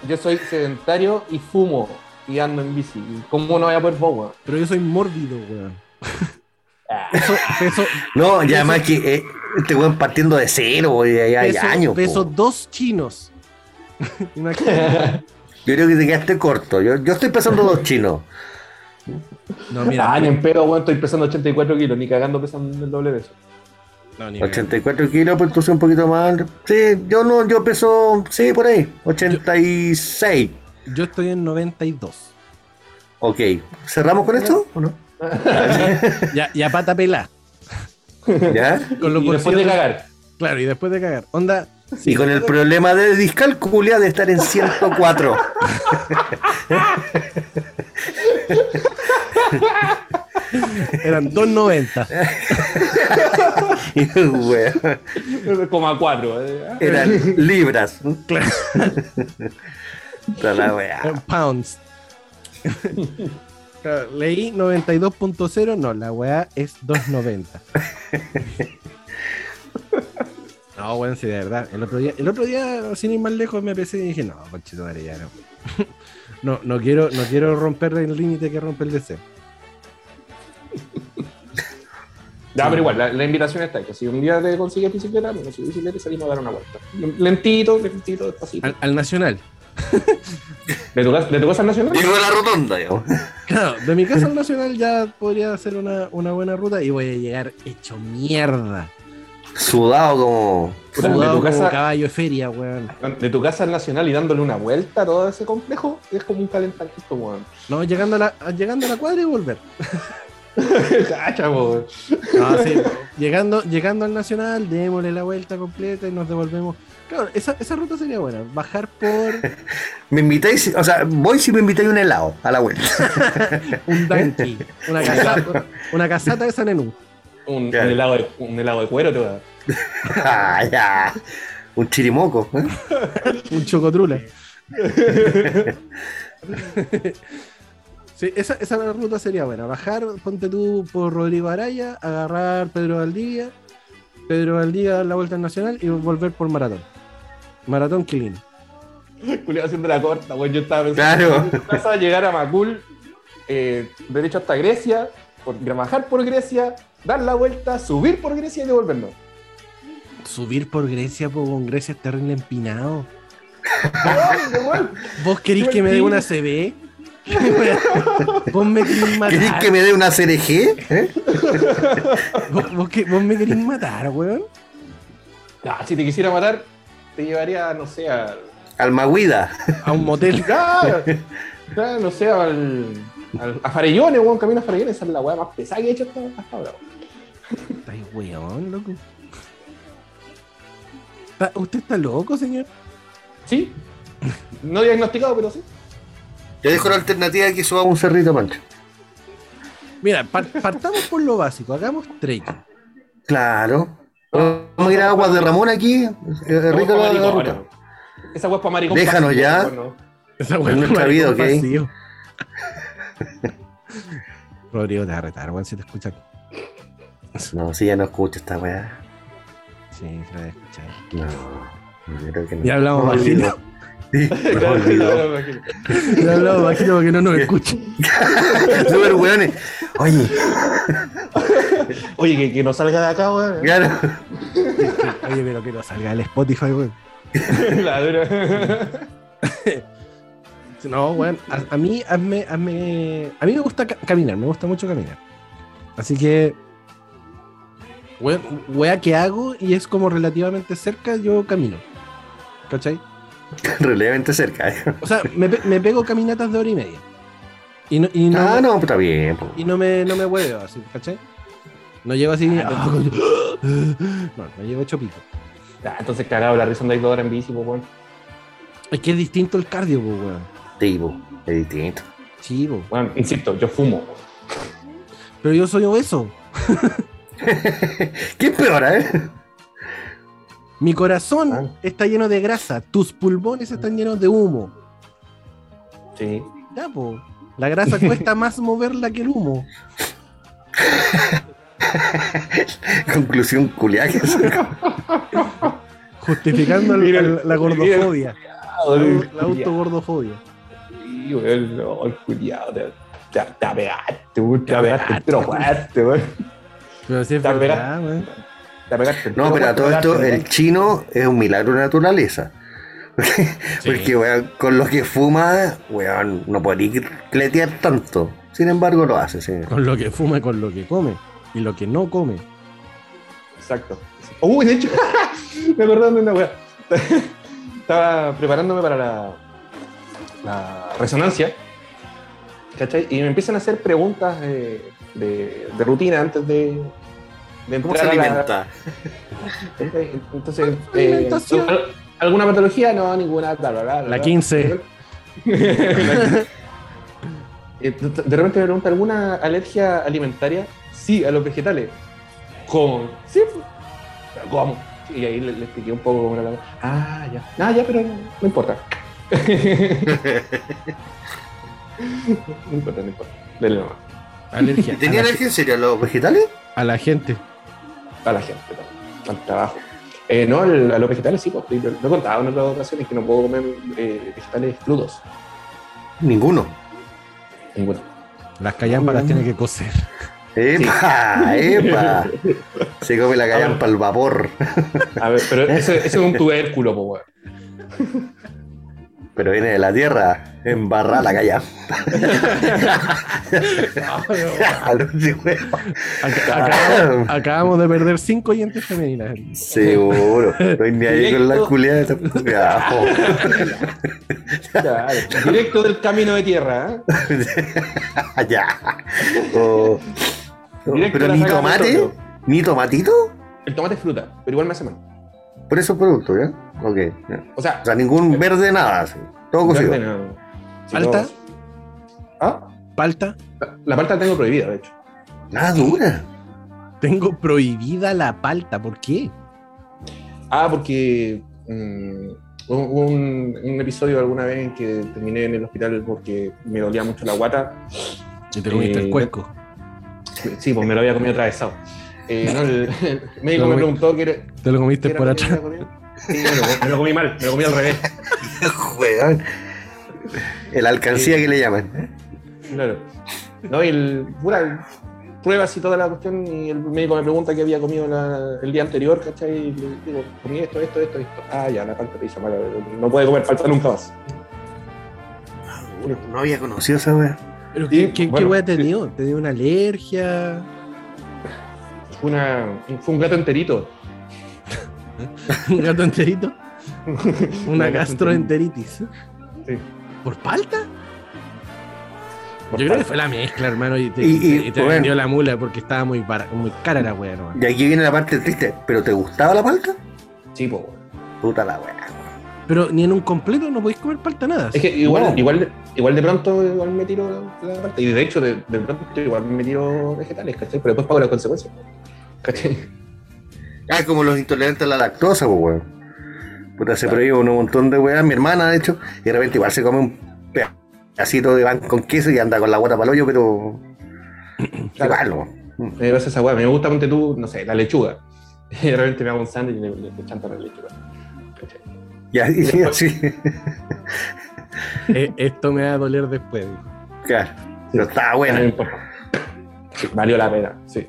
yo soy sedentario y fumo y ando en bici. ¿Cómo no voy a poder vos, weón? Pero yo soy mórbido, weón. [LAUGHS] Peso, peso, No, ya más que eh, este weón partiendo de cero, ya hay peso, años. po. peso dos chinos. [LAUGHS] Imagínate. Yo creo que te quedaste corto. Yo, yo estoy pesando dos chinos. No, mira. ah, ni en pedo, weón. Estoy pesando 84 kilos, ni cagando pesando el doble de eso. no, ni 84 kilos, pues tú un poquito más. Sí, yo no, yo peso, sí, por ahí. 86. Yo estoy en 92. Ok. ¿Cerramos con esto o no? [LAUGHS] Ya, ya pata pelá. ¿Ya? Con y después de cagar. Claro, y después de cagar. Onda. Y con el problema de discalculia de estar en 104. Eran 2.90. [LAUGHS] Y, weón, Como a 4. Eran libras. Claro. Pounds. Claro, leí 92.0, no, la weá es 2.90. [LAUGHS] No, bueno, sí, de verdad. El otro día, el otro día, sin ir más lejos, me empecé y dije, no, conchito, madre, ya no. [LAUGHS] No, no quiero, no quiero romper el límite que rompe el deseo. [LAUGHS] Ya, pero igual, la, la invitación está hecha. Si un día te consigues bicicleta, bueno, si bicicleta salimos a dar una vuelta. Lentito, lentito, despacito. Al, al nacional. [LAUGHS] ¿De tu, casa, ¿De tu casa al nacional? Digo la rotonda, digamos. Claro, de mi casa al nacional ya podría ser una, una buena ruta y voy a llegar hecho mierda. Sudado como. Puta, de Sudado tu como casa- caballo de feria, weón. De tu casa al nacional y dándole una vuelta a todo ese complejo, es como un calentamiento, weón. No, llegando a la, llegando a la cuadra y volver. [LAUGHS] Cacha. No, sí, llegando, llegando al Nacional, démosle la vuelta completa y nos devolvemos. Claro, esa, esa ruta sería buena. Bajar por [LAUGHS] Me invitáis, o sea, voy si me invitáis un helado a la vuelta. [LAUGHS] un Danqui, una [LAUGHS] casata, una casata de San Enú. Un, Claro. un helado de, un helado de cuero te voy a dar. ah, ya. Un chirimoco. ¿eh? Un chocotrula. Sí, esa, esa ruta sería buena. Bajar, ponte tú por Rodrigo Araya, agarrar Pedro Valdivia, Pedro Valdivia dar la vuelta al Nacional y volver por Maratón. Maratón Quilín. [LAUGHS] Julio haciendo la corta, weón. Yo estaba pensando Claro. casa, llegar a Macul, eh, derecho hasta Grecia, por, bajar por Grecia, dar la vuelta, subir por Grecia y devolvernos. Subir por Grecia, po, con Grecia es terrible empinado. [LAUGHS] ¿Vos querís que me dé una CB? [LAUGHS] ¿Vos me querís matar? ¿Queréis que me dé una CRG? ¿Eh? ¿Vos, vos que- vos me querís matar, weón? Ah, si te quisiera matar, te llevaría, no sé, a. Almaguida. A un motel. [LAUGHS] No sé, al, al- a Farellones, weón, camino a Farellones, esa es la weá más pesada que he hecho hasta, hasta ahora. weón. Estáis weón, loco. ¿Está- ¿Usted está loco, señor? Sí, no diagnosticado, pero sí. Yo dejo la alternativa que suba un cerrito, Pancho. Mira, par- partamos por lo básico. Hagamos trekking. Claro. Vamos a ir a Aguas de Ramón aquí. Eh, rico la, la ruta. Esa weá es para maricón. Déjanos ya. weón, ¿no? Esa En nuestra vida, ¿ok? [LAUGHS] Rodrigo te va a retar, weón, si te escuchan. No, si ya no escucho esta weá. Sí, se la voy a escuchar. No. Yo creo que no. Ya hablamos No, bajito. Sí, [LAUGHS] me. Ya hablamos bajito para que no nos [LAUGHS] escuchen. Súper weones. Oye, [LAUGHS] Oye, que, que no salga de acá, weón. claro. [LAUGHS] Oye, pero que no salga el Spotify, weón. [LAUGHS] La dura. No, weón. A, a mí, hazme, hazme- a mí me gusta ca- caminar, me gusta mucho caminar. Así que, weón, wea que hago y es como relativamente cerca, yo camino. ¿Cachai? Relativamente cerca. ¿eh? O sea, me, me pego caminatas de hora y media. Y no, y no, Ah, no, pues está bien. po. y no me, no me huevo así, ¿cachai? No llego así. ah, [GASPS] no, no llego hecho pico. Ya, entonces cagado la risa de ahora en bici, pues, weón. Es que es distinto el cardio, pues, weón. Sí, po, es distinto. Sí, po. Bueno, insisto, yo fumo. Pero yo soy obeso. [LAUGHS] ¿Qué es peor, eh? Mi corazón Ah. está lleno de grasa, tus pulmones están llenos de humo. Sí. Ya, po. La grasa cuesta [LAUGHS] más moverla que el humo. [LAUGHS] [LAUGHS] Conclusión saca. Justificando el- Mira, el- la gordofobia. La, la autogordofobia. Sí, weón, no, el culiado, te, te, te apegaste, weón, te apegaste, weón. Pero si es verdad, weón. No, pero a todo esto, el chino es un milagro de naturaleza. [LAUGHS] Porque, weón, con lo que fuma, weón, no podía cletear tanto. Sin embargo, lo hace, sí. Con lo que fuma y con lo que come. Y lo que no come. Exacto. Uy, de hecho, [LAUGHS] me acordé de una weá. [LAUGHS] Estaba preparándome para la, la resonancia, ¿cachai? Y me empiezan a hacer preguntas de, de rutina antes de, de ¿Cómo se entrar a la- alimenta? [LAUGHS] Entonces, eh, Alimentación. ¿al- ¿alguna patología? No, ninguna. bla, bla, bla, La bla. 15. Eh, de de repente me pregunta, ¿alguna alergia alimentaria? Sí, a los vegetales. ¿Cómo? Sí, pues. ¿Pero ¿cómo? Y ahí le, le expliqué un poco cómo era la... Ah, ya. Ah, ya, pero no, no importa. [LAUGHS] no importa, no importa. Dele nomás. Alergia. ¿Tenía alergia en serio a los vegetales? a la gente. A la gente, ¿no? al trabajo. Eh, no, el- a los vegetales sí, pues, lo, lo he contado en otras ocasiones que no puedo comer eh, vegetales crudos. Ninguno. Ninguno. Las callampas las tiene que cocer. ¡Epa! [LAUGHS] ¡Epa! Se come la callampa al vapor. A ver, pero [LAUGHS] ese, ese es un tubérculo, pues, weón. Pero viene de la tierra, embarra la callampa. Sí, weón. Ac- acabamos, [LAUGHS] acabamos de perder cinco oyentes femeninas. Seguro. No hay ni ahí con la culiada de esa. Claro, directo del camino de tierra, ¿eh? Ya. Oh. Pero ni tomate, ni tomatito. El tomate es fruta, pero igual me hace mal. Por esos productos, ¿ya? Ok. ya. O sea, O sea, ningún verde, nada. así. Todo cocido. verde no. ¿Palta? ¿Ah? Palta. La, la palta la tengo prohibida, de hecho. Nada dura. Tengo prohibida la palta. ¿Por qué? Ah, porque mm, hubo un, un episodio alguna vez en que terminé en el hospital porque me dolía mucho la guata. Y te comiste Eh, el cuesco. Sí, pues me lo había comido atravesado. Eh, [LAUGHS] no, el, el médico me preguntó que era. Te lo comiste por atrás. Sí, me lo, me lo comí mal, me lo comí al revés. [LAUGHS] El alcancía que le llaman. Claro. No, y el, pura, pruebas y toda la cuestión, y el médico me pregunta qué había comido la- el día anterior, ¿cachai? Y le digo, comí esto, esto, esto, esto. Ah, ya, la palta te hizo mal, no puede comer palta nunca más. No había conocido esa wea. ¿Pero Y, qué, bueno, qué wea te sí. dio? ¿Te dio una alergia? Fue, una, fue un gato enterito. [LAUGHS] ¿Un gato enterito? [LAUGHS] Una gastroenteritis. Sí. ¿Por palta? Por Yo creo que fue la mezcla, hermano, y te, Y- y, y te bueno. vendió la mula porque estaba muy, cara la wea, hermano. Y aquí viene la parte triste. ¿Pero te gustaba la palta? Sí, po, weón. Puta la wea. Pero ni en un completo no podéis comer palta nada. Es que igual, No. igual, igual de pronto igual me tiro la, la palta. Y de hecho, de, de pronto igual me tiro vegetales, ¿cachai? Pero después pago las consecuencias. ¿Cachai? [LAUGHS] Ah, como los intolerantes a la lactosa, pues weón. Puta, se Claro. prohíbe un montón de weas. Mi hermana, de hecho, y de repente igual se come un pedacito de pan con queso y anda con la guata para el hoyo, pero. Claro. Igual. Me pasa esa. Me gusta, ponte tú, no sé, la lechuga. [LAUGHS] Y de repente me hago un sándwich y le, le, le chanto la lechuga. Y así, y así. Eh, esto me va a doler después. dijo. Claro. Pero estaba bueno. importa. Sí, valió la pena, sí.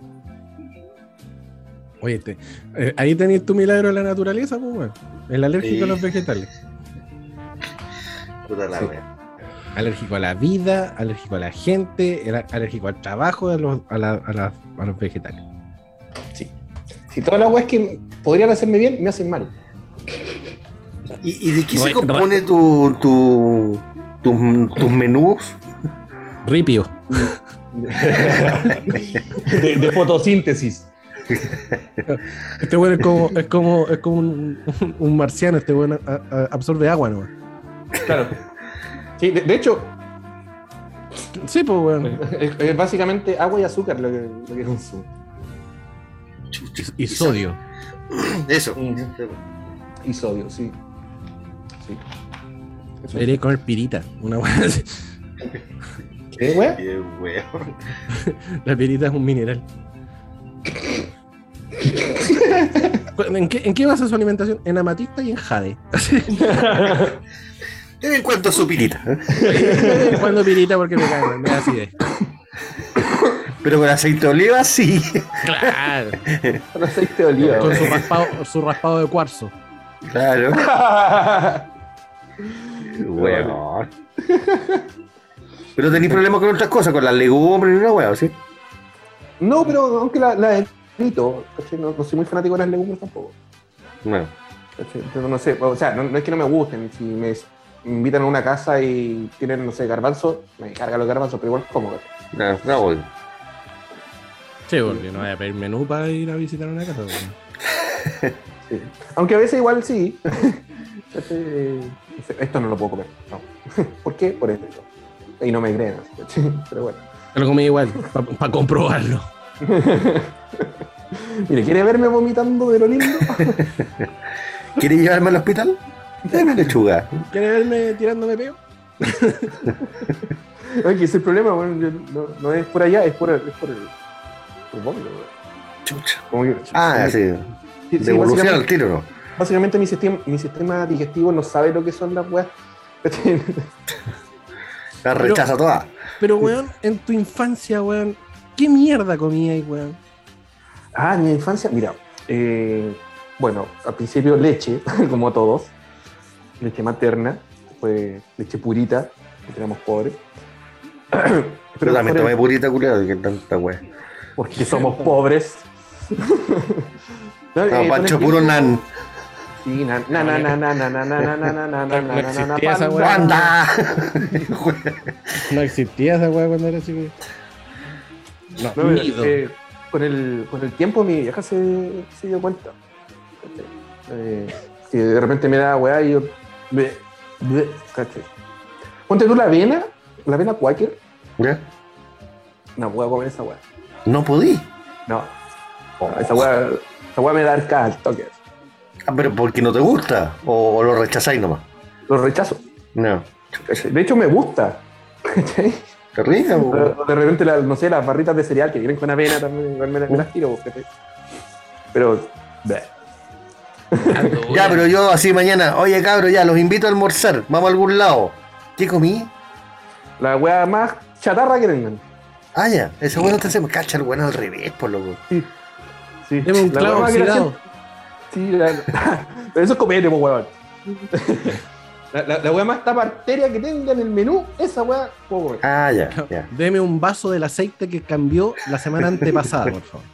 Oye, te- eh, ahí tenéis tu milagro de la naturaleza, pues. El alérgico Sí. a los vegetales. Puta la Sí. wea. Alérgico a la vida, alérgico a la gente, era alérgico al trabajo, a los, a la- a la- a los vegetales. sí. Si todas las weas que podrían hacerme bien, me hacen mal. ¿Y, y de qué se compone tu, tu, tus- tus menús? Ripio. [LAUGHS] De, de fotosíntesis. Este weón es como, es como, es como un, marciano, este a- a- absorbe agua, ¿no? Claro. Sí, de, de hecho, Sí, pues, weón. es, es básicamente agua y azúcar lo que, lo que consumo. Y sodio. Eso. Y sodio, sí. Sí. Debería comer pirita. Una así. ¿Qué, wea? Qué wea. [LAUGHS] La pirita es un mineral. [LAUGHS] ¿En qué, ¿En qué basa su alimentación? En amatista y en jade. En cuanto a su pirita. ¿eh? Cuando pirita porque me cae, me da acidez. Pero con aceite de oliva sí. Claro. Con aceite de oliva. Con su raspado, su raspado de cuarzo. Claro. [LAUGHS] Weón. [LAUGHS] Pero tenéis problemas con otras cosas, con las legumbres y una wea, ¿sí? No, pero aunque la, la evito, no, no soy muy fanático de las legumbres tampoco. Bueno. no sé, o sea, no, no es que no me gusten, si me invitan a una casa y tienen, no sé, garbanzo, me carga los garbanzos, pero igual como. No, no voy. Sí, porque no voy a pedir menú para ir a visitar una casa. weón. [LAUGHS] Sí. Aunque a veces igual sí. [LAUGHS] ¿cachai? Esto no lo puedo comer. No. [LAUGHS] ¿Por qué? Por esto. Y no me creen. ¿cachai? [LAUGHS] Pero bueno. Pero comí igual, para comprobarlo. [LAUGHS] Mire, ¿quiere verme vomitando de lo lindo? ¿Quieres llevarme al hospital? Dame lechuga. ¿Quieres verme tirándome peo? Oye, que ese es el problema, bueno, yo- no, no es por allá, es por el, es por el, por el vómito. weón. Chucha. Como que- Ah, sí. sí, sí, Devolución al tiro, ¿no? Básicamente mi sistema, mi sistema digestivo no sabe lo que son las weas. [LAUGHS] ¿cachai? La rechaza toda. Pero, weón, en tu infancia, weón, ¿qué mierda comías, weón? Ah, en mi infancia, mira, eh, bueno, al principio leche, [LAUGHS] como todos, leche materna, después leche purita, que tenemos pobres. [CLEARS THROAT] Pero también tomé purita culiado, que tanta wea. porque somos pobres. No, [LAUGHS] No, eh, Pancho puro nan. Sí, na na na na na na na na na na na na na No na existía esa weá. ¡Anda! No existía esa weá cuando era chico. No, No, eh, con, el, con el tiempo mi vieja se, se dio cuenta. Eh, que de repente me da weá y yo. bleh, bleh, ¿cachai? Ponte tú la avena, la avena Quaker. ¿Ya? No puedo comer esa weá. No podí. No. No, esa weá, esa weá me da arcada al toque. Ah, pero porque no te gusta. O, o lo rechazáis nomás. Lo rechazo. No. De hecho, me gusta. Qué rica. Pero de repente, la- no sé, las barritas de cereal que vienen con avena también, igual me, me las tiro. Pero. bleh. Ya, pero yo así mañana, oye cabro, ya, los invito a almorzar, vamos a algún lado. ¿Qué comí? La weá más chatarra que tengan. Ah, ya, ese bueno te hace, cacha el bueno al revés, por loco. Sí. Sí. La clavo weá más oxidado. Sí, la- [LAUGHS] pero eso es comete, pues, weón. [LAUGHS] La, la, la weá más taparteria que tenga en el menú, esa weá, puedo comer. Ah, ya, ya. Deme un vaso del aceite que cambió la semana antepasada, por favor.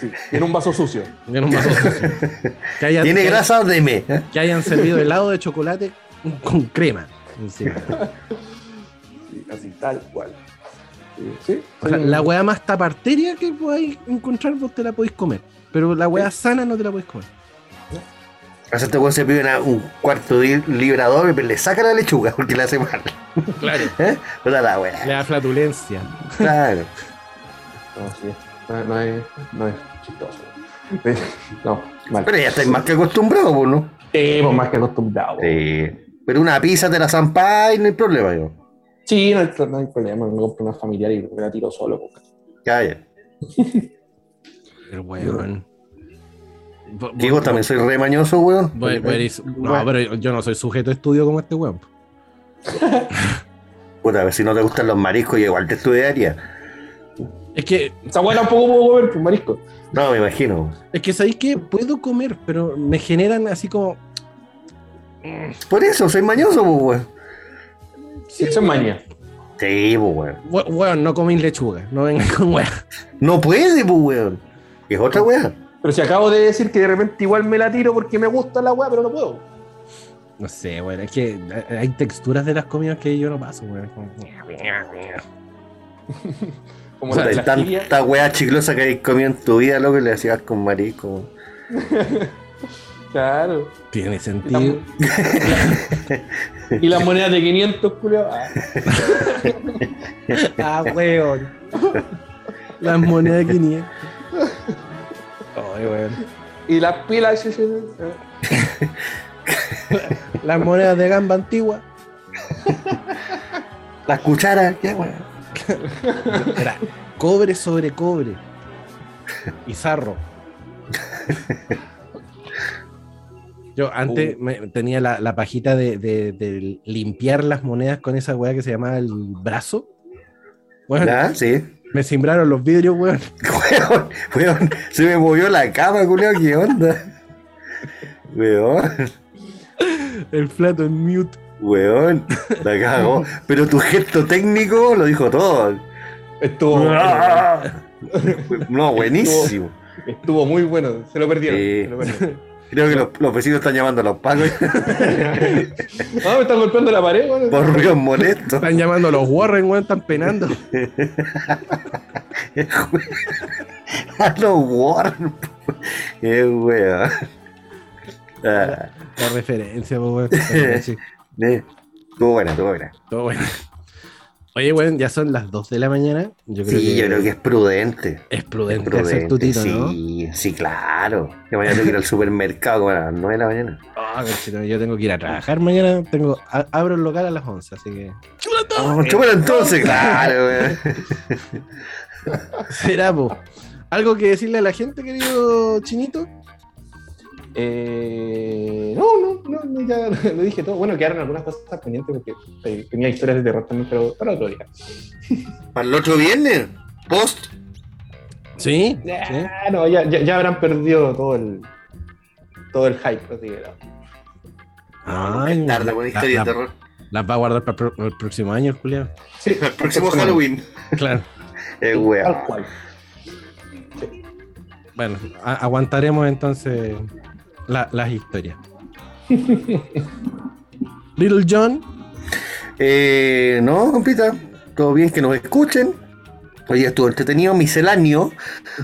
Sí, en un vaso sucio. Deme un vaso sucio. Que, haya- ¿Tiene que- grasa? Deme. Que hayan servido helado de chocolate con crema. encima. Sí, así, tal cual. Sí, sí. O sea, Sí. la weá más taparteria que podáis encontrar, vos te la podéis comer. Pero la weá sana no te la podéis comer. O sea, este weón se pide una- un cuarto de librador y le saca la lechuga porque le hace mal. Claro. [LAUGHS] ¿Eh? Puta la Le weá. da flatulencia. Claro. No, sí. No, no es, no es chistoso. [LAUGHS] No, mal. Pero ya estáis más que acostumbrados, pues, ¿no? Hemos más que acostumbrados. Sí. Pero una pizza te la zampáis, no hay problema, yo. Sí, no hay, no hay problema. Me compro una familiar y me la tiro solo. Ya, ya. [LAUGHS] El weón. Vos también soy re mañoso, weón. No, pero yo no soy sujeto de estudio como este weón. [LAUGHS] Puta, a ver si no te gustan los mariscos, yo igual te estudiaría. Es que, Esa weá tampoco puedo comer, pues marisco. No, me imagino. es que sabéis que puedo comer, pero me generan así como. Por eso, soy mañoso, pues, weón. Sí, eso es maña. Sí, pues, weón. we- Weón, no coméis lechuga, no vengan con weón. No puede, pues, weón. Es otra weá. Pero si acabo de decir que de repente igual me la tiro porque me gusta la weá, pero no puedo. No sé, weón, es que hay texturas de las comidas que yo no paso, weón. Como- [LAUGHS] Como O sea, la, hay la tanta weá chiclosa que hay comido en tu vida, loco, y le hacías con marisco. [LAUGHS] Claro. Tiene sentido. [LAUGHS] Y las monedas de 500, culiao. Ah, Ah, weón. Las monedas de 500. Ay. Y las pilas. sí, sí, sí. [LAUGHS] Las monedas de gamba antigua. Las cucharas, qué weá. Era cobre sobre cobre. Y zarro. Yo antes me- tenía la, la pajita de, de- de limpiar las monedas con esa weá que se llamaba el brazo. Bueno, ¿Ya? Sí. Me simbraron los vidrios, weón. [LAUGHS] Weón, weón, se me movió la cama, culiao, ¿qué onda? Weón, El plato en mute. weón, la cago. Pero tu gesto técnico lo dijo todo. Estuvo, No, buenísimo. estuvo muy bueno. Se lo perdieron. Sí. Se lo perdieron. Creo que los, los vecinos están llamando a los [LAUGHS] pagos Ah, me están golpeando la pared, weón. por ruidos molestos. Están llamando a los Warren, weón, están penando. [LAUGHS] A los Warren. [LAUGHS] Qué weón. Ah, La referencia, po, weón. Eh, Estuvo buena, estuvo buena. Bueno. Oye, weón, ya son las 2 de la mañana. Yo creo Sí, que yo creo que es prudente. es prudente, hacer Prudente, tutito, ¿no? sí, sí, claro. Que mañana tengo que ir al supermercado como a las 9 de la mañana. Ah, conchito, yo tengo que ir a trabajar mañana. Tengo, a- abro el local a las 11, así que. Oh, chúpalo entonces, claro, [LAUGHS] weón. Será, po. ¿Algo que decirle a la gente, querido Chinito? Eh, no, no, no, no, ya [LAUGHS] lo dije todo. Bueno, quedaron algunas cosas pendientes porque tenía historias de terror también, pero para otro día. [LAUGHS] Para el otro viernes, post. Sí. Ya, sí. no, ya, ya, ya habrán perdido todo el todo el hype, así que no. Ay, tarde con historia la- de terror. Las va a guardar para el, pro- el próximo año, Julián. Sí, [LAUGHS] El próximo Halloween. Claro. Eh, Tal weón. cual. Bueno, aguantaremos entonces la- las historias. [LAUGHS] Little John. Eh, no, compita. Todo bien que nos escuchen. Hoy estuvo entretenido, misceláneo.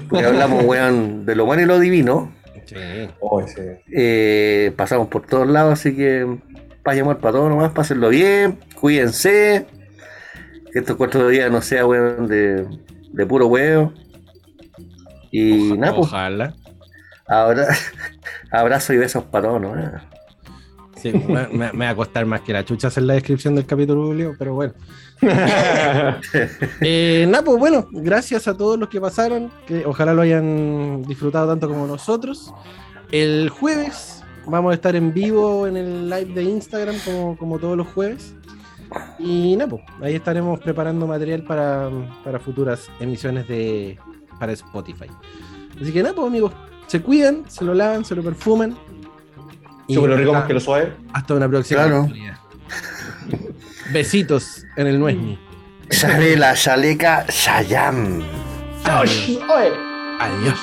Porque [LAUGHS] hablamos, weón, de lo bueno y lo divino. Sí. Oh. Eh, pasamos por todos lados, así que paz y amor para todos nomás, pásenlo bien, cuídense. Que estos cuatro días no sea weón de, de puro huevo. Y nada, pues, Ojalá. ahora abrazo y besos para todos nomás. Sí, me, me- me va a costar más que la chucha hacer la descripción del capítulo, Julio, pero bueno. [LAUGHS] Eh, nada, pues bueno, gracias a todos los que pasaron, que ojalá lo hayan disfrutado tanto como nosotros. El jueves vamos a estar en vivo en el live de Instagram como, como todos los jueves. Y nada, pues ahí estaremos preparando material para, para futuras emisiones de para Spotify. Así que nada, pues amigos, se cuidan, se lo lavan, se lo perfuman. Y Súper rico más hasta- que lo suave. hasta una próxima Claro. oportunidad. Besitos en el Nuesni. Sale la chaleca Shayam. Adiós. Oye. Adiós.